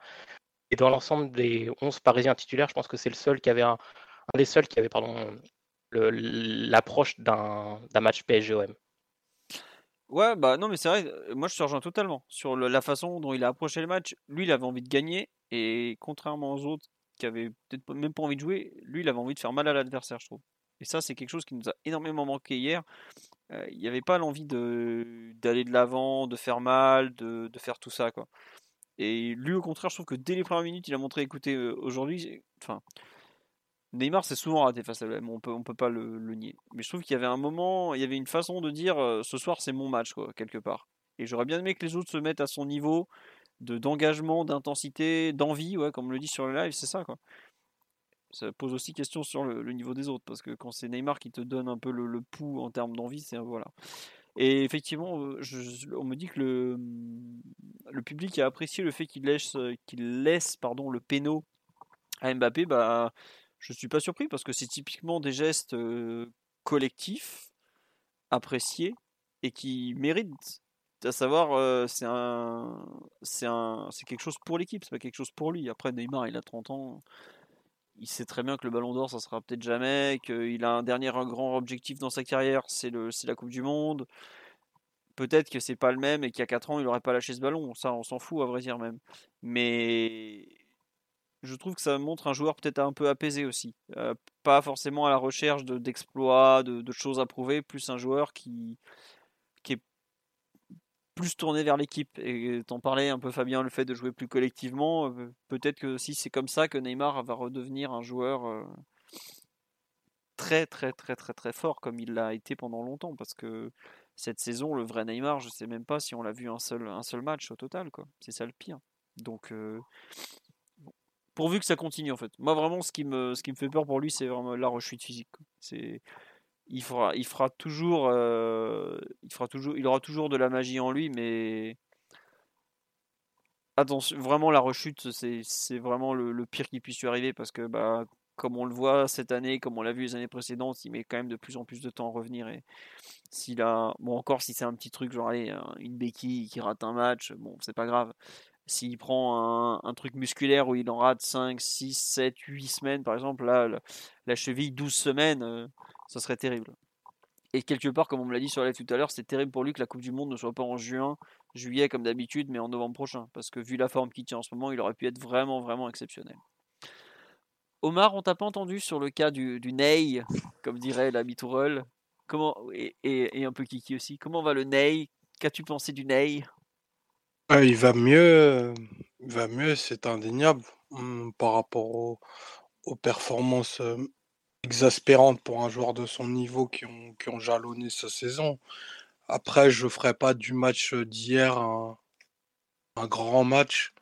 Speaker 4: Et dans l'ensemble des 11 Parisiens titulaires, je pense que c'est le seul qui avait un, un des seuls qui avait pardon l'approche d'un match PSG-OM.
Speaker 2: Ouais, bah non, mais c'est vrai, moi je te rejoins totalement sur la façon dont il a approché le match. Lui, il avait envie de gagner, et contrairement aux autres qui avait peut-être même pas envie de jouer, lui, il avait envie de faire mal à l'adversaire, je trouve. Et ça, c'est quelque chose qui nous a énormément manqué hier. Euh, il n'y avait pas l'envie d'aller de l'avant, de faire mal, de, de, faire tout ça, quoi. Et lui, au contraire, je trouve que dès les premières minutes, il a montré, écoutez, euh, aujourd'hui, enfin, Neymar c'est souvent raté face à l'OM, on peut, on peut pas le, nier. Mais je trouve qu'il y avait un moment, il y avait une façon de dire, euh, ce soir, c'est mon match, quoi, quelque part. Et j'aurais bien aimé que les autres se mettent à son niveau, de d'engagement, d'intensité, d'envie, ouais, comme on le dit sur le live, c'est ça quoi. Ça pose aussi question sur le, niveau des autres parce que quand c'est Neymar qui te donne un peu le, pouls en termes d'envie, c'est voilà. Et effectivement, euh, on me dit que le, mm, le public a apprécié le fait qu'il laisse, qu'il laisse pardon, le péno à Mbappé. Bah, je suis pas surpris parce que c'est typiquement des gestes collectifs appréciés et qui méritent à savoir, c'est un, un, quelque chose pour l'équipe, c'est pas quelque chose pour lui. Après Neymar, il a 30 ans, il sait très bien que le Ballon d'Or, ça sera peut-être jamais, qu'il a un dernier grand objectif dans sa carrière, c'est la Coupe du Monde. Peut-être que c'est pas le même et qu'il y a 4 ans, il aurait pas lâché ce ballon. Ça, on s'en fout à vrai dire même. Mais je trouve que ça montre un joueur peut-être un peu apaisé aussi. Euh, pas forcément à la recherche de, d'exploits, de, choses à prouver, plus un joueur qui, est plus tourné vers l'équipe. Et t'en parlais un peu Fabien, le fait de jouer plus collectivement, euh, peut-être que si c'est comme ça que Neymar va redevenir un joueur euh, très très très très très fort comme il l'a été pendant longtemps parce que cette saison le vrai Neymar je sais même pas si on l'a vu un seul un seul match au total c'est ça le pire donc pourvu que ça continue en fait moi vraiment ce qui me ce qui me fait peur pour lui c'est vraiment la rechute physique c'est il fera, il fera toujours, euh, il fera toujours, il aura toujours de la magie en lui, mais attention, vraiment la rechute, c'est vraiment le, pire qui puisse lui arriver parce que bah comme on le voit cette année, comme on l'a vu les années précédentes, il met quand même de plus en plus de temps à revenir et s'il a, bon encore si c'est un petit truc genre une béquille qui rate un match, bon c'est pas grave. S'il prend un, truc musculaire où il en rate 5, 6, 7, 8 semaines, par exemple, là, la, cheville 12 semaines, ça serait terrible. Et quelque part, comme on me l'a dit sur la tout à l'heure, c'est terrible pour lui que la Coupe du Monde ne soit pas en juin, juillet comme d'habitude, mais en novembre prochain. Parce que vu la forme qu'il tient en ce moment, il aurait pu être vraiment, vraiment exceptionnel. Omar, on t'a pas entendu sur le cas du, Ney, comme dirait la. Comment et, un peu Kiki aussi. Comment va le Ney? Qu'as-tu pensé du Ney?
Speaker 5: Ah, Il va mieux, il va mieux, c'est indéniable hum, par rapport aux performances exaspérantes pour un joueur de son niveau qui ont, qui ont jalonné sa saison. Après, je ne ferai pas du match d'hier un, un, grand match,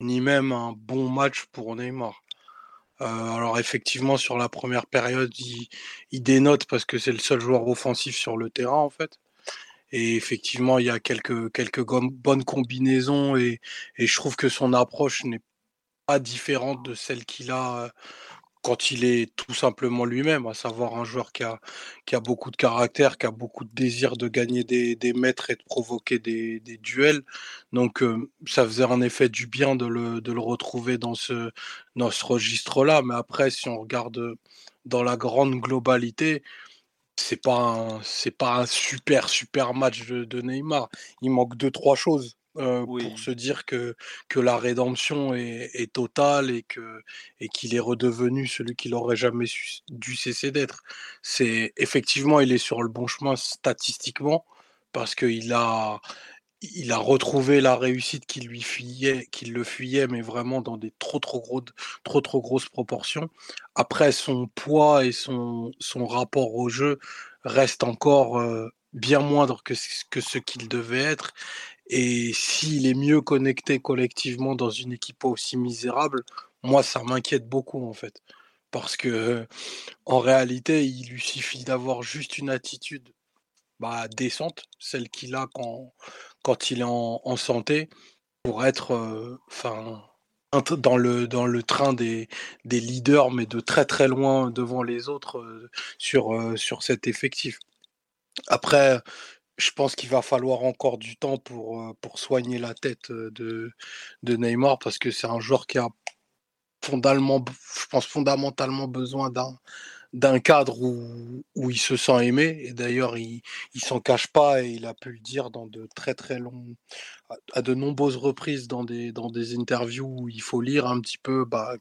Speaker 5: ni même un bon match pour Neymar. Euh, alors effectivement, sur la première période, il, dénote parce que c'est le seul joueur offensif sur le terrain, en fait. Et effectivement, il y a quelques, quelques bonnes combinaisons et, et je trouve que son approche n'est pas différente de celle qu'il a quand il est tout simplement lui-même, à savoir un joueur qui a, qui a beaucoup de caractère, qui a beaucoup de désir de gagner des, des mètres et de provoquer des, des duels. Donc ça faisait en effet du bien de le, de le retrouver dans ce, dans ce registre-là. Mais après, si on regarde dans la grande globalité, c'est pas c'est pas un super super match de, de Neymar. Il manque deux trois choses. Euh, pour se dire que, que la rédemption est, totale et que et qu'il est redevenu celui qu'il aurait jamais dû cesser d'être. C'est effectivement il est sur le bon chemin statistiquement parce qu'il a il a retrouvé la réussite qui lui fuyait, qui le fuyait, mais vraiment dans des trop trop trop trop grosses proportions. Après, son poids et son, rapport au jeu restent encore euh, bien moindres que, que ce qu'il devait être. Et s'il est mieux connecté collectivement dans une équipe aussi misérable, moi, ça m'inquiète beaucoup, en fait. Parce que, en réalité, il lui suffit d'avoir juste une attitude bah, décente, celle qu'il a quand, quand il est en, santé, pour être enfin dans, le, dans le train des, des leaders, mais de très très loin devant les autres sur, sur cet effectif. Après, je pense qu'il va falloir encore du temps pour, euh, pour soigner la tête euh, de, de Neymar parce que c'est un joueur qui a fondamentalement, je pense fondamentalement besoin d'un d'un cadre où, où, il se sent aimé. Et d'ailleurs, il ne s'en cache pas et il a pu le dire dans de très très longs, à de nombreuses reprises dans des, dans des interviews où il faut lire un petit peu bah,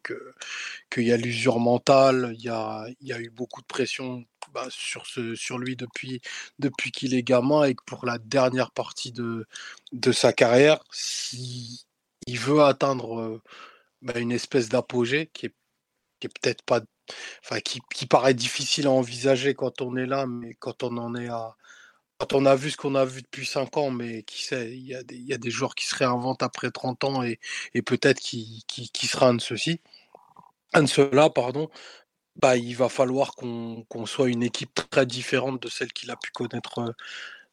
Speaker 5: qu'il y a l'usure mentale, il y a, il y a eu beaucoup de pression bah, sur, ce, sur lui depuis, depuis qu'il est gamin et que pour la dernière partie de, de sa carrière, s'il il veut atteindre bah, une espèce d'apogée qui est, qui est peut-être pas. Enfin, qui, paraît difficile à envisager quand on est là, mais quand on en est à. Quand on a vu ce qu'on a vu depuis 5 ans, mais qui sait, il y, a des, joueurs qui se réinventent après 30 ans et, peut-être qui, qui, sera un de ceux-ci. Un de ceux-là, pardon, bah, il va falloir qu'on soit une équipe très différente de celle qu'il a pu connaître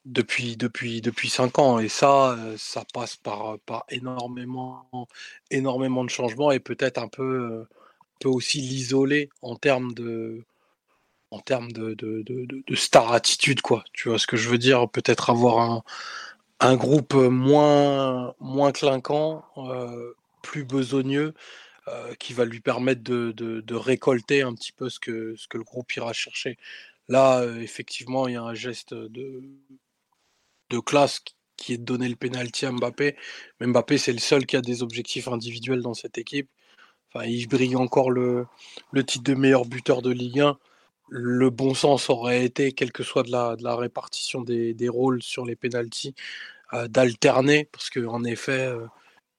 Speaker 5: depuis, depuis, depuis 5 ans. Et ça, ça passe par, par énormément, énormément de changements et peut-être un peu, peut aussi l'isoler en termes de en termes de, star attitude, quoi. Tu vois ce que je veux dire? Peut-être avoir un, groupe moins, moins clinquant, plus besogneux, euh, qui va lui permettre de, récolter un petit peu ce que, le groupe ira chercher. Là, euh, effectivement, il y a un geste de, classe qui est de donner le pénalty à Mbappé. Mais Mbappé, c'est le seul qui a des objectifs individuels dans cette équipe. Il brille encore le, titre de meilleur buteur de Ligue 1. Le bon sens aurait été, quelle que soit de la, répartition des, rôles sur les pénalties, euh, d'alterner, parce qu'en effet,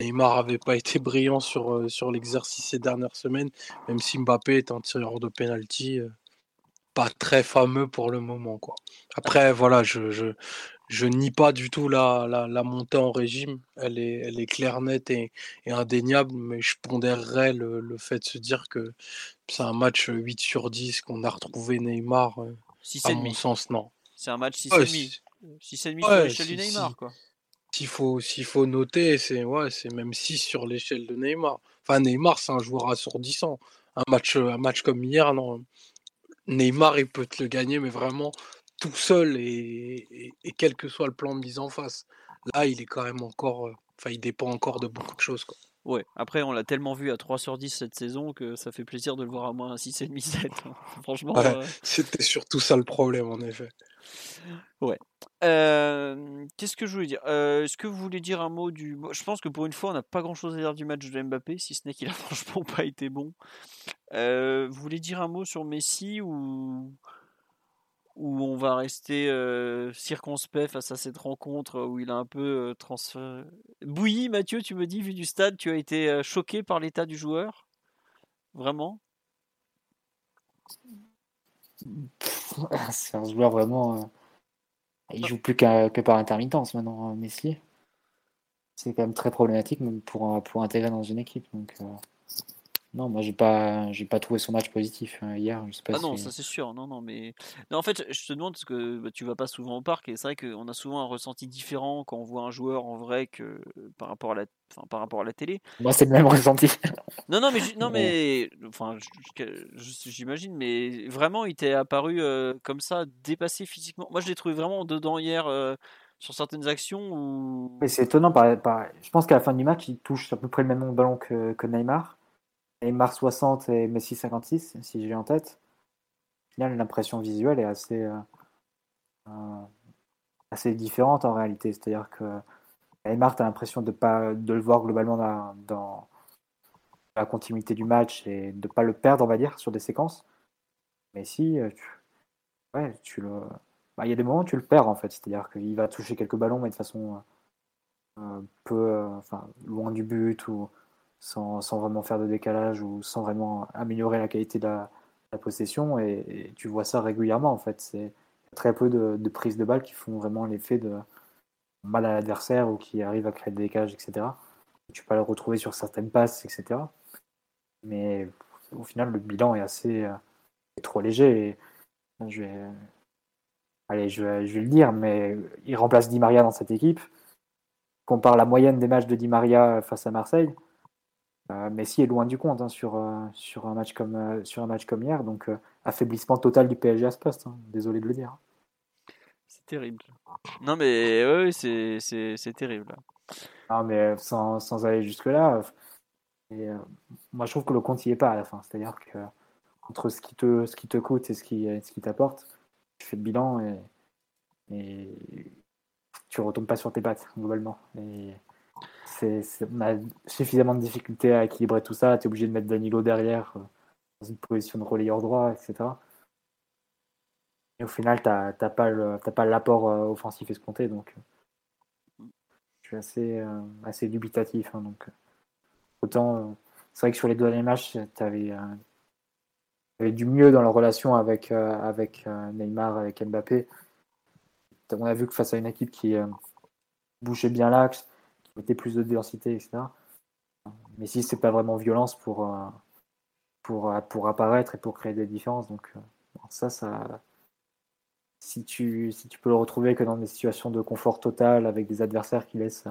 Speaker 5: Neymar n'avait pas été brillant sur, euh, sur l'exercice ces dernières semaines, même si Mbappé est un tireur de penalty euh, pas très fameux pour le moment. Quoi. Après, voilà, je, je nie pas du tout la, la, la, montée en régime. Elle est, elle est claire, nette et, et indéniable, mais je pondérerais le, le, fait de se dire que c'est un match 8 sur 10 qu'on a retrouvé Neymar. Euh, à mon sens, non.
Speaker 2: C'est un match 6,5. 6,5 sur l'échelle du Neymar, quoi.
Speaker 5: S'il faut, s'il faut noter, c'est ouais, c'est même 6 sur l'échelle de Neymar. Enfin, Neymar, c'est un joueur assourdissant. Un match, un match comme hier, non. Neymar, il peut te le gagner, mais vraiment tout seul et, et, quel que soit le plan de mise en face. Là, il est quand même encore, Enfin, il dépend encore de beaucoup de choses. Quoi.
Speaker 2: Ouais, après, on l'a tellement vu à 3 sur 10 cette saison que ça fait plaisir de le voir à moins 6,5 7. Franchement.
Speaker 5: Ouais,
Speaker 2: euh,
Speaker 5: C'était surtout ça le problème, en effet.
Speaker 2: Ouais. Euh, Qu'est-ce que je voulais dire? Euh, Est-ce que vous voulez dire un mot du. Je pense que pour une fois, on n'a pas grand-chose à dire du match de Mbappé, si ce n'est qu'il a franchement pas été bon. Euh, vous voulez dire un mot sur Messi ou ou on va rester euh, circonspect face à cette rencontre où il a un peu euh, transféré. Bouilly, Mathieu, tu me dis, vu du stade, tu as été choqué par l'état du joueur? Vraiment?
Speaker 3: C'est un joueur vraiment. euh, Il joue plus que par intermittence maintenant, euh, Messi. C'est quand même très problématique même pour, pour intégrer dans une équipe. Donc, non, moi j'ai pas, j'ai pas trouvé son match positif euh, hier. Je sais pas
Speaker 2: Ah non, ça c'est sûr, non, non, mais non, en fait, je te demande parce que bah, tu vas pas souvent au parc et c'est vrai qu'on a souvent un ressenti différent quand on voit un joueur en vrai que par rapport à la, enfin, par rapport à la télé.
Speaker 3: Moi c'est le même ressenti.
Speaker 2: Non, non, mais non, mais enfin, j'imagine, mais vraiment, il t'est apparu euh, comme ça, dépassé physiquement. Moi, je l'ai trouvé vraiment dedans hier euh, sur certaines actions.
Speaker 3: Mais c'est étonnant. Je pense qu'à la fin du match, il touche à peu près le même nombre de ballons que, que Neymar. Neymar 60 et Messi 56, si j'ai en tête. Final, l'impression visuelle est assez, euh, euh, assez différente en réalité. C'est-à-dire que Neymar, tu as l'impression de, pas, de le voir globalement dans, la continuité du match et de ne pas le perdre, on va dire, sur des séquences. Messi, euh, tu, ouais, tu le. bah, Il y a des moments où tu le perds en fait. C'est-à-dire qu'il va toucher quelques ballons, mais de façon peu, enfin, loin du but ou sans, vraiment faire de décalage ou sans vraiment améliorer la qualité de la, possession. Et, tu vois ça régulièrement en fait. C'est très peu de, prises de balles qui font vraiment l'effet de mal à l'adversaire ou qui arrivent à créer des décalages, etc. Tu peux le retrouver sur certaines passes, etc. Mais au final, le bilan est assez euh, trop léger. Je vais, allez, je vais, je vais le dire, mais il remplace Di Maria dans cette équipe. Compare la moyenne des matchs de Di Maria face à Marseille. Euh, Messi est loin du compte hein, sur, euh, sur, un match comme, euh, sur un match comme hier. Donc, affaiblissement total du PSG à ce poste. hein. Désolé de le dire.
Speaker 2: C'est terrible. Non, mais ouais, c'est terrible.
Speaker 3: Non, mais sans, sans aller jusque-là, moi je trouve que le compte n'y est pas à la fin. C'est-à-dire que entre ce qui te, ce qui te coûte et ce qui, ce qui t'apporte, tu fais le bilan et, et tu retombes pas sur tes pattes globalement. Et c'est, on a suffisamment de difficultés à équilibrer tout ça. Tu es obligé de mettre Danilo derrière euh, dans une position de relayeur droit, etc. Et au final, tu n'as pas, l'apport euh, offensif escompté. Donc, euh, je suis assez, euh, assez dubitatif. hein, donc, autant, c'est vrai que sur les deux derniers matchs, tu avais, du mieux dans leur relation avec, avec Neymar, avec Mbappé. On a vu que face à une équipe qui bougeait bien l'axe, mettait plus de densité, etc. Mais si c'est pas vraiment violence pour, euh, pour, euh, pour apparaître et pour créer des différences, donc euh, ça, ça, si tu, si tu peux le retrouver que dans des situations de confort total avec des adversaires qui laissent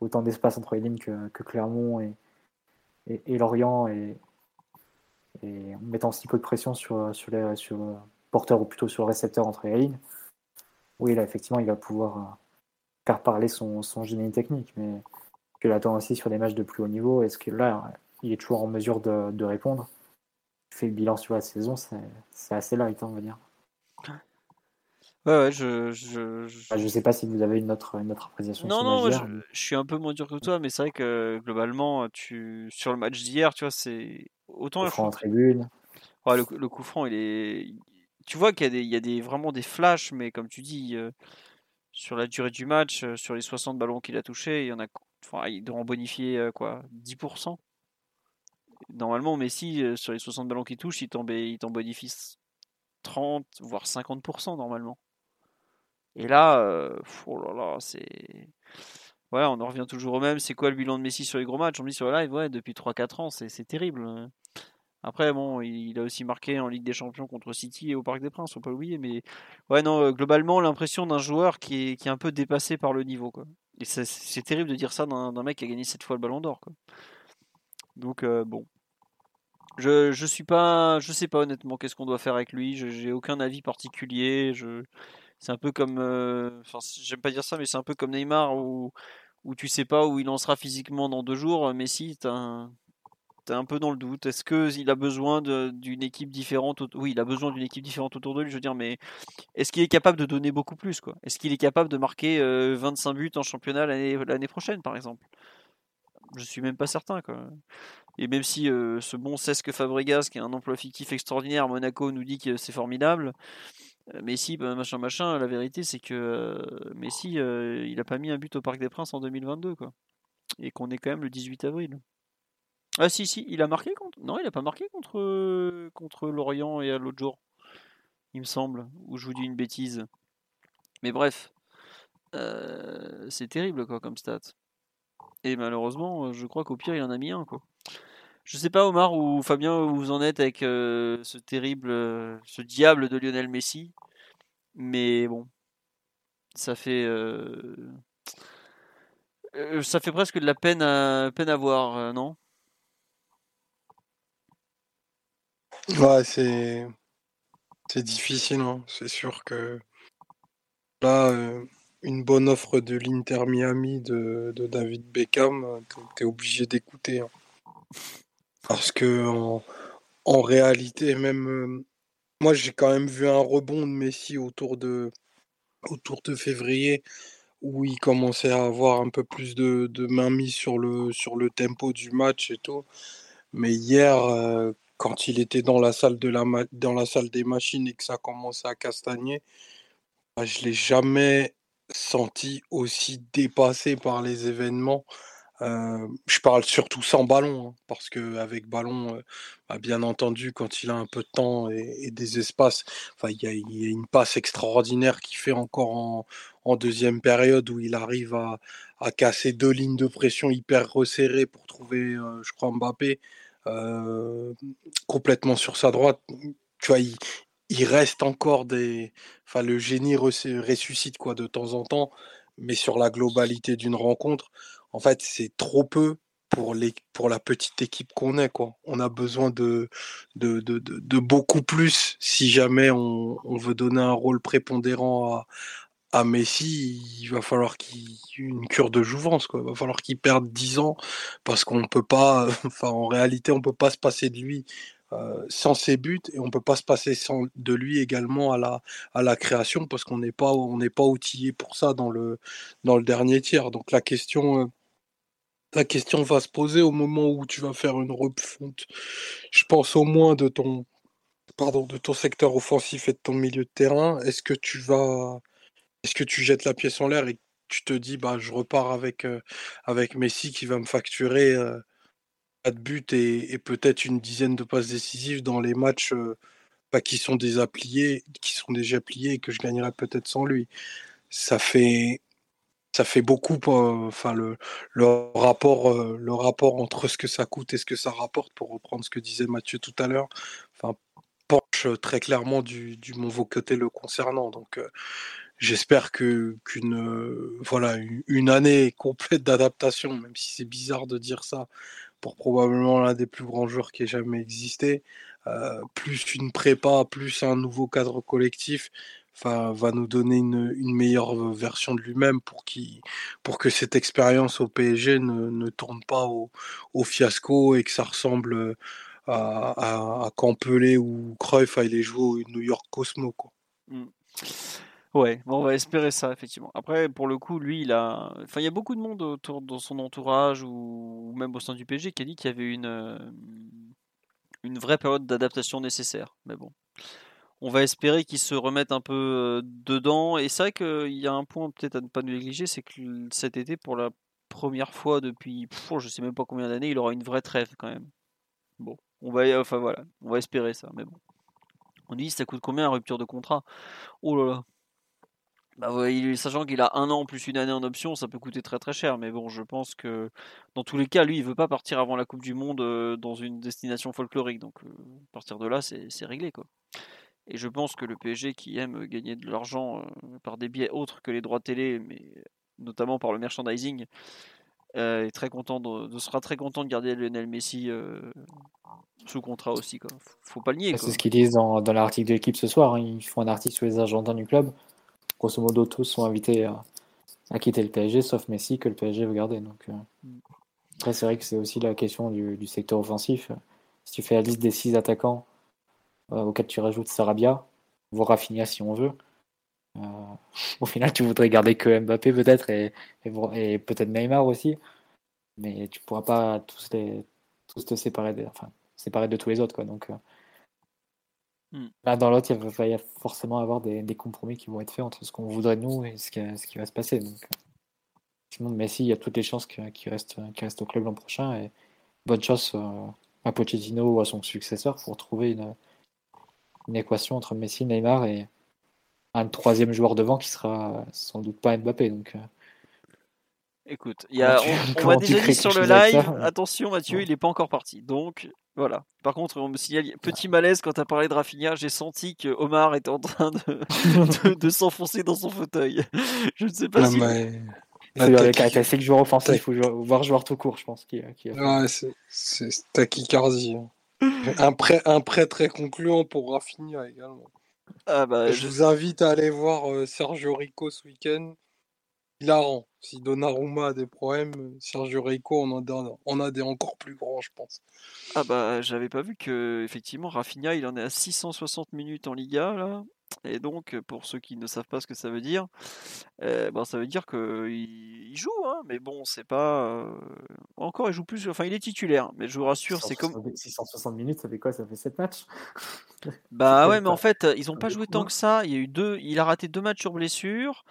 Speaker 3: autant d'espace entre les lignes que, Clermont et, et, Lorient et, en mettant si peu de pression sur, sur, les, sur le porteur ou plutôt sur le récepteur entre les lignes, oui, là, effectivement, il va pouvoir faire parler son, son génie technique, mais que l'attend aussi sur des matchs de plus haut niveau. Est-ce que là, il est toujours en mesure de, de répondre? Tu fais le bilan sur la saison, c'est assez light, hein, on va dire.
Speaker 2: Ouais, ouais, je. je, je...
Speaker 3: Je sais pas si vous avez une autre, une autre appréciation
Speaker 2: Non,
Speaker 3: le
Speaker 2: non, je, je suis un peu moins dur que toi, mais c'est vrai que globalement, tu sur le match d'hier, tu vois, c'est autant
Speaker 3: Coup
Speaker 2: je
Speaker 3: franc en tribune.
Speaker 2: Ouais, le, le coup franc, il est. Tu vois qu'il y a des, il y a des vraiment des flashs, mais comme tu dis, euh, sur la durée du match, euh, sur les 60 ballons qu'il a touchés, il y en a. Enfin, bonifier euh, quoi 10% Normalement, Messi, euh, sur les 60 ballons qu'il touche, il t'en il bonifie 30, voire 50% normalement. Et là, oh là là, c'est. Ouais, on en revient toujours au même. C'est quoi le bilan de Messi sur les gros matchs? On me dit sur le live, ouais, depuis 3-4 ans, c'est c'est terrible. Après, il a aussi marqué en Ligue des Champions contre City et au Parc des Princes, faut pas l'oublier. Mais ouais, non, euh, globalement, l'impression d'un joueur qui est, un peu dépassé par le niveau, quoi. Et c'est- terrible de dire ça d'un mec qui a gagné 7 fois le Ballon d'Or. Donc, euh, bon. Je, je suis pas. Je sais pas honnêtement qu'est-ce qu'on doit faire avec lui. J'ai aucun avis particulier. C'est un peu comme. euh, j'aime pas dire ça, mais c'est un peu comme Neymar où où tu sais pas où il en sera physiquement dans deux jours. Messi, un, un peu dans le doute. Est-ce qu'il a besoin d'une équipe différente il a besoin d'une équipe différente autour de lui, je veux dire, mais est-ce qu'il est capable de donner beaucoup plus Est-ce qu'il est capable de marquer 25 buts en championnat l'année prochaine, par exemple? Je suis même pas certain. Et même si ce bon Cesc Fabregas, qui a un emploi fictif extraordinaire à Monaco, nous dit que c'est formidable, Messi, bah, machin, machin, la vérité c'est que Messi, il a pas mis un but au Parc des Princes en 2022, quoi. Et qu'on est quand même le 18 avril. Ah si, si, il a marqué contre... Non, il a pas marqué contre, contre Lorient et à l'autre jour, il me semble, ou je vous dis une bêtise. Mais bref, c'est terrible, quoi, comme stat. Et malheureusement, je crois qu'au pire, il en a mis un, quoi. Je sais pas Omar ou Fabien où vous en êtes avec euh, ce terrible, euh, ce diable de Lionel Messi, mais bon, ça fait, euh, ça fait presque de la peine peine à voir, non?
Speaker 5: Ouais, c'est difficile, hein. c'est sûr que là, une bonne offre de l'Inter Miami de, David Beckham, t'es obligé d'écouter. Hein. Parce que en, réalité, même euh, moi, j'ai quand même vu un rebond de Messi autour de, autour de février où il commençait à avoir un peu plus de, de mise sur le, sur le tempo du match et tout. Mais hier, euh, quand il était dans la salle des machines et que ça commençait à castagner, bah, je l'ai jamais senti aussi dépassé par les événements. Je parle surtout sans ballon, hein, parce qu'avec ballon, bah, bien entendu, quand il a un peu de temps et, des espaces, il y, a une passe extraordinaire qui fait encore en, deuxième période où il arrive à, casser deux lignes de pression hyper resserrées pour trouver, je crois, Mbappé complètement sur sa droite. Tu vois, il, reste encore des. Enfin, le génie ressuscite quoi de temps en temps, mais sur la globalité d'une rencontre en fait, c'est trop peu pour, les, pour la petite équipe qu'on est. Quoi. On a besoin de, de, de, beaucoup plus si jamais on, veut donner un rôle prépondérant à, à Messi. Il va falloir qu'il une cure de jouvence. Quoi. Il va falloir qu'il perde 10 ans parce qu'on peut pas, enfin, en réalité, on peut pas se passer de lui. Euh, sans ses buts et on peut pas se passer sans, de lui également à la, à la création parce qu'on n'est pas on n'est pas outillé pour ça dans le dans le dernier tiers donc la question euh, la question va se poser au moment où tu vas faire une refonte, je pense au moins de ton, pardon, de ton secteur offensif et de ton milieu de terrain. Est-ce que tu vas, est-ce que tu jettes la pièce en l'air et tu te dis, bah, je repars avec, avec Messi qui va me facturer euh, 4 buts et, peut-être une dizaine de passes décisives dans les matchs euh, qui sont déjà pliés, et que je gagnerai peut-être sans lui. Ça fait, ça fait beaucoup enfin le, le rapport le rapport entre ce que ça coûte et ce que ça rapporte pour reprendre ce que disait Mathieu tout à l'heure enfin penche très clairement du, du mon côté le concernant donc j'espère que qu'une euh, voilà une, année complète d'adaptation même si c'est bizarre de dire ça pour probablement l'un des plus grands joueurs qui ait jamais existé plus une prépa plus un nouveau cadre collectif va nous donner une, meilleure version de lui-même pour, pour que cette expérience au PSG ne, tourne pas au, fiasco et que ça ressemble à, à, Campelé ou Cruyff à les jouer au New York Cosmo. Quoi.
Speaker 2: Mmh. Ouais, on va espérer ça, effectivement. Après, pour le coup, lui, il a. Enfin, il y a beaucoup de monde autour dans son entourage ou, même au sein du PSG qui a dit qu'il y avait une, une vraie période d'adaptation nécessaire. Mais bon, on va espérer qu'ils se remettent un peu dedans. Et c'est vrai qu'il y a un point peut-être à ne pas négliger, c'est que cet été, pour la première fois depuis, je sais même pas combien d'années, il aura une vraie trêve quand même. Bon, on va, enfin voilà, on va espérer ça. Mais bon, on dit ça coûte combien la rupture de contrat? Oh là là. Bah sachant qu'il a un an plus une année en option, ça peut coûter très très cher. Mais bon, je pense que dans tous les cas, lui, il veut pas partir avant la Coupe du Monde dans une destination folklorique. Donc, à partir de là, c'est réglé quoi. Et je pense que le PSG qui aime gagner de l'argent euh, par des biais autres que les droits télé, mais notamment par le merchandising, euh, est très content de, sera très content de garder Lionel Messi euh, sous contrat aussi. Quoi. Faut pas le nier.
Speaker 3: C'est ce qu'ils disent dans, l'article de l'équipe ce soir. Hein. Ils font un article sur les agents du club. Grosso modo, tous sont invités à quitter le PSG, sauf Messi que le PSG veut garder. Donc, euh, c'est vrai que c'est aussi la question du, secteur offensif. Si tu fais la liste des six attaquants euh, auxquels tu rajoutes Sarabia, voire Rafinha si on veut, euh, au final, tu voudrais garder que Mbappé peut-être et, peut-être Neymar aussi. Mais tu pourras pas tous, te séparer de, enfin, séparer de tous les autres. Quoi. Donc, Là, dans l'autre, il va, forcément avoir des, compromis qui vont être faits entre ce qu'on voudrait nous et ce qui, ce qui, va se passer. Donc, sinon, Messi, il y a toutes les chances qu'il reste, reste au club l'an prochain. Et bonne chance euh, à Pochettino ou à son successeur pour trouver une, une équation entre Messi, Neymar et un troisième joueur devant qui sera sans doute pas Mbappé. Donc, euh,
Speaker 2: Écoute, y a, on, m'a déjà dit sur le live, attention Mathieu, il n'est pas encore parti. Donc voilà. Par contre, on me signale petit malaise quand tu as parlé de Rafinha. J'ai senti que Omar était en train de, de, s'enfoncer dans son fauteuil. Je ne sais pas si. Mais...
Speaker 3: C'est le caractéristique joueur offensif ou voir joueur tout court, je pense. Qui, qui
Speaker 5: ouais, c'est tachycardie. Hein. un, prêt, un prêt très concluant pour Rafinha également. Ah bah, je, vous invite à aller voir euh, Sergio Rico ce week-end hilarant. Si Donnarumma a des problèmes, Sergio Rico on en a, des encore plus grands, je pense.
Speaker 2: Ah bah j'avais pas vu que effectivement Rafinha il en est à 660 minutes en Liga là. Et donc pour ceux qui ne savent pas ce que ça veut dire, euh, ça veut dire qu'il il joue, hein, mais bon c'est pas euh, encore il joue plus, enfin il est titulaire, mais je vous rassure c'est comme
Speaker 3: 660 minutes ça fait quoi? Ça fait 7 matchs?
Speaker 2: Bah ouais mais en fait ils ont pas joué tant que ça. Il y a eu deux, il a raté deux matchs sur blessure.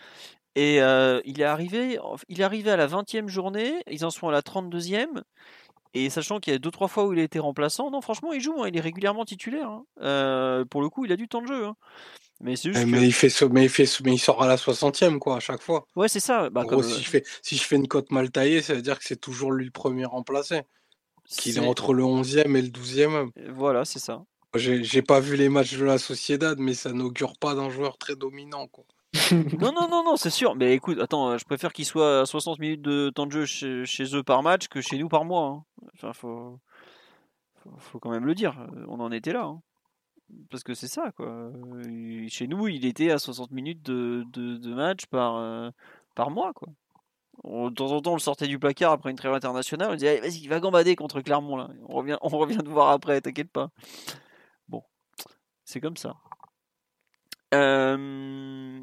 Speaker 2: Et euh, il est arrivé, il est arrivé à la 20e journée, ils en sont à la 32e. Et sachant qu'il y a deux trois fois où il a été remplaçant, non franchement il joue, hein, il est régulièrement titulaire. Hein. Euh, pour le coup, il a du temps de jeu. Hein.
Speaker 5: Mais, juste eh, mais, il fait, mais, il fait, mais il sort à la 60e quoi à chaque fois.
Speaker 2: Ouais c'est ça.
Speaker 5: Bah, si, euh je fais, si je fais une cote mal taillée, ça veut dire que c'est toujours lui le premier remplacé. Qu'il est... entre le 11e et le 12e.
Speaker 2: Voilà c'est ça.
Speaker 5: J'ai pas vu les matchs de la Sociedad, mais ça n'augure pas d'un joueur très dominant quoi
Speaker 2: non, non, non, non, c'est sûr. Mais écoute, attends, je préfère qu'il soit à 60 minutes de temps de jeu chez, eux par match que chez nous par mois. Hein. Enfin, faut, faut, quand même le dire. On en était là. Hein. Parce que c'est ça, quoi. Chez nous, il était à 60 minutes de, de, match par, euh, par mois, quoi. de temps en temps, on le sortait du placard après une trêve internationale. On disait, vas-y, va gambader contre Clermont, là. On revient, on revient te voir après, t'inquiète pas. Bon, c'est comme ça. Euh,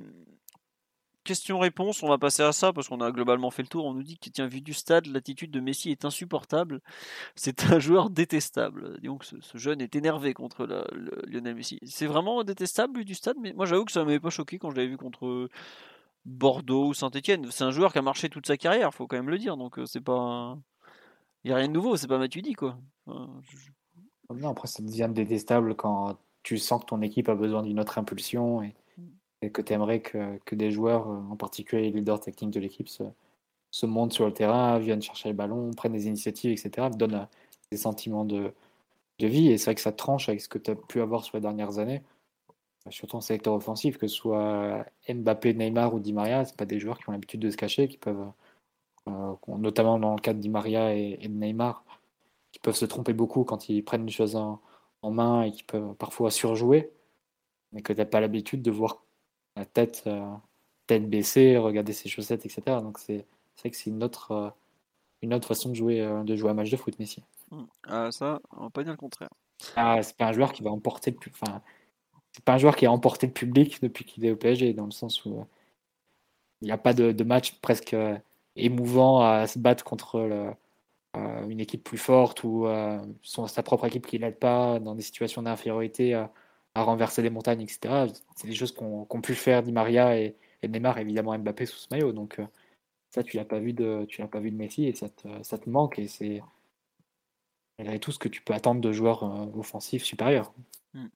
Speaker 2: question-réponse, on va passer à ça parce qu'on a globalement fait le tour. On nous dit que, tiens, vu du stade, l'attitude de Messi est insupportable. C'est un joueur détestable. Donc, ce, jeune est énervé contre Lionel Messi. C'est vraiment détestable vu du stade, mais moi j'avoue que ça m'avait pas choqué quand je l'avais vu contre Bordeaux ou Saint-Etienne. C'est un joueur qui a marché toute sa carrière, faut quand même le dire. Donc, euh, c'est pas. Il n'y a rien de nouveau, c'est pas Matuidi, quoi.
Speaker 3: Non, après, ça devient détestable quand tu sens que ton équipe a besoin d'une autre impulsion et, que tu aimerais que, que, des joueurs, euh, en particulier les leaders techniques de l'équipe, se, montent sur le terrain, viennent chercher le ballon, prennent des initiatives, etc., donnent euh, des sentiments de, de vie. Et c'est vrai que ça tranche avec ce que tu as pu avoir sur les dernières années, euh, surtout en secteur offensif, que ce soit Mbappé, Neymar ou Di Maria, ce pas des joueurs qui ont l'habitude de se cacher, qui peuvent, notamment dans le cas de Di Maria et, et, de Neymar, qui peuvent se tromper beaucoup quand ils prennent une chose en en main et qui peuvent parfois surjouer, mais que tu n'as pas l'habitude de voir la tête, euh, tête baissée, regarder ses chaussettes, etc. Donc c'est vrai que c'est une autre, euh, une autre façon de jouer, euh, de jouer un match de foot, Messi.
Speaker 2: Mmh. Ah, ça, on va pas dire le contraire.
Speaker 3: Ah, c'est pas un joueur qui va emporter le enfin, c'est pas un joueur qui a emporté le public depuis qu'il est au PSG, dans le sens où il n'y a pas de, de, match presque émouvant à se battre contre le, euh, une équipe plus forte ou euh, sa propre équipe qui l'aide pas dans des situations d'infériorité à, renverser les montagnes, etc. C'est des choses qu'ont pu faire Di Maria et, Neymar, évidemment Mbappé sous ce maillot. Donc euh, ça, tu l'as pas vu de, tu l'as pas vu de Messi et ça te, ça te manque et c'est malgré tout ce que tu peux attendre de joueurs offensifs supérieurs. Hmm.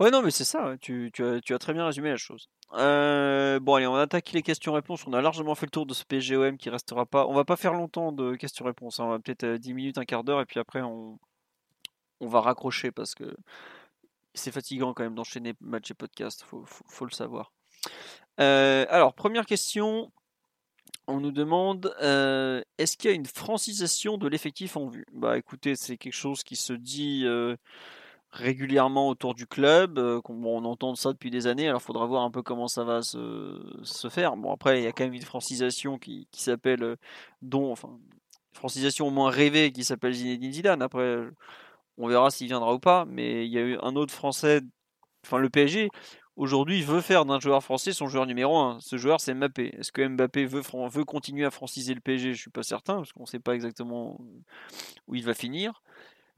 Speaker 2: Ouais, non, mais c'est ça, tu, tu, as, très bien résumé la chose. Euh, bon, allez, on attaque les questions-réponses. On a largement fait le tour de ce PGOM qui restera pas. On va pas faire longtemps de questions-réponses. Hein. On va peut-être 10 euh, minutes, un quart d'heure, et puis après, on, on va raccrocher parce que c'est fatigant quand même d'enchaîner match et podcast. Faut, faut, le savoir. Euh, alors, première question. On nous demande est-ce qu'il y a une francisation de l'effectif en vue? Bah écoutez, c'est quelque chose qui se dit régulièrement autour du club. on, entend ça depuis des années, alors il faudra voir un peu comment ça va se, faire. Bon, après, il y a quand même une francisation qui, s'appelle, dont, enfin, francisation au moins rêvée qui s'appelle Zinedine Zidane. Après, on verra s'il viendra ou pas, mais il y a eu un autre Français, enfin le PSG, aujourd'hui veut faire d'un joueur français son joueur numéro 1. Ce joueur, c'est Mbappé. Est-ce que Mbappé veut, veut continuer à franciser le PSG Je suis pas certain, parce qu'on ne sait pas exactement où il va finir.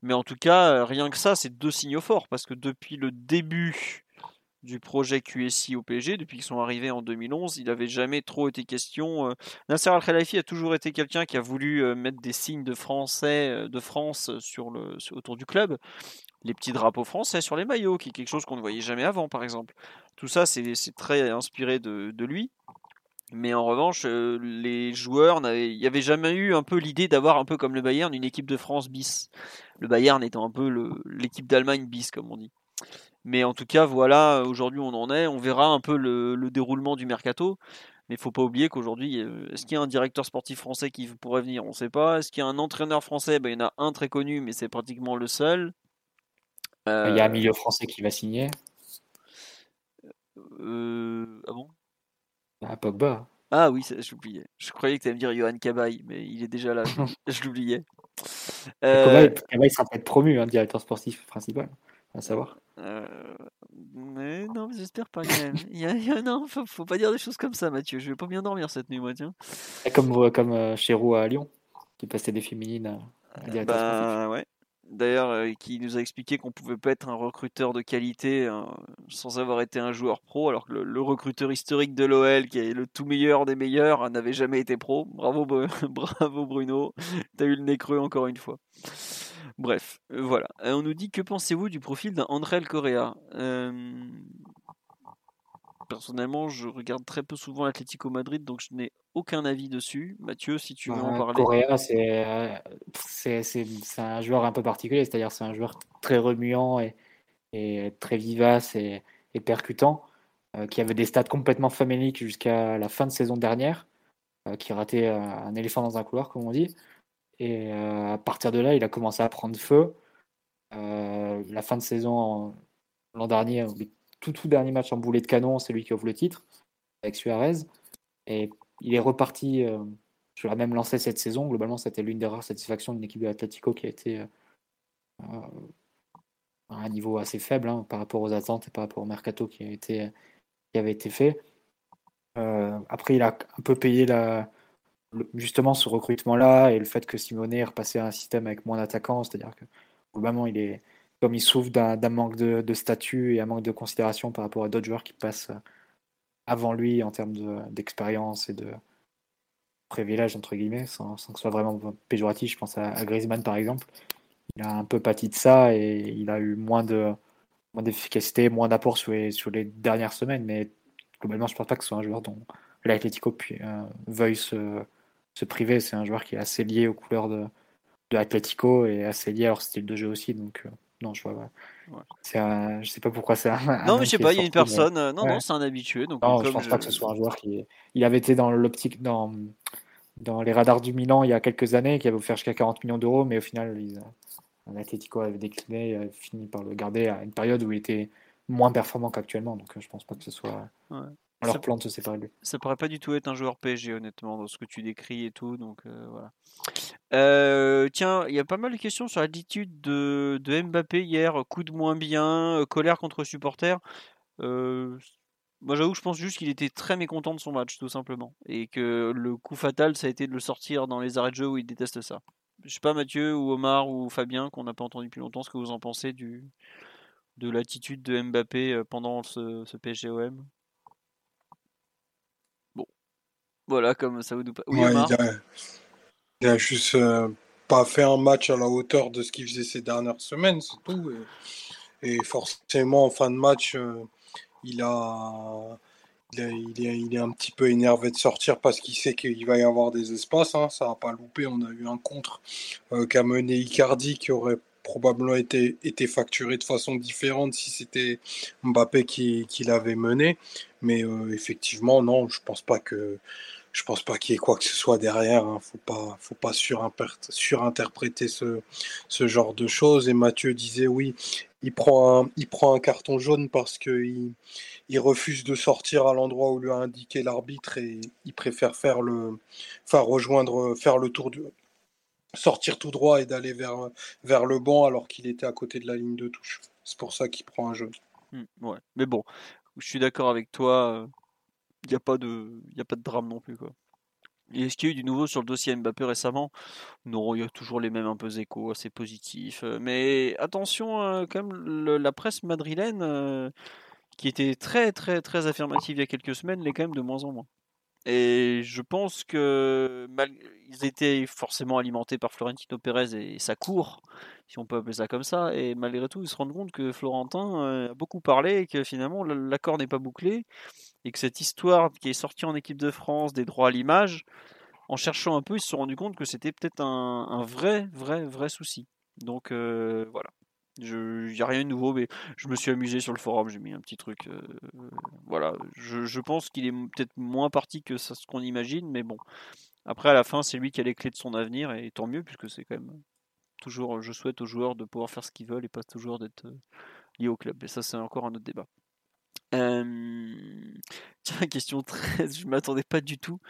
Speaker 2: Mais en tout cas, rien que ça, c'est deux signaux forts, parce que depuis le début du projet QSI au PSG, depuis qu'ils sont arrivés en 2011, il n'avait jamais trop été question. Euh, Nasser Al-Khelaifi a toujours été quelqu'un qui a voulu euh, mettre des signes de français, euh, France autour du club. Les petits drapeaux français sur les maillots, qui est quelque chose qu'on ne voyait jamais avant, par exemple. Tout ça, c'est très inspiré de, de lui. Mais en revanche, les joueurs, il n'y avait jamais eu un peu l'idée d'avoir un peu comme le Bayern une équipe de France bis. Le Bayern étant un peu l'équipe d'Allemagne bis, comme on dit. Mais en tout cas, voilà, aujourd'hui on en est. On verra un peu le, déroulement du mercato. Mais il faut pas oublier qu'aujourd'hui, est-ce qu'il y a un directeur sportif français qui pourrait venir? On ne sait pas. Est-ce qu'il y a un entraîneur français? Ben, Il y en a un très connu, mais c'est pratiquement le seul.
Speaker 3: Il y a un milieu français qui va signer.
Speaker 2: Euh, ah bon?
Speaker 3: Ah, Pogba.
Speaker 2: Ah oui, j'oubliais. Je croyais que tu allais me dire Johan Cabaye, mais il est déjà là. je l'oubliais.
Speaker 3: Euh... Cabaye sera peut-être promu, hein, directeur sportif principal, à savoir.
Speaker 2: Euh... Mais non, j'espère pas quand même. Il y a, non, faut, pas dire des choses comme ça, Mathieu. Je vais pas bien dormir cette nuit, moi, tiens.
Speaker 3: Comme, comme euh, chez Roux à Lyon, qui passait des féminines à, directeur
Speaker 2: bah, Ouais d'ailleurs, euh, qui nous a expliqué qu'on pouvait pas être un recruteur de qualité sans avoir été un joueur pro, alors que le, recruteur historique de l'OL, qui est le tout meilleur des meilleurs, n'avait jamais été pro. Bravo, bravo Bruno, t'as eu le nez creux encore une fois. Bref, euh, voilà. on nous dit que pensez-vous du profil d'un André Correa? Euh, Personnellement, je regarde très peu souvent l'Atlético Madrid, donc je n'ai aucun avis dessus. Mathieu, si tu veux en parler.
Speaker 3: Correa, c'est un joueur un peu particulier, c'est-à-dire c'est un joueur très remuant et, et très vivace et, percutant, euh, qui avait des stats complètement faméliques jusqu'à la fin de saison dernière, qui ratait un éléphant dans un couloir, comme on dit. Et à partir de là, il a commencé à prendre feu. la fin de saison l'an dernier, tout, tout dernier match en boulet de canon, c'est lui qui ouvre le titre avec Suarez. Et il est reparti euh, sur la même lancée cette saison. Globalement, c'était l'une des rares satisfactions d'une équipe de l'Atlético qui a été euh, euh, à un niveau assez faible hein, par rapport aux attentes et par rapport au mercato qui, a été, qui avait été fait. après, il a un peu payé la, justement ce recrutement-là et le fait que Simone est repassé à un système avec moins d'attaquants, c'est-à-dire que globalement, il est comme il souffre d'un manque de, statut et un manque de considération par rapport à d'autres joueurs qui passent avant lui en termes d'expérience et de privilèges, entre guillemets, sans, que ce soit vraiment péjoratif. Je pense à, Griezmann, par exemple. Il a un peu pâti de ça et il a eu moins d'efficacité, moins d'apport sur les, sur les dernières semaines. Mais globalement, je ne pense pas que ce soit un joueur dont l'Atlético euh, veuille se, se priver. C'est un joueur qui est assez lié aux couleurs de, de l'Atlético et assez lié à leur style de jeu aussi. Donc, euh, non, je vois. Ouais. je sais pas pourquoi c'est un.
Speaker 2: Non, mais je sais pas, il y a une personne. Euh, non, non, c'est un habitué. Donc,
Speaker 3: non, je pense pas que ce soit un joueur qui. Il avait été dans l'optique, dans, dans les radars du Milan il y a quelques années, qui avait offert jusqu'à 40 millions d'euros, mais au final, l'Atletico avait décliné et avait fini par le garder à une période où il était moins performant qu'actuellement. Donc, je pense pas que ce soit. On leur plante de lui.
Speaker 2: Ça paraît pas du tout être un joueur PSG, honnêtement, dans ce que tu décris et tout. Donc, euh, voilà. Euh, tiens, il y a pas mal de questions sur l'attitude de, de, Mbappé hier. Coup de moins bien, euh, colère contre supporters. Euh, moi, j'avoue, je pense juste qu'il était très mécontent de son match, tout simplement. Et que le coup fatal, ça a été de le sortir dans les arrêts de jeu où il déteste ça. Je sais pas, Mathieu ou Omar ou Fabien, qu'on n'a pas entendu depuis longtemps, ce que vous en pensez du, de l'attitude de Mbappé pendant ce, ce PSGOM Bon. Voilà, comme ça vous... Oui, Omar
Speaker 5: il a juste euh, pas fait un match à la hauteur de ce qu'il faisait ces dernières semaines, c'est tout. Et, forcément, en fin de match, euh, il, a, il, est, un petit peu énervé de sortir parce qu'il sait qu'il va y avoir des espaces. Hein. ça n'a pas loupé. On a eu un contre euh, qu'a mené Icardi qui aurait probablement été, été facturé de façon différente si c'était Mbappé qui, qui l'avait mené. Mais euh, effectivement, non, je pense pas que je pense pas qu'il y ait quoi que ce soit derrière. Hein. Faut pas, faut pas surinterpréter ce, genre de choses. Et Mathieu disait oui, il prend un, carton jaune parce qu'il il refuse de sortir à l'endroit où lui a indiqué l'arbitre et il préfère faire le, rejoindre, faire le tour de, sortir tout droit et d'aller vers, le banc alors qu'il était à côté de la ligne de touche. C'est pour ça qu'il prend un jaune.
Speaker 2: Mmh, ouais, mais bon, je suis d'accord avec toi il n'y a, pas de, a pas de drame non plus. Quoi. Et est-ce qu'il y a eu du nouveau sur le dossier Mbappé récemment? Non, il y a toujours les mêmes un peu échos, assez positifs. Euh, mais attention, euh, quand même, la presse madrilène, euh, qui était très très très affirmative il y a quelques semaines, l'est quand même de moins en moins. Et je pense que ils étaient forcément alimentés par Florentino Pérez et sa cour, si on peut appeler ça comme ça. Et malgré tout, ils se rendent compte que Florentin a beaucoup parlé et que finalement l'accord n'est pas bouclé et que cette histoire qui est sortie en équipe de France des droits à l'image, en cherchant un peu, ils se sont rendus compte que c'était peut-être un, vrai, vrai, vrai souci. Donc euh, voilà. Il n'y a rien de nouveau, mais je me suis amusé sur le forum, j'ai mis un petit truc. Euh, voilà, je, pense qu'il est peut-être moins parti que ce qu'on imagine, mais bon. Après, à la fin, c'est lui qui a les clés de son avenir, et tant mieux, puisque c'est quand même toujours. Je souhaite aux joueurs de pouvoir faire ce qu'ils veulent et pas toujours d'être euh, liés au club. Et ça, c'est encore un autre débat. Tiens, question 13, je ne m'attendais pas du tout.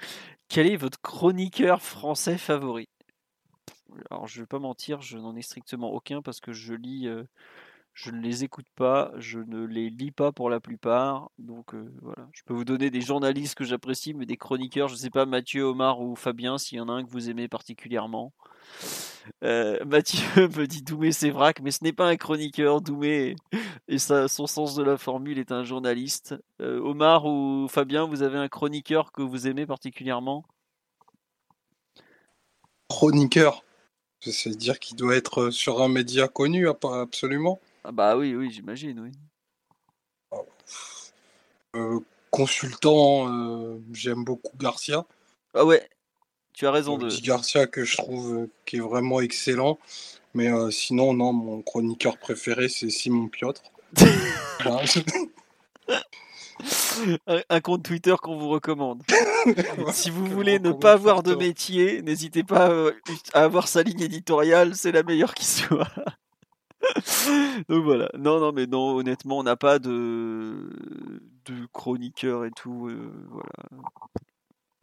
Speaker 2: Quel est votre chroniqueur français favori? Alors, je vais pas mentir, je n'en ai strictement aucun parce que je lis, je ne les écoute pas, je ne les lis pas pour la plupart. Donc voilà, je peux vous donner des journalistes que j'apprécie, mais des chroniqueurs, je ne sais pas, Mathieu, Omar ou Fabien, s'il y en a un que vous aimez particulièrement. Euh, Mathieu me dit Doumé c'est vrac, mais ce n'est pas un chroniqueur. Doumé et ça, son sens de la formule est un journaliste. Euh, Omar ou Fabien, vous avez un chroniqueur que vous aimez particulièrement?
Speaker 5: Chroniqueur? C'est dire qu'il doit être sur un média connu, absolument.
Speaker 2: Ah bah oui, oui, j'imagine, oui.
Speaker 5: Euh, consultant, j'aime beaucoup Garcia.
Speaker 2: Ah ouais, tu as raison de.
Speaker 5: Garcia que je trouve euh, qui est vraiment excellent. Mais euh, sinon, non, mon chroniqueur préféré, c'est Simon Piotr.
Speaker 2: un, compte Twitter qu'on vous recommande. si vous voulez ne pas avoir de métier, n'hésitez pas euh, à avoir sa ligne éditoriale, c'est la meilleure qui soit. Donc voilà. Non, non, mais non, honnêtement, on n'a pas de, de chroniqueur et tout. voilà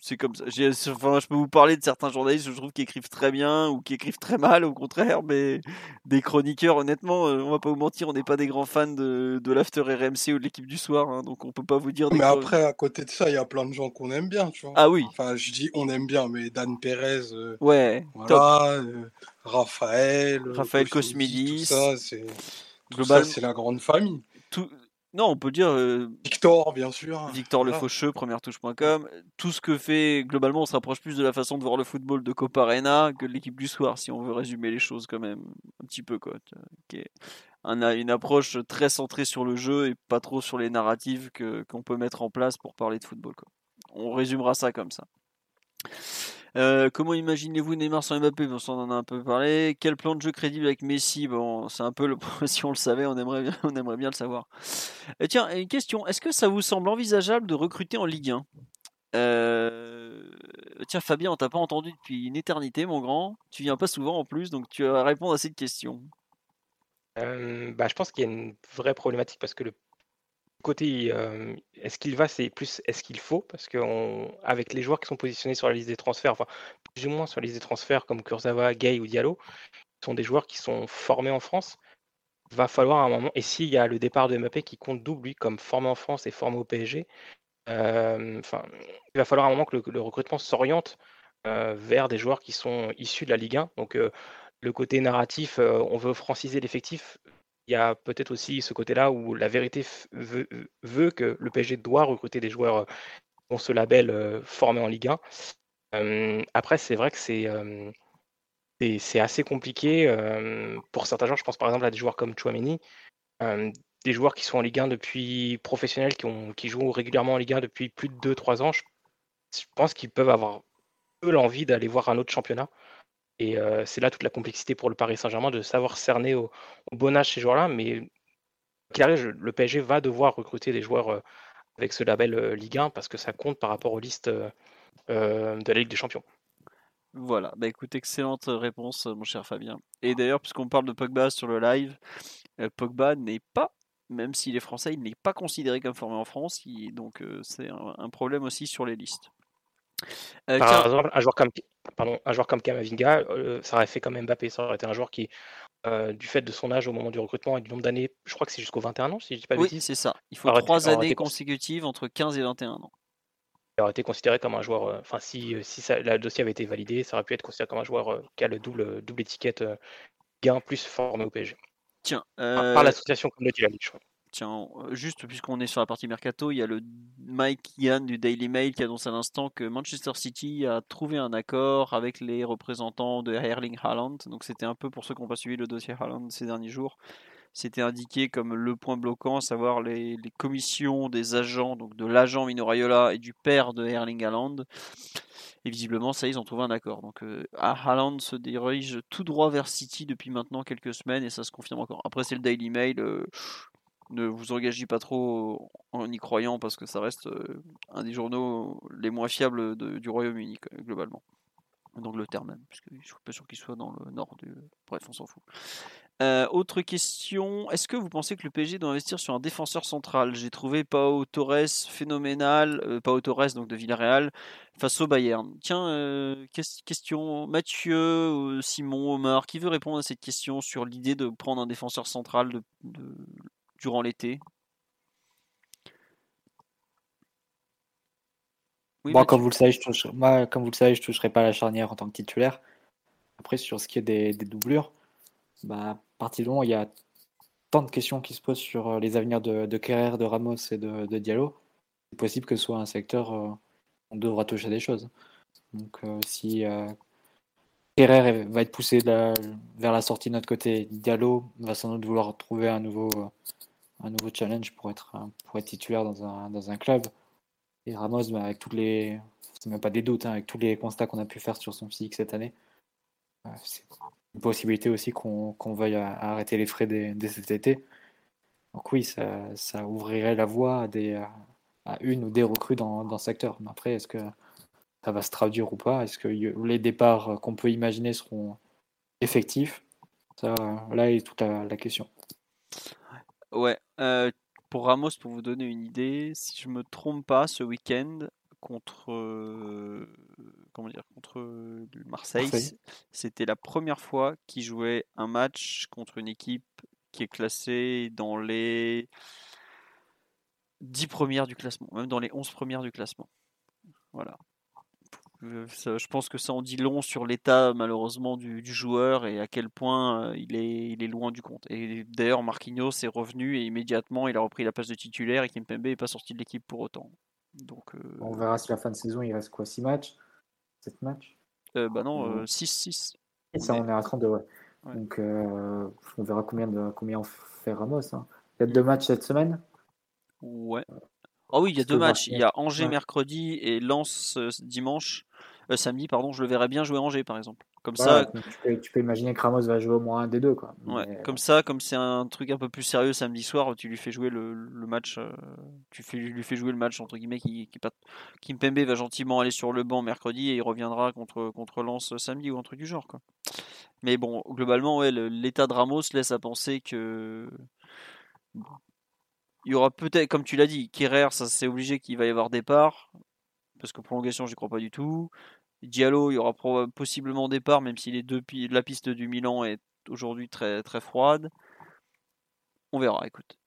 Speaker 2: c'est comme ça. Enfin, je peux vous parler de certains journalistes je trouve qui écrivent très bien ou qui écrivent très mal, au contraire, mais des chroniqueurs, honnêtement, euh, on va pas vous mentir, on n'est pas des grands fans de, de l'After RMC ou de l'équipe du soir, hein, donc on peut pas vous dire.
Speaker 5: mais après, à côté de ça, il y a plein de gens qu'on aime bien, tu vois.
Speaker 2: Ah oui.
Speaker 5: Enfin, je dis on aime bien, mais Dan Perez, euh,
Speaker 2: ouais,
Speaker 5: voilà, euh, Raphaël,
Speaker 2: Raphaël Cosmidis,
Speaker 5: tout ça, c'est. Global... c'est la grande famille.
Speaker 2: Tout, non, on peut dire. Euh,
Speaker 5: Victor, bien sûr.
Speaker 2: Victor Le Faucheux, première touche.com. Tout ce que fait, globalement, on se rapproche plus de la façon de voir le football de Copa Arena que de l'équipe du soir, si on veut résumer les choses quand même un petit peu. Quoi. On a une approche très centrée sur le jeu et pas trop sur les narratives qu'on peut mettre en place pour parler de football. Quoi. On résumera ça comme ça. Euh, comment imaginez-vous Neymar sans Mbappé? On en a un peu parlé. Quel plan de jeu crédible avec Messi? Bon, c'est un peu si on le savait, on aimerait bien, on aimerait bien le savoir. Et tiens, une question. Est-ce que ça vous semble envisageable de recruter en Ligue 1 euh, Tiens, Fabien, on t'a pas entendu depuis une éternité, mon grand. Tu viens pas souvent en plus, donc tu vas répondre à cette question.
Speaker 4: Euh, bah, je pense qu'il y a une vraie problématique parce que le côté est-ce qu'il va, c'est plus est-ce qu'il faut, parce qu'avec les joueurs qui sont positionnés sur la liste des transferts, enfin plus ou moins sur la liste des transferts comme Kurzawa, Gay ou Diallo, sont des joueurs qui sont formés en France. Va falloir un moment, et s'il y a le départ de Mbappé qui compte double, lui, comme formé en France et formé au PSG, il va falloir un moment que le, recrutement s'oriente vers des joueurs qui sont issus de la Ligue 1. Donc le côté narratif, on veut franciser l'effectif, il y a peut-être aussi ce côté-là où la vérité veut, que le PSG doit recruter des joueurs euh, ont ce label euh, formé en Ligue 1. après, c'est vrai que c'est assez compliqué pour certains joueurs. Je pense par exemple à des joueurs comme Chouameni, des joueurs qui sont en Ligue 1 depuis professionnels, qui, jouent régulièrement en Ligue 1 depuis plus de 2-3 ans. Je, pense qu'ils peuvent avoir eux l'envie d'aller voir un autre championnat Et c'est là toute la complexité pour le Paris Saint-Germain de savoir cerner au, bon âge ces joueurs-là. Mais arrive, le PSG va devoir recruter des joueurs avec ce label Ligue 1 parce que ça compte par rapport aux listes de la Ligue des Champions.
Speaker 2: Voilà, bah écoute, excellente réponse, mon cher Fabien. Et d'ailleurs, puisqu'on parle de Pogba sur le live, Pogba n'est pas, même s'il est français, il n'est pas considéré comme formé en France, donc c'est un, problème aussi sur les listes.
Speaker 4: Par exemple, un joueur comme, pardon, un joueur comme Kamavinga, ça aurait fait comme Mbappé, ça aurait été un joueur qui, du fait de son âge au moment du recrutement et du nombre d'années, je crois que c'est jusqu'au 21 ans, si je dis pas
Speaker 2: Oui, c'est ça. Il faut trois années consécutives entre 15 et 21 ans.
Speaker 4: Il aurait été considéré comme un joueur, enfin, si, si ça, le dossier avait été validé, ça aurait pu être considéré comme un joueur qui a le double, double étiquette gain plus formé au PSG.
Speaker 2: Tiens,
Speaker 4: par, l'association comme le dit la je crois.
Speaker 2: Tiens, juste puisqu'on est sur la partie mercato, il y a le Mike Yann du Daily Mail qui annonce à l'instant que Manchester City a trouvé un accord avec les représentants de Erling Haaland. Donc c'était un peu pour ceux qui n'ont pas suivi le dossier Haaland ces derniers jours. C'était indiqué comme le point bloquant, à savoir les, commissions des agents, donc de l'agent Mino Raiola et du père de Erling Haaland. Et visiblement, ça, ils ont trouvé un accord. Donc, euh, Haaland se dirige tout droit vers City depuis maintenant quelques semaines et ça se confirme encore. Après, c'est le Daily Mail. Euh, ne vous engagez pas trop en y croyant parce que ça reste euh, un des journaux les moins fiables du Royaume-Uni globalement. D'Angleterre même, puisque je suis pas sûr qu'il soit dans le nord du. Bref, on s'en fout. Euh, autre question, est-ce que vous pensez que le PSG doit investir sur un défenseur central? J'ai trouvé Pau Torres phénoménal, euh, Pau Torres donc de Villarreal face au Bayern. Tiens, question Mathieu, Simon, Omar, qui veut répondre à cette question sur l'idée de prendre un défenseur central de durant l'été
Speaker 3: moi, comme vous le savez, je toucherai, moi, comme vous le savez, je toucherai pas la charnière en tant que titulaire. Après, sur ce qui est des, doublures, bah, à partir du moment où il y a tant de questions qui se posent sur euh, les avenirs de, de Kerrer, de Ramos et de, Diallo, c'est possible que ce soit un secteur où euh, on devra toucher des choses. Donc, euh, si Kerrer va être poussé vers la sortie de notre côté, Diallo va sans doute vouloir trouver un nouveau un nouveau challenge pour être, pour être titulaire dans un, dans un club. Et Ramos, bah, avec tous les, même pas des doutes, hein, avec tous les constats qu'on a pu faire sur son physique cette année, euh, c'est une possibilité aussi qu'on veuille arrêter les frais dès, cet été. Donc oui, ça, ça, ouvrirait la voie à, des, à une ou des recrues dans, dans ce secteur. Mais après, est-ce que ça va se traduire ou pas? Est-ce que les départs qu'on peut imaginer seront effectifs? Ça, là est toute la question.
Speaker 2: Ouais, euh, pour Ramos, pour vous donner une idée, si je me trompe pas, ce week-end contre euh, comment dire contre Marseille, c'était la première fois qu'il jouait un match contre une équipe qui est classée dans les 10 premières du classement, même dans les 11 premières du classement. Voilà. Euh, je pense que ça en dit long sur l'état malheureusement du, joueur et à quel point euh, il est, il est loin du compte. Et d'ailleurs Marquinhos est revenu et immédiatement il a repris la place de titulaire et Kimpembe n'est pas sorti de l'équipe pour autant. Donc, euh,
Speaker 3: On verra si la fin de saison il reste quoi 6 matchs? 7 matchs?
Speaker 2: Bah non, 6-6.
Speaker 3: ça on est à 32 ouais. Donc on verra combien, de, combien on fait Ramos. Hein. Il y a deux matchs cette semaine?
Speaker 2: Ouais. Ah oui, il y a deux matchs. Il y a Angers mercredi et Lens dimanche. Euh, samedi, pardon, je le verrais bien jouer Angers, par exemple. Comme ça,
Speaker 3: tu peux, imaginer que Ramos va jouer au moins un des deux, quoi.
Speaker 2: comme ça, comme c'est un truc un peu plus sérieux samedi soir, tu lui fais jouer le, match, euh, tu fais, lui fais jouer le match entre guillemets qui, qui Kim Pembe va gentiment aller sur le banc mercredi et il reviendra contre contre Lens samedi ou un truc du genre, quoi. Mais bon, globalement, ouais, l'état de Ramos laisse à penser que il y aura peut-être, comme tu l'as dit, Kerrer, ça c'est obligé qu'il va y avoir départ parce que prolongation, j'y crois pas du tout. Diallo, il y aura possiblement départ, même si la piste du Milan est aujourd'hui très, très froide. On verra, écoute.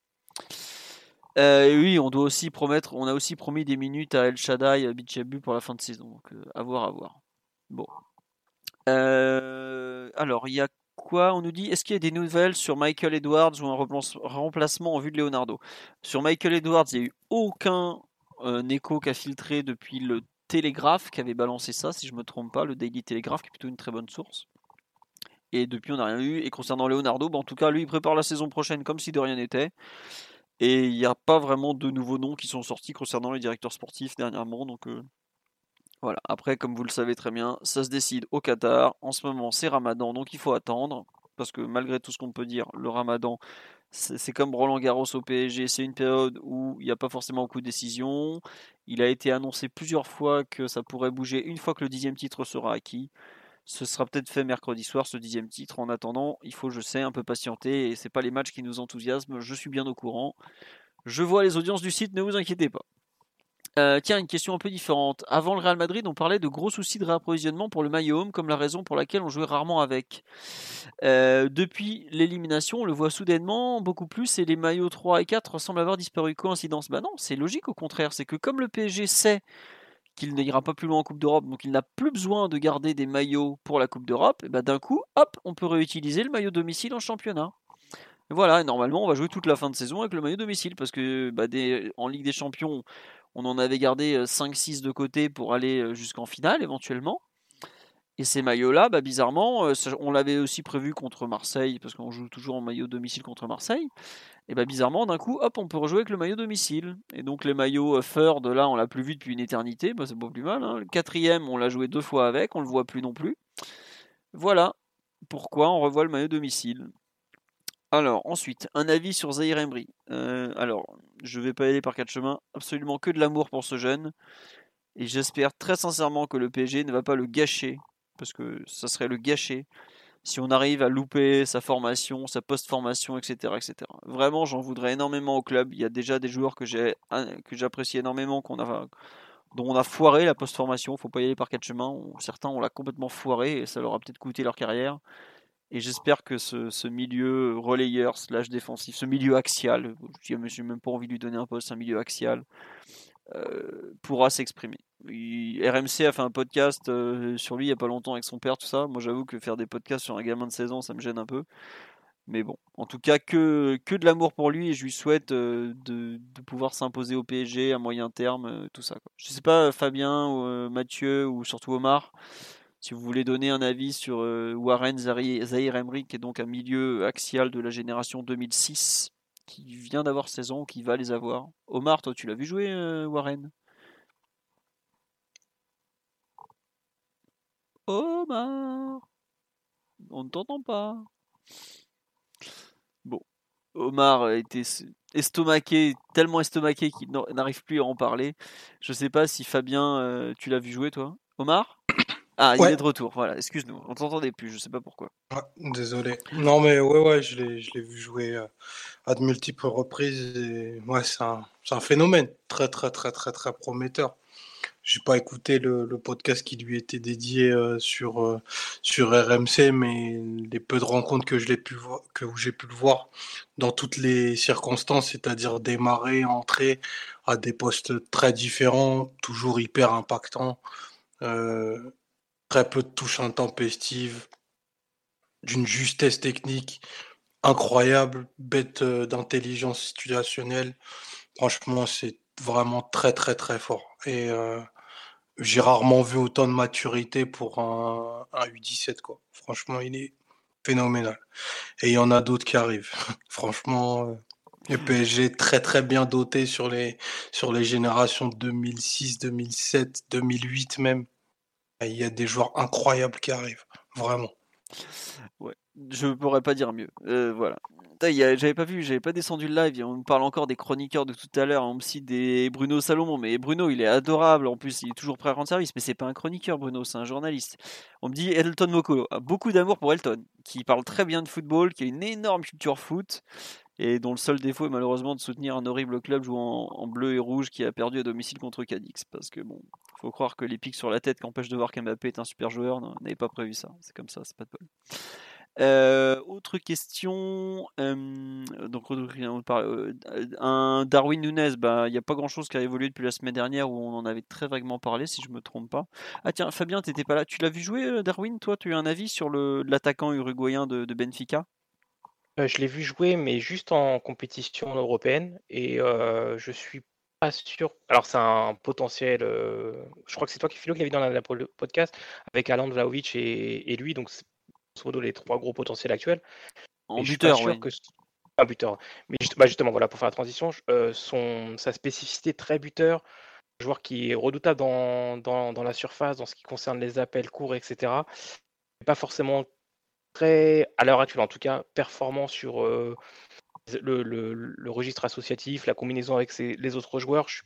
Speaker 2: Euh, oui, on doit aussi promettre, on a aussi promis des minutes à El Shaddai, à Bichabu pour la fin de saison. Donc, euh, à voir, à voir. Bon. Euh, alors, il y a quoi? On nous dit, est-ce qu'il y a des nouvelles sur Michael Edwards ou un remplacement en vue de Leonardo? Sur Michael Edwards, il n'y a eu aucun écho qui a filtré depuis le Télégraphe qui avait balancé ça, si je me trompe pas, le Daily Telegraph, qui est plutôt une très bonne source. Et depuis, on n'a rien eu. Et concernant Leonardo, bah, en tout cas, lui, il prépare la saison prochaine comme si de rien n'était. Et il n'y a pas vraiment de nouveaux noms qui sont sortis concernant les directeurs sportifs dernièrement. Donc, euh, Voilà. Après, comme vous le savez très bien, ça se décide au Qatar. En ce moment, c'est Ramadan, donc il faut attendre. Parce que malgré tout ce qu'on peut dire, le Ramadan, c'est comme Roland Garros au PSG. C'est une période où il n'y a pas forcément beaucoup de décisions. Il a été annoncé plusieurs fois que ça pourrait bouger une fois que le dixième titre sera acquis. Ce sera peut-être fait mercredi soir, ce dixième titre. En attendant, il faut, je sais, un peu patienter. Et c'est pas les matchs qui nous enthousiasment. Je suis bien au courant. Je vois les audiences du site, ne vous inquiétez pas. Euh, tiens, une question un peu différente. Avant le Real Madrid, on parlait de gros soucis de réapprovisionnement pour le maillot home, comme la raison pour laquelle on jouait rarement avec. Euh, depuis l'élimination, on le voit soudainement beaucoup plus et les maillots 3 et 4 semblent avoir disparu. Coïncidence? Bah non, c'est logique au contraire. C'est que comme le PSG sait qu'il n'ira pas plus loin en Coupe d'Europe, donc il n'a plus besoin de garder des maillots pour la Coupe d'Europe, et bah d'un coup, hop, on peut réutiliser le maillot domicile en championnat. Voilà, normalement, on va jouer toute la fin de saison avec le maillot domicile parce que bah, en Ligue des Champions, on en avait gardé 5-6 de côté pour aller jusqu'en finale éventuellement. Et ces maillots-là, bah, bizarrement, on l'avait aussi prévu contre Marseille, parce qu'on joue toujours en maillot domicile contre Marseille. Et bah, bizarrement, d'un coup, hop, on peut rejouer avec le maillot domicile. Et donc les maillots Fur de là, on l'a plus vu depuis une éternité, bah, c'est pas plus mal. Hein. Le quatrième, on l'a joué deux fois avec, on le voit plus non plus. Voilà pourquoi on revoit le maillot domicile. Alors, ensuite, un avis sur Zahir Emery. Euh, alors, je vais pas aller par quatre chemins. Absolument que de l'amour pour ce jeune. Et j'espère très sincèrement que le PSG ne va pas le gâcher. Parce que ça serait le gâcher si on arrive à louper sa formation, sa post-formation, etc., etc. Vraiment, j'en voudrais énormément au club. Il y a déjà des joueurs que que j'apprécie énormément, dont on a foiré la post-formation. Faut pas y aller par quatre chemins. Certains, on l'a complètement foiré et ça leur a peut-être coûté leur carrière. Et j'espère que ce, milieu relayeur slash défensif, ce milieu axial, je n'ai même pas envie de lui donner un poste, un milieu axial, euh, pourra s'exprimer. RMC a fait un podcast euh, sur lui il n'y a pas longtemps avec son père, tout ça. Moi j'avoue que faire des podcasts sur un gamin de 16 ans, ça me gêne un peu. Mais bon, en tout cas, que, que de l'amour pour lui et je lui souhaite euh, de, pouvoir s'imposer au PSG à moyen terme, tout ça. Je sais pas, Fabien, ou, Mathieu ou surtout Omar, si vous voulez donner un avis sur euh, Warren Zahir Emery, qui est donc un milieu axial de la génération 2006, qui vient d'avoir 16 ans qui va les avoir. Omar, toi, tu l'as vu jouer, euh, Warren? Omar On ne t'entend pas. Bon. Omar a été estomaqué, tellement estomaqué qu'il n'arrive plus à en parler. Je ne sais pas si Fabien, euh, tu l'as vu jouer, toi Omar? Ah, il est de retour, voilà, excuse-nous, on t'entendait plus, je sais pas pourquoi.
Speaker 5: désolé. Non, mais ouais, ouais, je l'ai vu jouer euh, à de multiples reprises et ouais, c'est un, un, phénomène très, très, très, très, très prometteur. J'ai pas écouté le, le, podcast qui lui était dédié euh, sur, euh, sur RMC, mais les peu de rencontres que je l'ai pu que j'ai pu le voir dans toutes les circonstances, c'est-à-dire démarrer, entrer à des postes très différents, toujours hyper impactants. Euh, très peu de touches intempestives, d'une justesse technique incroyable, bête euh, d'intelligence situationnelle. Franchement, c'est vraiment très très très fort. Et euh, j'ai rarement vu autant de maturité pour un, U17 quoi. Franchement, il est phénoménal. Et il y en a d'autres qui arrivent. Franchement, euh, le PSG très très bien doté sur les sur les générations 2006, 2007, 2008 même. Il y a des joueurs incroyables qui arrivent, vraiment.
Speaker 2: Ouais, je pourrais pas dire mieux. Euh, voilà. J'avais pas vu, j'avais pas descendu le live. On parle encore des chroniqueurs de tout à l'heure. On me cite des Bruno Salomon, mais Bruno, il est adorable. En plus, il est toujours prêt à rendre service. Mais c'est pas un chroniqueur, Bruno, c'est un journaliste. On me dit Elton Mokolo. Beaucoup d'amour pour Elton, qui parle très bien de football, qui a une énorme culture foot et dont le seul défaut est malheureusement de soutenir un horrible club jouant en, bleu et rouge qui a perdu à domicile contre Cadix. Parce que bon, faut croire que les pics sur la tête qui empêchent de voir qu'Mbappé est un super joueur, n'avait pas prévu ça. C'est comme ça, c'est pas de bol. Euh, autre question. Euh, donc, on parle, euh, un Darwin Nunez, bah, il n'y a pas grand chose qui a évolué depuis la semaine dernière où on en avait très vaguement parlé, si je me trompe pas. Ah, tiens, Fabien, t'étais pas là. Tu l'as vu jouer, Darwin? Toi, tu as un avis sur l'attaquant uruguayen de Benfica?
Speaker 4: Euh, je l'ai vu jouer, mais juste en compétition européenne. Et euh, je suis pas sûr. Alors, c'est un potentiel. Euh, je crois que c'est toi qui, Philo, qui l'avais dans le podcast avec Alan Vlaovic et, et lui. Donc, c'est modo les trois gros potentiels actuels.
Speaker 2: En buteur, oui. Que...
Speaker 4: Un buteur. Mais bah, justement, voilà, pour faire la transition, son, sa spécificité très buteur joueur qui est redoutable dans, dans, dans, la surface, dans ce qui concerne les appels courts, etc. Pas forcément très, à l'heure actuelle en tout cas, performant sur euh, le, registre associatif, la combinaison avec les autres joueurs. Je suis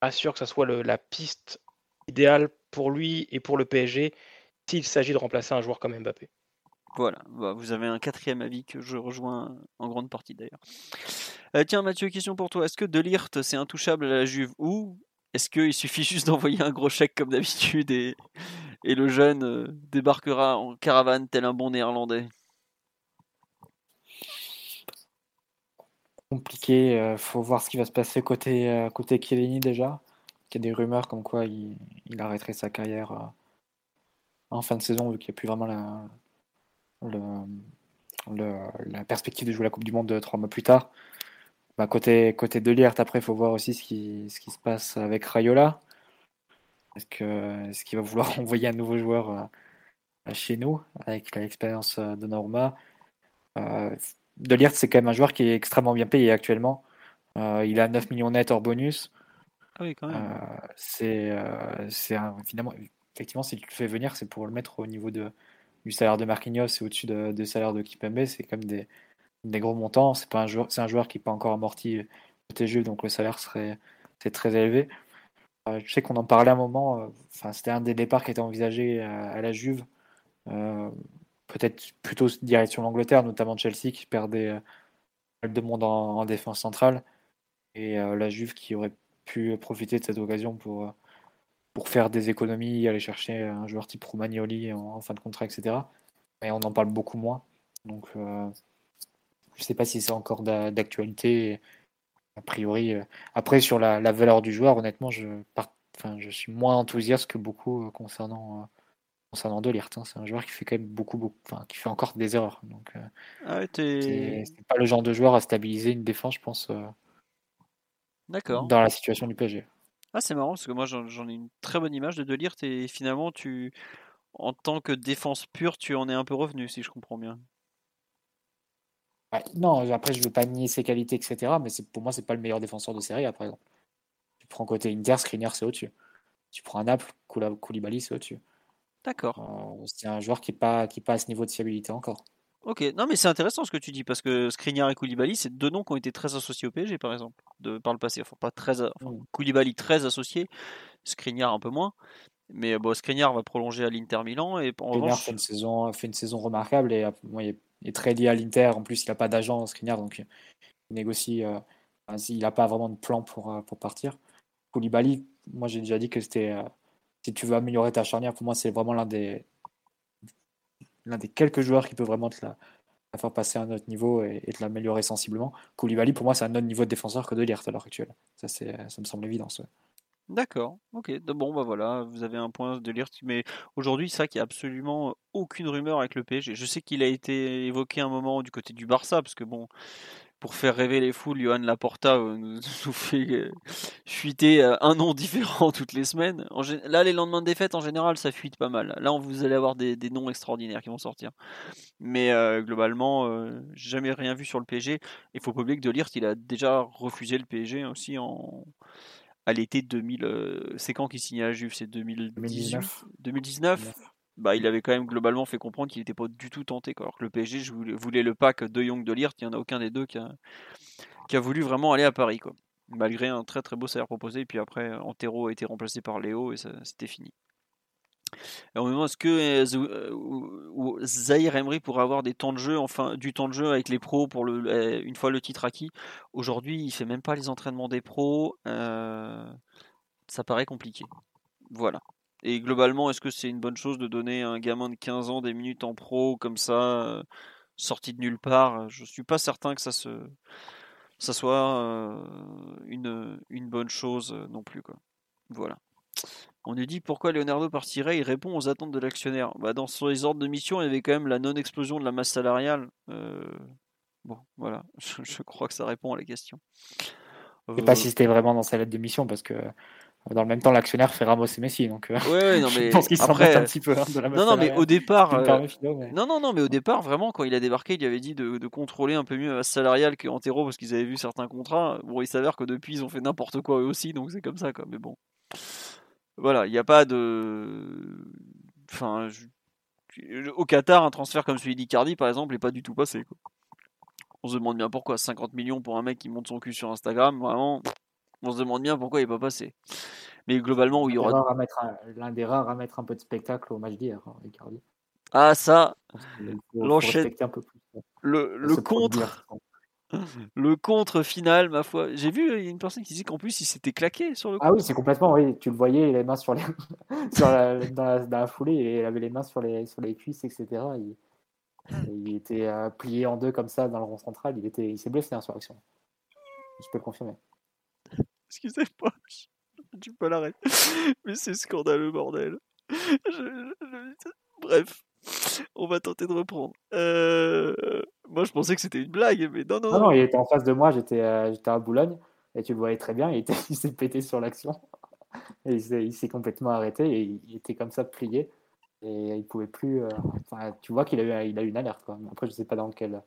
Speaker 4: pas sûr que ce soit la piste idéale pour lui et pour le PSG s'il s'agit de remplacer un joueur comme Mbappé.
Speaker 2: Voilà, bah, vous avez un quatrième avis que je rejoins en grande partie d'ailleurs. Euh, tiens Mathieu, question pour toi. Est-ce que Delirte c'est intouchable à la Juve ou est-ce qu'il suffit juste d'envoyer un gros chèque comme d'habitude et, et, le jeune euh, débarquera en caravane tel un bon néerlandais
Speaker 3: Compliqué, euh, faut voir ce qui va se passer côté, euh, déjà. Il y a des rumeurs comme quoi il, arrêterait sa carrière euh, en fin de saison vu qu'il n'y a plus vraiment la, perspective de jouer la Coupe du Monde trois mois plus tard. Bah, côté, côté de après, il faut voir aussi ce qui, ce qui se passe avec Rayola. Est-ce qu'il va vouloir envoyer un nouveau joueur euh, chez nous avec l'expérience euh, de Norma? Euh, De Liert, c'est quand même un joueur qui est extrêmement bien payé actuellement. Euh, il a 9 millions net hors bonus.
Speaker 2: Ah oui, quand même.
Speaker 3: Euh, c'est finalement, effectivement, si tu le fais venir, c'est pour le mettre au niveau de, du salaire de Marquinhos et au-dessus de, de salaire de Kipembe. C'est comme des, des gros montants. C'est pas un joueur, c'est un joueur qui n'est pas encore amorti côté Juve, donc le salaire serait c'est très élevé. Euh, je sais qu'on en parlait un moment. Euh, enfin, c'était un des départs qui était envisagé à, à la Juve. Euh, peut-être plutôt direction l'Angleterre, notamment Chelsea qui perdait euh, de monde en, en, défense centrale et euh, la Juve qui aurait pu profiter de cette occasion pour pour faire des économies, aller chercher un joueur type Romagnoli en, fin de contrat, etc. Mais on en parle beaucoup moins. Donc euh, je ne sais pas si c'est encore d'actualité. A priori, euh, après sur la, la, valeur du joueur, honnêtement, je, part, je suis moins enthousiaste que beaucoup euh, concernant, euh, concernant Delirte. Hein. C'est un joueur qui fait quand même beaucoup, qui fait encore des erreurs. Donc, euh,
Speaker 2: ah ouais,
Speaker 3: c'est pas le genre de joueur à stabiliser une défense, je pense.
Speaker 2: D'accord.
Speaker 3: Dans la situation du PSG.
Speaker 2: Ah, c'est marrant parce que moi j'en ai une très bonne image de Delirte et finalement, tu, en tant que défense pure, tu en es un peu revenu, si je comprends bien.
Speaker 3: Ouais, non, après, je veux pas nier ses qualités, etc. Mais pour moi, c'est pas le meilleur défenseur de série, par exemple. Tu prends côté Inter, Skriniar, c'est au-dessus. Tu prends un Naples, Koulibaly, c'est au-dessus.
Speaker 2: D'accord.
Speaker 3: Euh, c'est un joueur qui n'est pas, qui pas à ce niveau de fiabilité encore.
Speaker 2: Ok, non mais c'est intéressant ce que tu dis parce que Skriniar et Koulibaly, c'est deux noms qui ont été très associés au PSG par exemple, de, par le passé. Enfin, pas très, enfin, mm. Koulibaly très associé, Skriniar un peu moins. Mais bon, Skriniar va prolonger à l'Inter Milan et en
Speaker 3: revanche... fait une saison, fait une saison remarquable et bon, il est très lié à l'Inter. En plus, il n'a pas d'agent, Skriniar, donc il négocie. Euh, il n'a pas vraiment de plan pour, euh, pour partir. Koulibaly, moi j'ai déjà dit que c'était. Euh, si tu veux améliorer ta charnière, pour moi, c'est vraiment l'un des, l'un des quelques joueurs qui peut vraiment te la, faire passer à un autre niveau et, te l'améliorer sensiblement. Koulibaly, pour moi, c'est un autre niveau de défenseur que de Liert à l'heure actuelle. Ça, ça me semble évident.
Speaker 2: D'accord, ok. Bon, bah voilà, vous avez un point de lire. Mais aujourd'hui, c'est vrai qu'il n'y a absolument aucune rumeur avec le PSG. Je sais qu'il a été évoqué un moment du côté du Barça, parce que bon, pour faire rêver les foules, Johan Laporta nous, nous fait fuiter un nom différent toutes les semaines. Là, les lendemains de défaite, en général, ça fuite pas mal. Là, vous allez avoir des, noms extraordinaires qui vont sortir. Mais euh, globalement, euh, jamais rien vu sur le PSG. Il faut pas oublier que De Ligt, il a déjà refusé le PSG aussi en à l'été 2000. Euh, c'est quand qu'il signait à Juve? C'est 2019 2019 bah, il avait quand même globalement fait comprendre qu'il n'était pas du tout tenté. Quoi. Alors que le PSG je voulais, voulait le pack de Young de Lirt, il n'y en a aucun des deux qui a, qui a voulu vraiment aller à Paris. Quoi. Malgré un très très beau salaire proposé. Et puis après, Antero a été remplacé par Léo et c'était fini. Et on me demande est-ce que euh, Zahir Emery pourrait avoir du temps de jeu avec les pros pour euh, une fois le titre acquis. Aujourd'hui, il fait même pas les entraînements des pros. Euh, ça paraît compliqué. Voilà. Et globalement, est-ce que c'est une bonne chose de donner à un gamin de 15 ans des minutes en pro comme ça, euh, sorti de nulle part? Je suis pas certain que ça se ça soit euh, une, bonne chose non plus. Voilà. On nous dit pourquoi Leonardo partirait, il répond aux attentes de l'actionnaire. Bah, dans les ordres de mission, il y avait quand même la non-explosion de la masse salariale. Euh... Bon, voilà, je, je, crois que ça répond à la question.
Speaker 3: Je ne sais pas si c'était vraiment dans sa lettre de mission, parce que Dans le même temps, l'actionnaire fait Ramos et Messi, donc euh,
Speaker 2: Ouais, non, mais
Speaker 3: je pense qu'il s'en
Speaker 2: après,
Speaker 3: un petit peu hein, de la masse
Speaker 2: non, non, mais au départ, euh,
Speaker 3: permets, Philo, mais-
Speaker 2: non, non, non, mais au départ, vraiment, quand il a débarqué, il avait dit de, de contrôler un peu mieux la masse salariale que Antero parce qu'ils avaient vu certains contrats. Bon, il s'avère que depuis, ils ont fait n'importe quoi eux aussi, donc c'est comme ça, quoi. Mais bon, voilà, il n'y a pas de, enfin, je- au Qatar, un transfert comme celui d'Icardi, par exemple, n'est pas du tout passé. Quoi. On se demande bien pourquoi 50 millions pour un mec qui monte son cul sur Instagram, vraiment. On se demande bien pourquoi il n'est pas passé. Mais globalement, où il y aura.
Speaker 3: L'un des rares à mettre un peu de spectacle au match d'hier, hein, Icardi.
Speaker 2: Ah, ça, L'enchaîne-
Speaker 3: hein.
Speaker 2: le, le contre. Le contre final, ma foi. J'ai vu il y a une personne qui disait qu'en plus il s'était claqué sur le
Speaker 3: Ah oui, c'est complètement, oui, tu le voyais, les mains sur les, sur la, dans, la, dans la foulée, il avait les mains sur les, sur les cuisses, etc. Il, il était euh, plié en deux comme ça dans le rond central. Il était, il s'est blessé hein, sur l'action. Je peux le confirmer.
Speaker 2: Excusez-moi, tu peux l'arrêter. Mais c'est scandaleux, bordel. Je- je- Bref, on va tenter de reprendre. Euh, Moi, je pensais que c'était une blague, mais non, non,
Speaker 3: Non,
Speaker 2: non.
Speaker 3: il était en face de moi, j'étais euh, j'étais à Boulogne, et tu le voyais très bien, il, était- il s'est pété sur l'action. Et il s'est complètement arrêté, et il, il était comme ça plié, et il pouvait plus. euh, enfin, tu vois qu'il a eu, il a eu une alerte. Quoi. Après, je sais pas dans quel,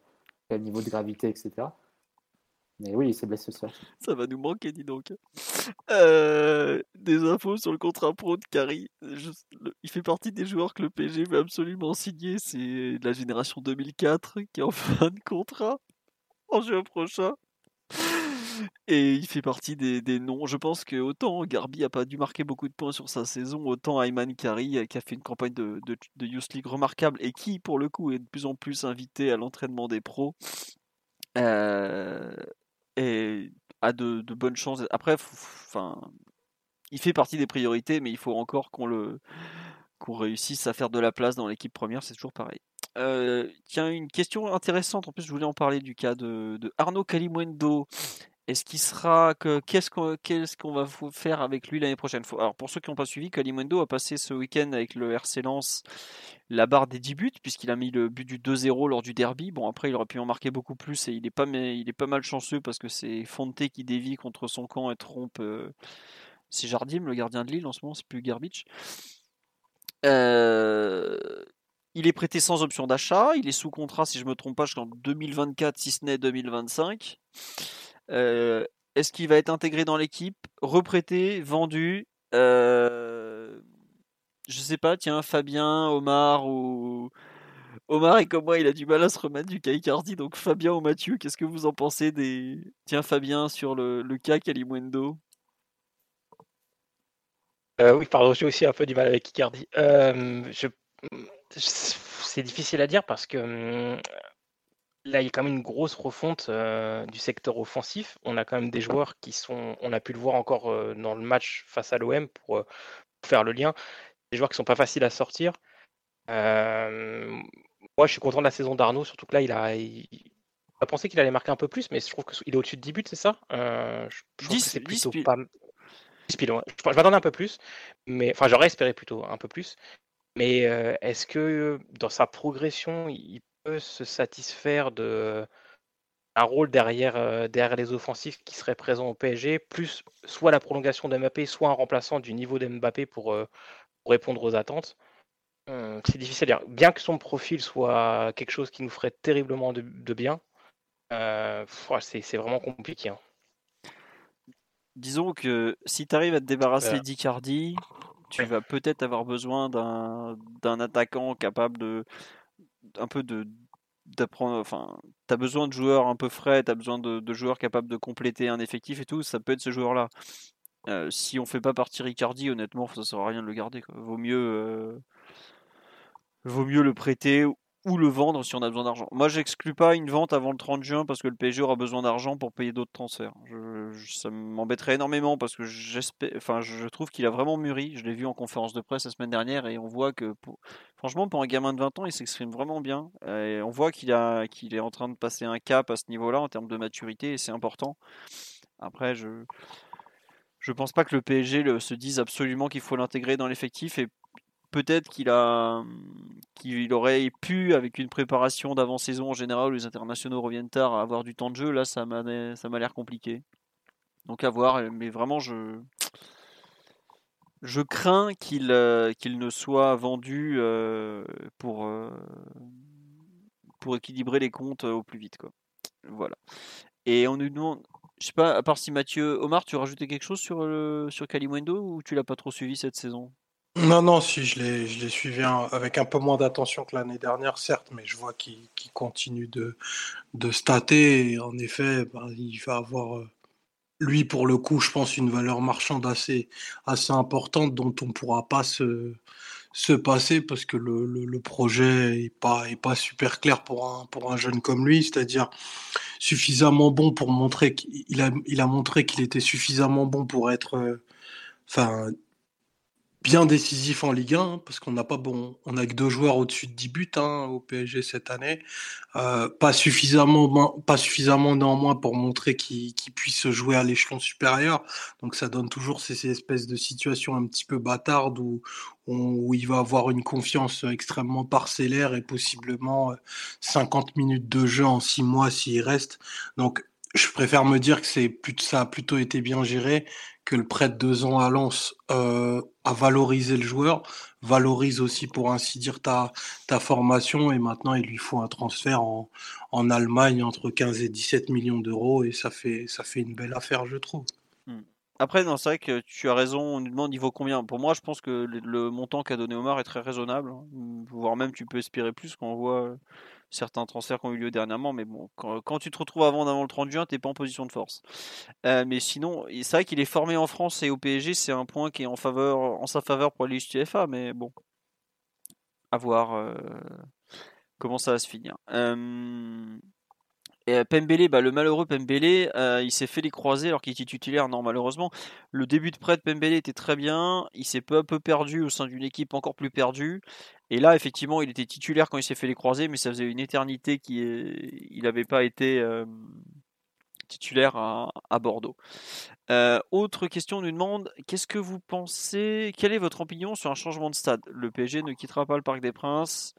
Speaker 3: quel niveau de gravité, etc. Mais oui, il s'est blessé ça.
Speaker 2: Ça va nous manquer, dis donc. Euh, des infos sur le contrat pro de Kari. Il fait partie des joueurs que le PSG veut absolument signer. C'est la génération 2004 qui est en fin de contrat en juin prochain. Et il fait partie des, des noms. Je pense que autant Garbi a pas dû marquer beaucoup de points sur sa saison, autant Ayman Kari, euh, qui a fait une campagne de, de, Youth League remarquable et qui, pour le coup, est de plus en plus invité à l'entraînement des pros. Euh, a de, de bonnes chances. Après, enfin, il fait partie des priorités, mais il faut encore qu'on le qu'on réussisse à faire de la place dans l'équipe première, c'est toujours pareil. Euh, tiens, une question intéressante. En plus, je voulais en parler du cas de, de Arnaud Calimundo. Est-ce qu'il sera que qu'est-ce qu'on va faire avec lui l'année prochaine? Alors pour ceux qui n'ont pas suivi, Calimundo a passé ce week-end avec le RC Lens la barre des 10 buts puisqu'il a mis le but du 2-0 lors du derby. Bon après il aurait pu en marquer beaucoup plus et il est pas mais il est pas mal chanceux parce que c'est Fonte qui dévie contre son camp et trompe euh, c'est Jardim le gardien de Lille en ce moment, c'est plus Garbage. Euh, il est prêté sans option d'achat, il est sous contrat si je me trompe pas jusqu'en 2024 si ce n'est 2025. Euh, Est-ce qu'il va être intégré dans l'équipe, reprêté, vendu euh, Je sais pas, tiens, Fabien, Omar ou. Omar est comme moi, il a du mal à se remettre du cas Icardi, donc Fabien ou Mathieu, qu'est-ce que vous en pensez des. Tiens, Fabien, sur le, cas Calimundo?
Speaker 4: Euh, oui, pardon, j'ai aussi un peu du mal avec Icardi. C'est difficile à dire parce que hum, là, il y a quand même une grosse refonte euh, du secteur offensif. On a quand même des joueurs qui sont, on a pu le voir encore euh, dans le match face à l'OM pour, euh, pour faire le lien, des joueurs qui sont pas faciles à sortir. Moi, je suis content de la saison d'Arnaud, surtout que là, il a, il, a pensé qu'il allait marquer un peu plus, mais je trouve qu'il est au-dessus de 10 buts, c'est ça? Je, je trouve
Speaker 2: 10,
Speaker 4: que c'est
Speaker 2: 10
Speaker 4: plutôt pas. 10 piles, ouais. Je, je m'attendais un peu plus, mais enfin, j'aurais espéré plutôt un peu plus. Mais euh, est-ce que dans sa progression, il peut se satisfaire de un rôle derrière, euh, derrière les offensifs qui serait présent au PSG, plus soit la prolongation de Mbappé, soit un remplaçant du niveau de Mbappé pour, euh, pour répondre aux attentes Hum, C'est difficile à dire. Bien que son profil soit quelque chose qui nous ferait terriblement de, de bien, c'est c'est vraiment compliqué. hein.
Speaker 2: Disons que si tu arrives à te débarrasser
Speaker 4: Voilà.
Speaker 2: d'Icardi, tu vas peut-être avoir besoin d'un attaquant capable de un peu de d'apprendre enfin tu as besoin de joueurs un peu frais, tu as besoin de, de joueurs capables de compléter un effectif et tout, ça peut être ce joueur-là. Euh, si on fait pas partir Icardi, honnêtement, ça sert à rien de le garder quoi. Vaut mieux euh, vaut mieux le prêter ou le vendre si on a besoin d'argent. Moi, j'exclus pas une vente avant le 30 juin parce que le PSG aura besoin d'argent pour payer d'autres transferts. Ça m'embêterait énormément parce que j'espère, enfin, je trouve qu'il a vraiment mûri. Je l'ai vu en conférence de presse la semaine dernière et on voit que, franchement, pour un gamin de 20 ans, il s'exprime vraiment bien. On voit qu'il est en train de passer un cap à ce niveau-là en termes de maturité et c'est important. Après, je, je pense pas que le PSG se dise absolument qu'il faut l'intégrer dans l'effectif et peut-être qu'il a qu'il aurait pu avec une préparation d'avant-saison en général où les internationaux reviennent tard avoir du temps de jeu là ça m'a l'air compliqué donc à voir mais vraiment je Je crains qu'il euh, ne soit vendu euh, pour, euh, pour équilibrer les comptes au plus vite. Voilà. Et on nous demande, je sais pas, à part si Mathieu, Omar, tu rajouté quelque chose sur, le, sur Kalimwendo ou tu l'as pas trop suivi cette saison?
Speaker 5: Non, non, si je l'ai, je l'ai suivi un- avec un peu moins d'attention que l'année dernière, certes, mais je vois qu'il continue de, stater. En effet, ben, il va avoir, euh, lui, pour le coup, je pense, une valeur marchande assez, assez importante dont on ne pourra pas se, se passer parce que le, projet est pas, est pas super clair pour un, jeune comme lui, c'est-à-dire suffisamment bon pour montrer qu'il a, montré qu'il était suffisamment bon pour être, euh, bien décisif en Ligue 1, hein, parce qu'on n'a pas bon, on a que deux joueurs au-dessus de 10 buts hein, au PSG cette année. Euh, pas suffisamment, pas suffisamment néanmoins pour montrer qu'il qu'il puisse jouer à l'échelon supérieur. Donc ça donne toujours ces, ces espèces de situations un petit peu bâtardes où, où, il va avoir une confiance extrêmement parcellaire et possiblement euh, 50 minutes de jeu en 6 mois s'il reste. Donc je préfère me dire que c'est plus, ça a plutôt été bien géré que le prêt de deux ans à Lens euh, a valorisé le joueur, valorise aussi pour ainsi dire ta, ta formation et maintenant il lui faut un transfert en, en Allemagne entre 15 et 17 millions d'euros et ça fait, ça fait une belle affaire je trouve.
Speaker 2: Après, non, c'est vrai que tu as raison, on nous demande il vaut combien? Pour moi, je pense que le, le montant qu'a donné Omar est très raisonnable, hein. voire même tu peux espérer plus quand on voit euh, certains transferts qui ont eu lieu dernièrement. Mais bon, quand, tu te retrouves avant avant le 30 juin, t'es pas en position de force. Euh, mais sinon, c'est vrai qu'il est formé en France et au PSG, c'est un point qui est en faveur, en sa faveur pour aller. Mais bon, à voir euh, comment ça va se finir. Euh, et euh, Pembele, bah, le malheureux Pembele, il s'est fait les croiser alors qu'il était titulaire. Non, malheureusement, le début de prêt de Pembele était très bien. Il s'est peu à peu perdu au sein d'une équipe encore plus perdue. Et là, effectivement, il était titulaire quand il s'est fait les croiser, mais ça faisait une éternité qu'il n'avait pas été euh, titulaire à, Bordeaux. Euh, autre question, on nous demande qu'est-ce que vous pensez Quelle est votre opinion sur un changement de stade? Le PSG ne quittera pas le Parc des Princes.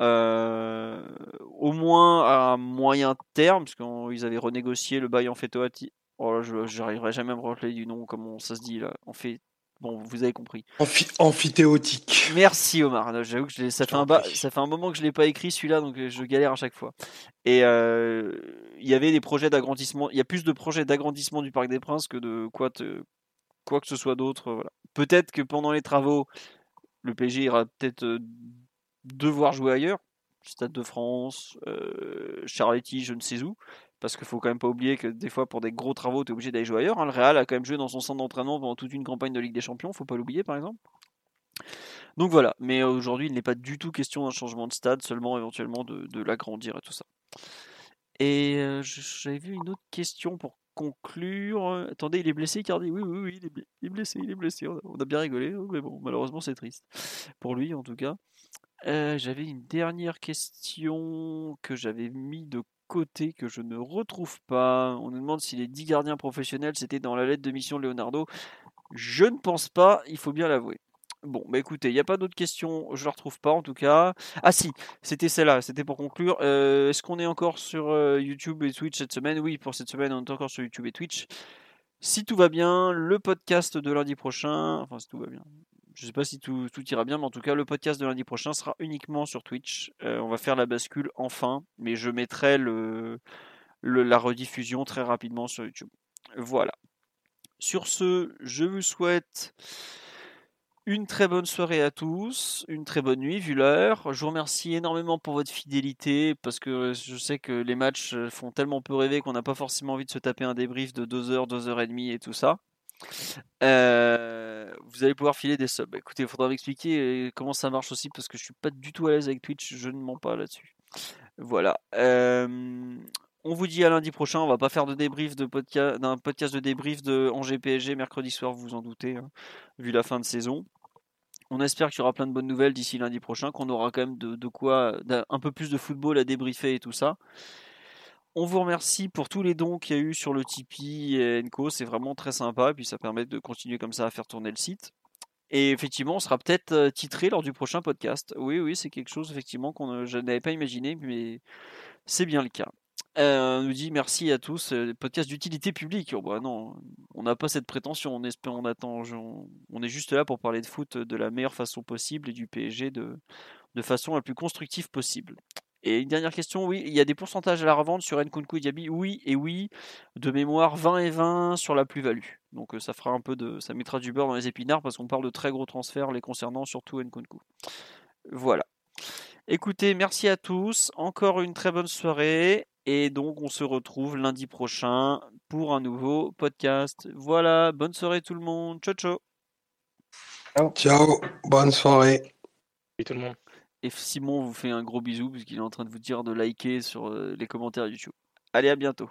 Speaker 2: Euh, au moins à moyen terme, parce qu'ils avaient renégocié le bail en Fetoati. Oh je n'arriverai jamais à me rappeler du nom, comment ça se dit là. Fait, bon, vous avez compris.
Speaker 5: Amphi- amphithéotique.
Speaker 2: Merci Omar. J'avoue que je ça, fait un ba- ça fait un moment que je l'ai pas écrit celui-là, donc euh, je galère à chaque fois. Et euh, il y avait des projets d'agrandissement. Il y a plus de projets d'agrandissement du Parc des Princes que de quoi, te- quoi que ce soit d'autre. Voilà. Peut-être que pendant les travaux, le PSG ira peut-être euh, devoir jouer ailleurs. Stade de France, euh, Charletti, je ne sais où. Parce qu'il faut quand même pas oublier que des fois, pour des gros travaux, tu es obligé d'aller jouer ailleurs. hein. Le Real a quand même joué dans son centre d'entraînement pendant toute une campagne de Ligue des Champions, faut pas l'oublier par exemple. Donc voilà, mais aujourd'hui, il n'est pas du tout question d'un changement de stade, seulement éventuellement de, l'agrandir et tout ça. Et euh, j'avais vu une autre question pour conclure. Euh, Attendez, il est blessé, Cardi Oui, oui, oui, il est, blessé, il est blessé. On a, on a bien rigolé, hein, mais bon, malheureusement, c'est triste. Pour lui, en tout cas. Euh, j'avais une dernière question que j'avais mis de côté, que je ne retrouve pas. On nous demande si les 10 gardiens professionnels, c'était dans la lettre de mission de Leonardo. Je ne pense pas, il faut bien l'avouer. Bon, bah écoutez, il n'y a pas d'autres questions, je ne la retrouve pas en tout cas. Ah si, c'était celle-là, c'était pour conclure. Euh, Est-ce qu'on est encore sur euh, YouTube et Twitch cette semaine? Oui, pour cette semaine, on est encore sur YouTube et Twitch. Si tout va bien, le podcast de lundi prochain, enfin si tout va bien, je sais pas si tout, ira bien, mais en tout cas, le podcast de lundi prochain sera uniquement sur Twitch. Euh, on va faire la bascule enfin, mais je mettrai la rediffusion très rapidement sur YouTube. Voilà. Sur ce, je vous souhaite une très bonne soirée à tous, une très bonne nuit vu l'heure. Je vous remercie énormément pour votre fidélité parce que je sais que les matchs font tellement peu rêver qu'on n'a pas forcément envie de se taper un débrief de 2 heures, 2 heures et demie et tout ça. Euh, vous allez pouvoir filer des subs. Écoutez, il faudra m'expliquer euh, comment ça marche aussi parce que je suis pas du tout à l'aise avec Twitch, je ne mens pas là-dessus. Voilà. Euh, on vous dit à lundi prochain. On va pas faire de débrief de podcast, d'un podcast de débrief de Angers PSG mercredi soir, vous vous en doutez, hein, vu la fin de saison. On espère qu'il y aura plein de bonnes nouvelles d'ici lundi prochain, qu'on aura quand même de, quoi, un peu plus de football à débriefer et tout ça. On vous remercie pour tous les dons qu'il y a eu sur le Tipeee et Co. C'est vraiment très sympa. Puis ça permet de continuer comme ça à faire tourner le site. Et effectivement, on sera peut-être euh, titré lors du prochain podcast. Oui, oui, c'est quelque chose effectivement qu'on ne- je n'avais pas imaginé, mais c'est bien le cas. Euh, on nous dit merci à tous, euh, podcast d'utilité publique. Oh, bah non, on n'a pas cette prétention. On espère, on attend, on, est juste là pour parler de foot de la meilleure façon possible et du PSG de façon la plus constructive possible. Et une dernière question, oui, il y a des pourcentages à la revente sur Nkunku et Diaby, oui et oui, de mémoire 20 et 20 sur la plus-value. Donc euh, ça fera un peu de, ça mettra du beurre dans les épinards parce qu'on parle de très gros transferts les concernant, surtout Nkunku. Voilà. Écoutez, merci à tous, encore une très bonne soirée et donc on se retrouve lundi prochain pour un nouveau podcast. Voilà, bonne soirée tout le monde, ciao ciao.
Speaker 5: Ciao, bonne soirée.
Speaker 4: Salut tout le monde.
Speaker 2: Et Simon vous fait un gros bisou puisqu'il est en train de vous dire de liker sur euh, les commentaires YouTube. Allez, à bientôt.